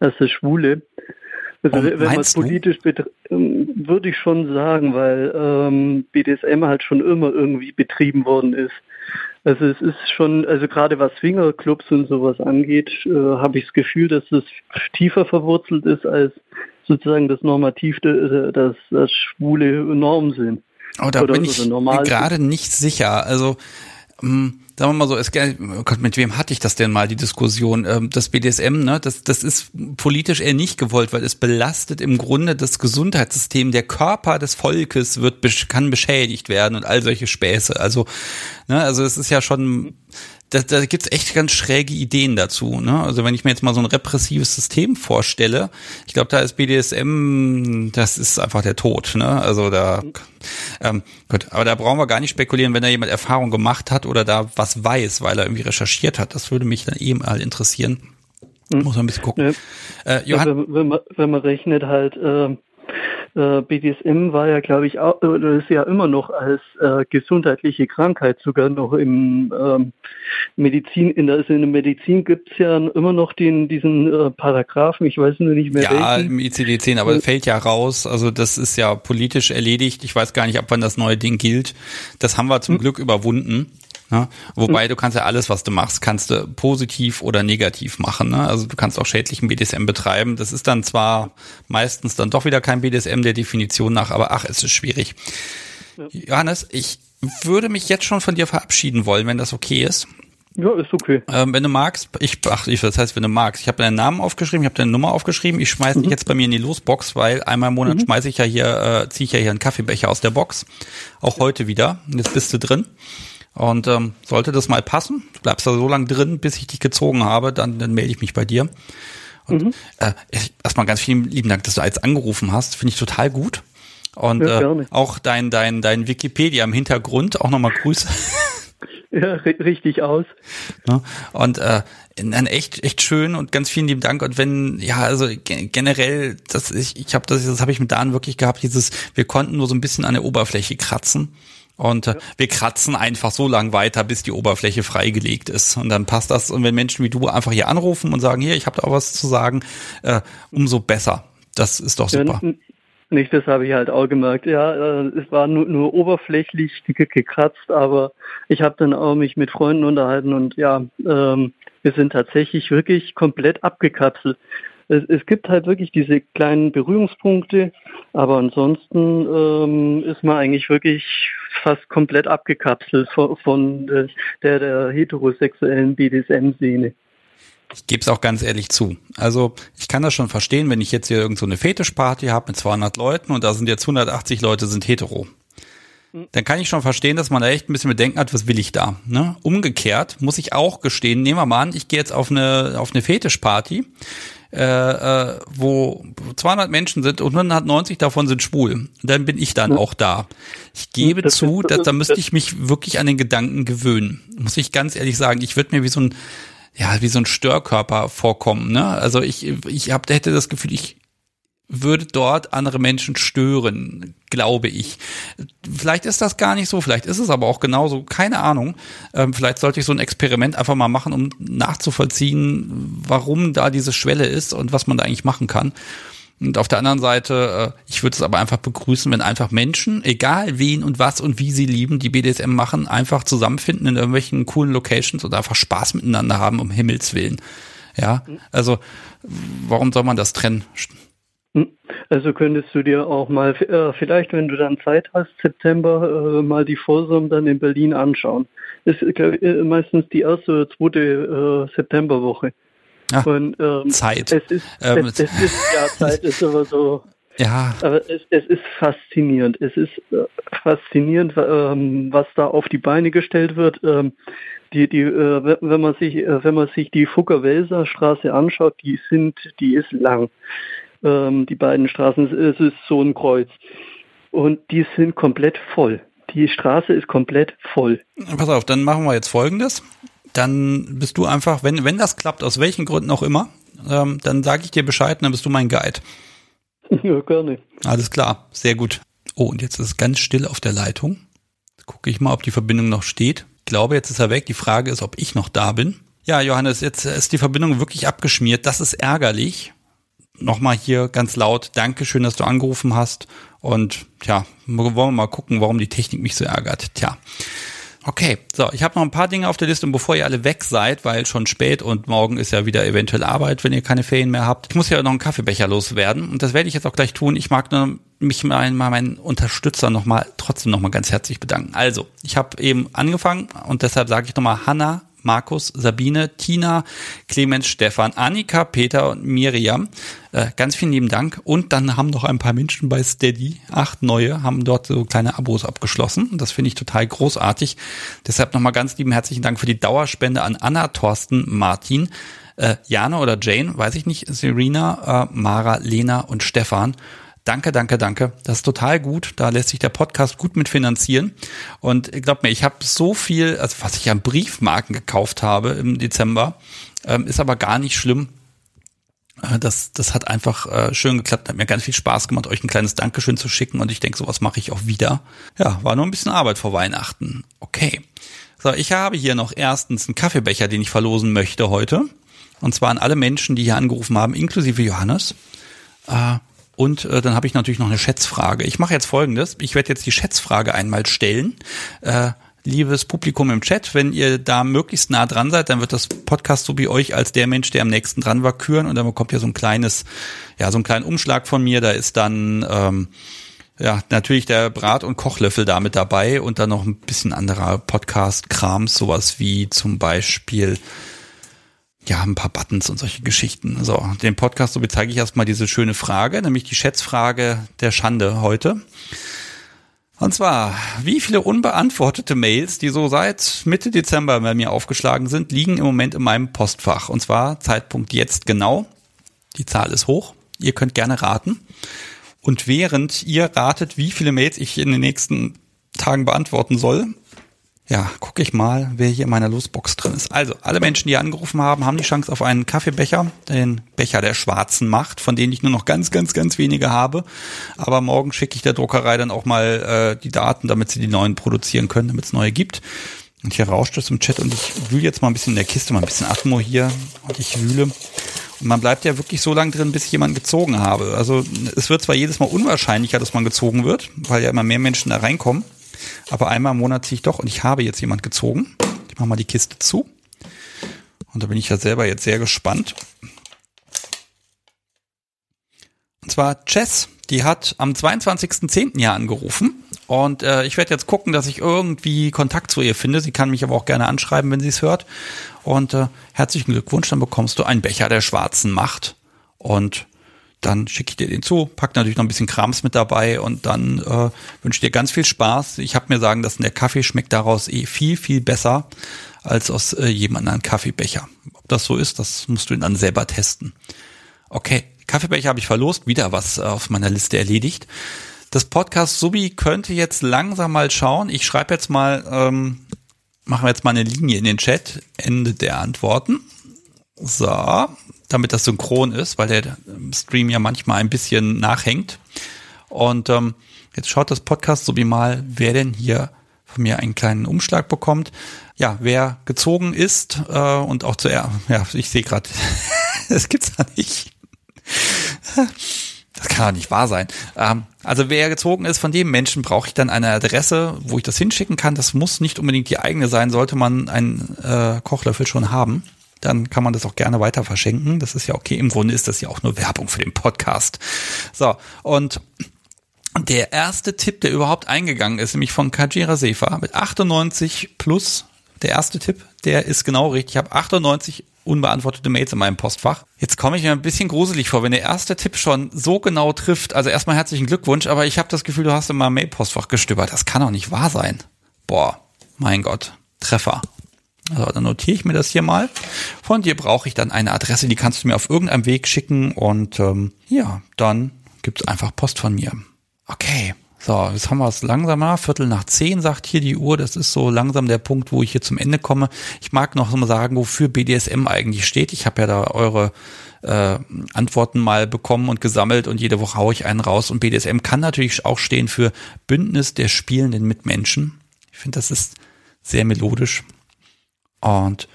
als das Schwule. Also, wenn man es politisch ähm, würde ich schon sagen, weil ähm, BDSM halt schon immer irgendwie betrieben worden ist. Also es ist schon, also gerade was Swingerclubs und sowas angeht, äh, habe ich das Gefühl, dass es tiefer verwurzelt ist als sozusagen das Normativ, das, das schwule Norm sind. Oh, da Oder bin ich gerade nicht sicher. Also ähm, sagen wir mal so, es, oh Gott, mit wem hatte ich das denn mal, die Diskussion? Ähm, das BDSM, ne, das, das ist politisch eher nicht gewollt, weil es belastet im Grunde das Gesundheitssystem. Der Körper des Volkes wird, kann beschädigt werden und all solche Späße. Also, ne, also es ist ja schon da, da gibt es echt ganz schräge Ideen dazu. Ne? Also wenn ich mir jetzt mal so ein repressives System vorstelle, ich glaube, da ist BDSM, das ist einfach der Tod. Ne? Also da, ähm, gut, aber da brauchen wir gar nicht spekulieren, wenn da jemand Erfahrung gemacht hat oder da was weiß, weil er irgendwie recherchiert hat. Das würde mich dann eben mal interessieren. Hm. Muss man ein bisschen gucken. Ja. Äh, Johann, wenn, wenn, man, wenn man rechnet halt, äh, äh, BDSM war ja, glaube ich, auch, oder ist ja immer noch als äh, gesundheitliche Krankheit sogar noch im ähm, Medizin, in der, also in der Medizin gibt es ja immer noch den, diesen äh, Paragraphen, ich weiß nur nicht mehr Ja, welchen. im ICD-10, aber es fällt ja raus, also das ist ja politisch erledigt, ich weiß gar nicht, ab wann das neue Ding gilt. Das haben wir zum hm. Glück überwunden. Ne? Wobei mhm. du kannst ja alles, was du machst, kannst du positiv oder negativ machen. Ne? Also du kannst auch schädlichen BDSM betreiben. Das ist dann zwar meistens dann doch wieder kein BDSM der Definition nach, aber ach, es ist schwierig. Ja. Johannes, ich würde mich jetzt schon von dir verabschieden wollen, wenn das okay ist. Ja, ist okay. Ähm, wenn du magst, ich, ach, ich, das heißt, wenn du magst, ich habe deinen Namen aufgeschrieben, ich habe deine Nummer aufgeschrieben, ich schmeiß mhm. dich jetzt bei mir in die Losbox, weil einmal im Monat mhm. schmeiße ich ja hier, äh, ziehe ich ja hier einen Kaffeebecher aus der Box. Auch heute wieder. Jetzt bist du drin. Und ähm, sollte das mal passen, du bleibst da so lange drin, bis ich dich gezogen habe, dann, dann melde ich mich bei dir. Und mhm. äh, erstmal ganz vielen lieben Dank, dass du jetzt angerufen hast. Finde ich total gut. Und ja, äh, auch dein, dein, dein Wikipedia im Hintergrund, auch nochmal Grüße. Ja, richtig aus. Und äh, dann echt echt schön und ganz vielen lieben Dank und wenn ja also generell das ich ich habe das das habe ich mit Dan wirklich gehabt dieses wir konnten nur so ein bisschen an der Oberfläche kratzen und äh, wir kratzen einfach so lang weiter bis die Oberfläche freigelegt ist. Und dann passt das. Und wenn Menschen wie du einfach hier anrufen und sagen hier ich habe da auch was zu sagen äh, umso besser. Das ist doch super. ja, nicht, das habe ich halt auch gemerkt. Ja, äh, es war nur, nur oberflächlich gekratzt, aber ich habe dann auch mich mit Freunden unterhalten und ja, ähm, wir sind tatsächlich wirklich komplett abgekapselt. Es, es gibt halt wirklich diese kleinen Berührungspunkte, aber ansonsten ähm, ist man eigentlich wirklich fast komplett abgekapselt von, von der, der heterosexuellen BDSM-Szene. Ich gebe es auch ganz ehrlich zu. Also ich kann das schon verstehen, wenn ich jetzt hier irgend so eine Fetischparty habe mit 200 Leuten und da sind jetzt 180 Leute sind hetero. Hm. Dann kann ich schon verstehen, dass man da echt ein bisschen Bedenken hat, was will ich da. Ne? Umgekehrt muss ich auch gestehen, nehmen wir mal an, ich gehe jetzt auf eine, auf eine Fetischparty, äh, äh, wo 200 Menschen sind und 190 davon sind schwul. Dann bin ich dann ja. auch da. Ich gebe das zu, dass, da müsste ich mich wirklich an den Gedanken gewöhnen. Muss ich ganz ehrlich sagen, ich würde mir wie so ein ja, wie so ein Störkörper vorkommen. Ne? Also ich, ich hab, hätte das Gefühl, ich würde dort andere Menschen stören, glaube ich. Vielleicht ist das gar nicht so, vielleicht ist es aber auch genauso, keine Ahnung. Ähm, vielleicht sollte ich so ein Experiment einfach mal machen, um nachzuvollziehen, warum da diese Schwelle ist und was man da eigentlich machen kann. Und auf der anderen Seite, äh, ich würde es aber einfach begrüßen, wenn einfach Menschen, egal wen und was und wie sie lieben, die BDSM machen, einfach zusammenfinden in irgendwelchen coolen Locations und einfach Spaß miteinander haben, um Himmels Willen. Ja, also warum soll man das trennen? Hm. Also könntest du dir auch mal, äh, vielleicht wenn du dann Zeit hast, September, äh, mal die Folsom dann in Berlin anschauen. Das ist äh, meistens die erste oder zweite Septemberwoche. Ach, und, ähm, Zeit. Es ist, ähm, es, es, ist, ja, Zeit ist aber so. Ja. Aber es, es ist faszinierend. Es ist äh, faszinierend, ähm, was da auf die Beine gestellt wird. Ähm, die, die, äh, wenn man sich, äh, wenn man sich die Fugger-Welser Straße anschaut, die sind, die ist lang. Ähm, die beiden Straßen, es ist so ein Kreuz. Und die sind komplett voll. Die Straße ist komplett voll. Pass auf, dann machen wir jetzt Folgendes dann bist du einfach, wenn, wenn das klappt, aus welchen Gründen auch immer, ähm, dann sage ich dir Bescheid dann bist du mein Guide. Ja, gerne. Alles klar, sehr gut. Oh, und jetzt ist es ganz still auf der Leitung. Gucke ich mal, ob die Verbindung noch steht. Ich glaube, jetzt ist er weg. Die Frage ist, ob ich noch da bin. Ja, Johannes, jetzt ist die Verbindung wirklich abgeschmiert. Das ist ärgerlich. Nochmal hier ganz laut. Dankeschön, dass du angerufen hast. Und ja, wollen wir mal gucken, warum die Technik mich so ärgert. Tja. Okay, so, ich habe noch ein paar Dinge auf der Liste und bevor ihr alle weg seid, weil schon spät und morgen ist ja wieder eventuell Arbeit, wenn ihr keine Ferien mehr habt. Ich muss ja noch einen Kaffeebecher loswerden und das werde ich jetzt auch gleich tun. Ich mag nur mich mal, meinen Unterstützer nochmal, trotzdem nochmal ganz herzlich bedanken. Also, ich habe eben angefangen und deshalb sage ich nochmal Hanna, Markus, Sabine, Tina, Clemens, Stefan, Annika, Peter und Miriam. Äh, ganz vielen lieben Dank. Und dann haben noch ein paar Menschen bei Steady, acht neue, haben dort so kleine Abos abgeschlossen. Das finde ich total großartig. Deshalb nochmal ganz lieben herzlichen Dank für die Dauerspende an Anna, Thorsten, Martin, äh, Jana oder Jane, weiß ich nicht, Serena, äh, Mara, Lena und Stefan. Danke, danke, danke. Das ist total gut. Da lässt sich der Podcast gut mit finanzieren. Und glaubt mir, ich habe so viel, also was ich an Briefmarken gekauft habe im Dezember, ähm, ist aber gar nicht schlimm. Äh, das, das hat einfach äh, schön geklappt, hat mir ganz viel Spaß gemacht, euch ein kleines Dankeschön zu schicken und ich denke, sowas mache ich auch wieder. Ja, war nur ein bisschen Arbeit vor Weihnachten. Okay. So, ich habe hier noch erstens einen Kaffeebecher, den ich verlosen möchte heute. Und zwar an alle Menschen, die hier angerufen haben, inklusive Johannes. Äh, und äh, dann habe ich natürlich noch eine Schätzfrage. Ich mache jetzt folgendes. Ich werde jetzt die Schätzfrage einmal stellen. Äh, liebes Publikum im Chat, wenn ihr da möglichst nah dran seid, dann wird das Podcast so wie euch als der Mensch, der am nächsten dran war, küren und dann bekommt ihr so ein kleines, ja, so einen kleinen Umschlag von mir. Da ist dann ähm, ja natürlich der Brat- und Kochlöffel da mit dabei und dann noch ein bisschen anderer Podcast-Krams, sowas wie zum Beispiel ja, ein paar Buttons und solche Geschichten. So, den Podcast, so bezeige ich erstmal diese schöne Frage, nämlich die Schätzfrage der Schande heute. Und zwar, wie viele unbeantwortete Mails, die so seit Mitte Dezember bei mir aufgeschlagen sind, liegen im Moment in meinem Postfach. Und zwar Zeitpunkt jetzt genau. Die Zahl ist hoch. Ihr könnt gerne raten. Und während ihr ratet, wie viele Mails ich in den nächsten Tagen beantworten soll, ja, gucke ich mal, wer hier in meiner Losbox drin ist. Also, alle Menschen, die angerufen haben, haben die Chance auf einen Kaffeebecher, den Becher der schwarzen Macht, von denen ich nur noch ganz, ganz, ganz wenige habe. Aber morgen schicke ich der Druckerei dann auch mal äh, die Daten, damit sie die neuen produzieren können, damit es neue gibt. Und hier rauscht es im Chat und ich wühle jetzt mal ein bisschen in der Kiste, mal ein bisschen Atmo hier und ich wühle. Und man bleibt ja wirklich so lange drin, bis ich jemanden gezogen habe. Also es wird zwar jedes Mal unwahrscheinlicher, dass man gezogen wird, weil ja immer mehr Menschen da reinkommen. Aber einmal im Monat ziehe ich doch und ich habe jetzt jemand gezogen. Ich mache mal die Kiste zu. Und da bin ich ja selber jetzt sehr gespannt. Und zwar Chess, die hat am 22.10. Jahr angerufen. Und äh, ich werde jetzt gucken, dass ich irgendwie Kontakt zu ihr finde. Sie kann mich aber auch gerne anschreiben, wenn sie es hört. Und äh, herzlichen Glückwunsch, dann bekommst du einen Becher der schwarzen Macht. Und dann schicke ich dir den zu, pack natürlich noch ein bisschen Krams mit dabei und dann äh, wünsche dir ganz viel Spaß. Ich habe mir sagen lassen, der Kaffee schmeckt daraus eh viel, viel besser als aus äh, jedem anderen Kaffeebecher. Ob das so ist, das musst du dann selber testen. Okay, Kaffeebecher habe ich verlost, wieder was äh, auf meiner Liste erledigt. Das Podcast Subi könnte jetzt langsam mal schauen. Ich schreibe jetzt mal, ähm, machen wir jetzt mal eine Linie in den Chat, Ende der Antworten. So, damit das synchron ist, weil der Stream ja manchmal ein bisschen nachhängt. Und ähm, jetzt schaut das Podcast so wie mal, wer denn hier von mir einen kleinen Umschlag bekommt. Ja, wer gezogen ist äh, und auch zuerst, ja, ich sehe gerade, das gibt's ja nicht. Das kann doch nicht wahr sein. Ähm, also wer gezogen ist, von dem Menschen brauche ich dann eine Adresse, wo ich das hinschicken kann. Das muss nicht unbedingt die eigene sein, sollte man einen äh, Kochlöffel schon haben dann kann man das auch gerne weiter verschenken. Das ist ja okay. Im Grunde ist das ja auch nur Werbung für den Podcast. So, und der erste Tipp, der überhaupt eingegangen ist, nämlich von Kajira Sefa mit 98 plus, der erste Tipp, der ist genau richtig. Ich habe 98 unbeantwortete Mails in meinem Postfach. Jetzt komme ich mir ein bisschen gruselig vor, wenn der erste Tipp schon so genau trifft. Also erstmal herzlichen Glückwunsch, aber ich habe das Gefühl, du hast in meinem Mail-Postfach gestöbert. Das kann doch nicht wahr sein. Boah, mein Gott. Treffer. Also dann notiere ich mir das hier mal. Von dir brauche ich dann eine Adresse, die kannst du mir auf irgendeinem Weg schicken und ähm, ja, dann gibt's einfach Post von mir. Okay, so, jetzt haben wir es langsamer. Viertel nach zehn sagt hier die Uhr. Das ist so langsam der Punkt, wo ich hier zum Ende komme. Ich mag noch mal sagen, wofür BDSM eigentlich steht. Ich habe ja da eure äh, Antworten mal bekommen und gesammelt und jede Woche haue ich einen raus. Und BDSM kann natürlich auch stehen für Bündnis der spielenden Mitmenschen. Ich finde, das ist sehr melodisch. Und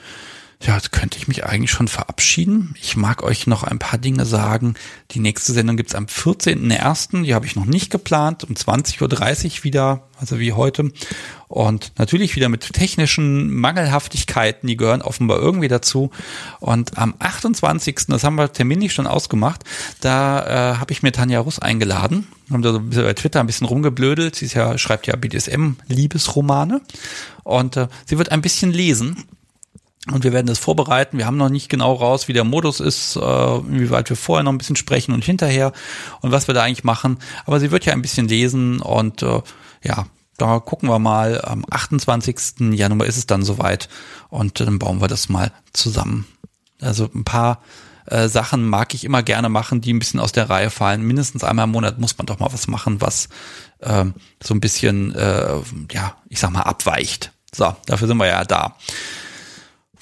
ja, jetzt könnte ich mich eigentlich schon verabschieden. Ich mag euch noch ein paar Dinge sagen. Die nächste Sendung gibt's am 14.01., die habe ich noch nicht geplant, um 20.30 Uhr wieder, also wie heute. Und natürlich wieder mit technischen Mangelhaftigkeiten, die gehören offenbar irgendwie dazu. Und am 28., das haben wir terminlich schon ausgemacht, da äh, habe ich mir Tanja Russ eingeladen. Haben da so bei Twitter ein bisschen rumgeblödelt. Sie ist ja, schreibt ja BDSM-Liebesromane. Und äh, sie wird ein bisschen lesen und wir werden das vorbereiten. Wir haben noch nicht genau raus, wie der Modus ist, äh, inwieweit wir vorher noch ein bisschen sprechen und hinterher und was wir da eigentlich machen. Aber sie wird ja ein bisschen lesen und äh, ja, da gucken wir mal. Am 28. Januar ist es dann soweit und dann bauen wir das mal zusammen. Also ein paar äh, Sachen mag ich immer gerne machen, die ein bisschen aus der Reihe fallen. Mindestens einmal im Monat muss man doch mal was machen, was äh, so ein bisschen, äh, ja, ich sag mal, abweicht. So, dafür sind wir ja da.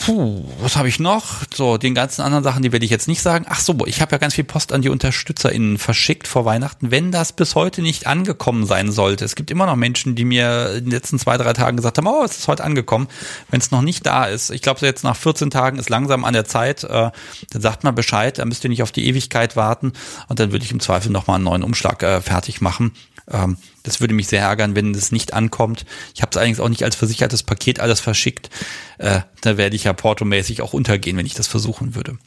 Puh, was habe ich noch? So, den ganzen anderen Sachen, die werde ich jetzt nicht sagen. Ach so, ich habe ja ganz viel Post an die UnterstützerInnen verschickt vor Weihnachten. Wenn das bis heute nicht angekommen sein sollte, es gibt immer noch Menschen, die mir in den letzten zwei, drei Tagen gesagt haben, oh, es ist heute angekommen. Wenn es noch nicht da ist, ich glaube, jetzt nach 14 Tagen ist langsam an der Zeit, äh, dann sagt mal Bescheid, dann müsst ihr nicht auf die Ewigkeit warten und dann würde ich im Zweifel nochmal einen neuen Umschlag äh, fertig machen. Ähm, das würde mich sehr ärgern, wenn es nicht ankommt. Ich habe es eigentlich auch nicht als versichertes Paket alles verschickt. Äh, da werde ich ja portomäßig auch untergehen, wenn ich das versuchen würde.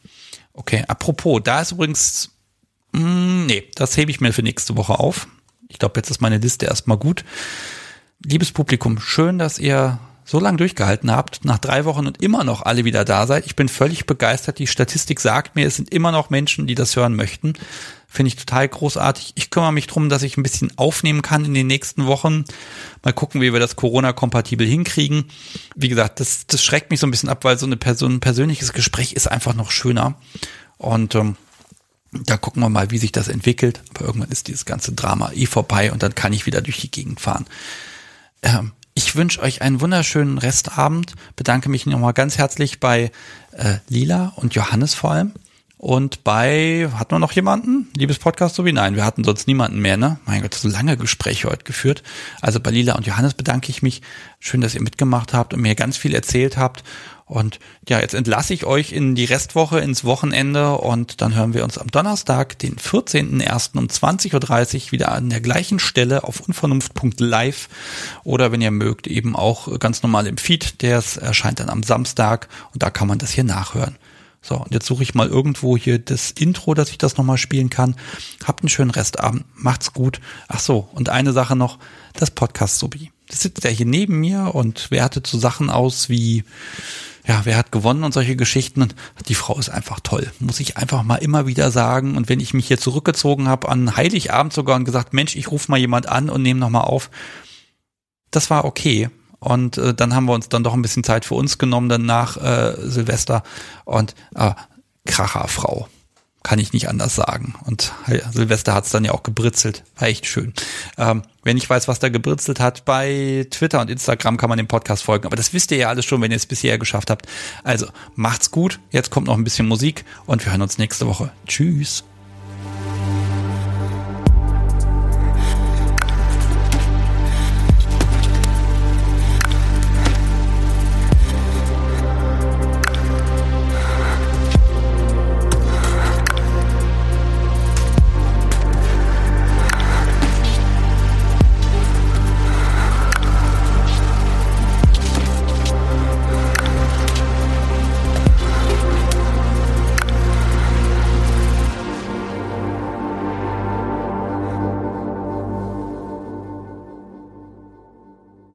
Okay, apropos, da ist übrigens, mh, hm, nee, das hebe ich mir für nächste Woche auf. Ich glaube, jetzt ist meine Liste erstmal gut. Liebes Publikum, schön, dass ihr so lange durchgehalten habt, nach drei Wochen und immer noch alle wieder da seid. Ich bin völlig begeistert. Die Statistik sagt mir, es sind immer noch Menschen, die das hören möchten. Finde ich total großartig. Ich kümmere mich drum, dass ich ein bisschen aufnehmen kann in den nächsten Wochen. Mal gucken, wie wir das Corona-kompatibel hinkriegen. Wie gesagt, das, das schreckt mich so ein bisschen ab, weil so eine Person, ein persönliches Gespräch ist einfach noch schöner. Und ähm, da gucken wir mal, wie sich das entwickelt. Aber irgendwann ist dieses ganze Drama eh vorbei und dann kann ich wieder durch die Gegend fahren. Ähm, ich wünsche euch einen wunderschönen Restabend. Bedanke mich nochmal ganz herzlich bei äh, Lila und Johannes vor allem. Und bei, hatten wir noch jemanden? Liebes Podcast, so wie nein, wir hatten sonst niemanden mehr, ne? Mein Gott, so lange Gespräche heute geführt. Also bei Lila und Johannes bedanke ich mich. Schön, dass ihr mitgemacht habt und mir ganz viel erzählt habt. Und ja, jetzt entlasse ich euch in die Restwoche, ins Wochenende und dann hören wir uns am Donnerstag, den 14.01. um 20.30 Uhr wieder an der gleichen Stelle auf unvernunft.live oder wenn ihr mögt, eben auch ganz normal im Feed. Der erscheint dann am Samstag und da kann man das hier nachhören. So, und jetzt suche ich mal irgendwo hier das Intro, dass ich das nochmal spielen kann. Habt einen schönen Restabend, macht's gut. Ach so, und eine Sache noch, das Podcast-Subi. Das sitzt ja hier neben mir und wertet so Sachen aus wie ja, wer hat gewonnen und solche Geschichten. Und die Frau ist einfach toll, muss ich einfach mal immer wieder sagen. Und wenn ich mich hier zurückgezogen habe an Heiligabend sogar und gesagt, Mensch, ich rufe mal jemand an und nehme nochmal auf, das war okay. Und äh, dann haben wir uns dann doch ein bisschen Zeit für uns genommen, dann nach äh, Silvester. Und äh, Kracherfrau kann ich nicht anders sagen. Und ja, Silvester hat's dann ja auch gebritzelt. War echt schön. Ähm, wenn ich weiß, was da gebritzelt hat, bei Twitter und Instagram kann man dem Podcast folgen. Aber das wisst ihr ja alles schon, wenn ihr es bisher geschafft habt. Also macht's gut. Jetzt kommt noch ein bisschen Musik und wir hören uns nächste Woche. Tschüss.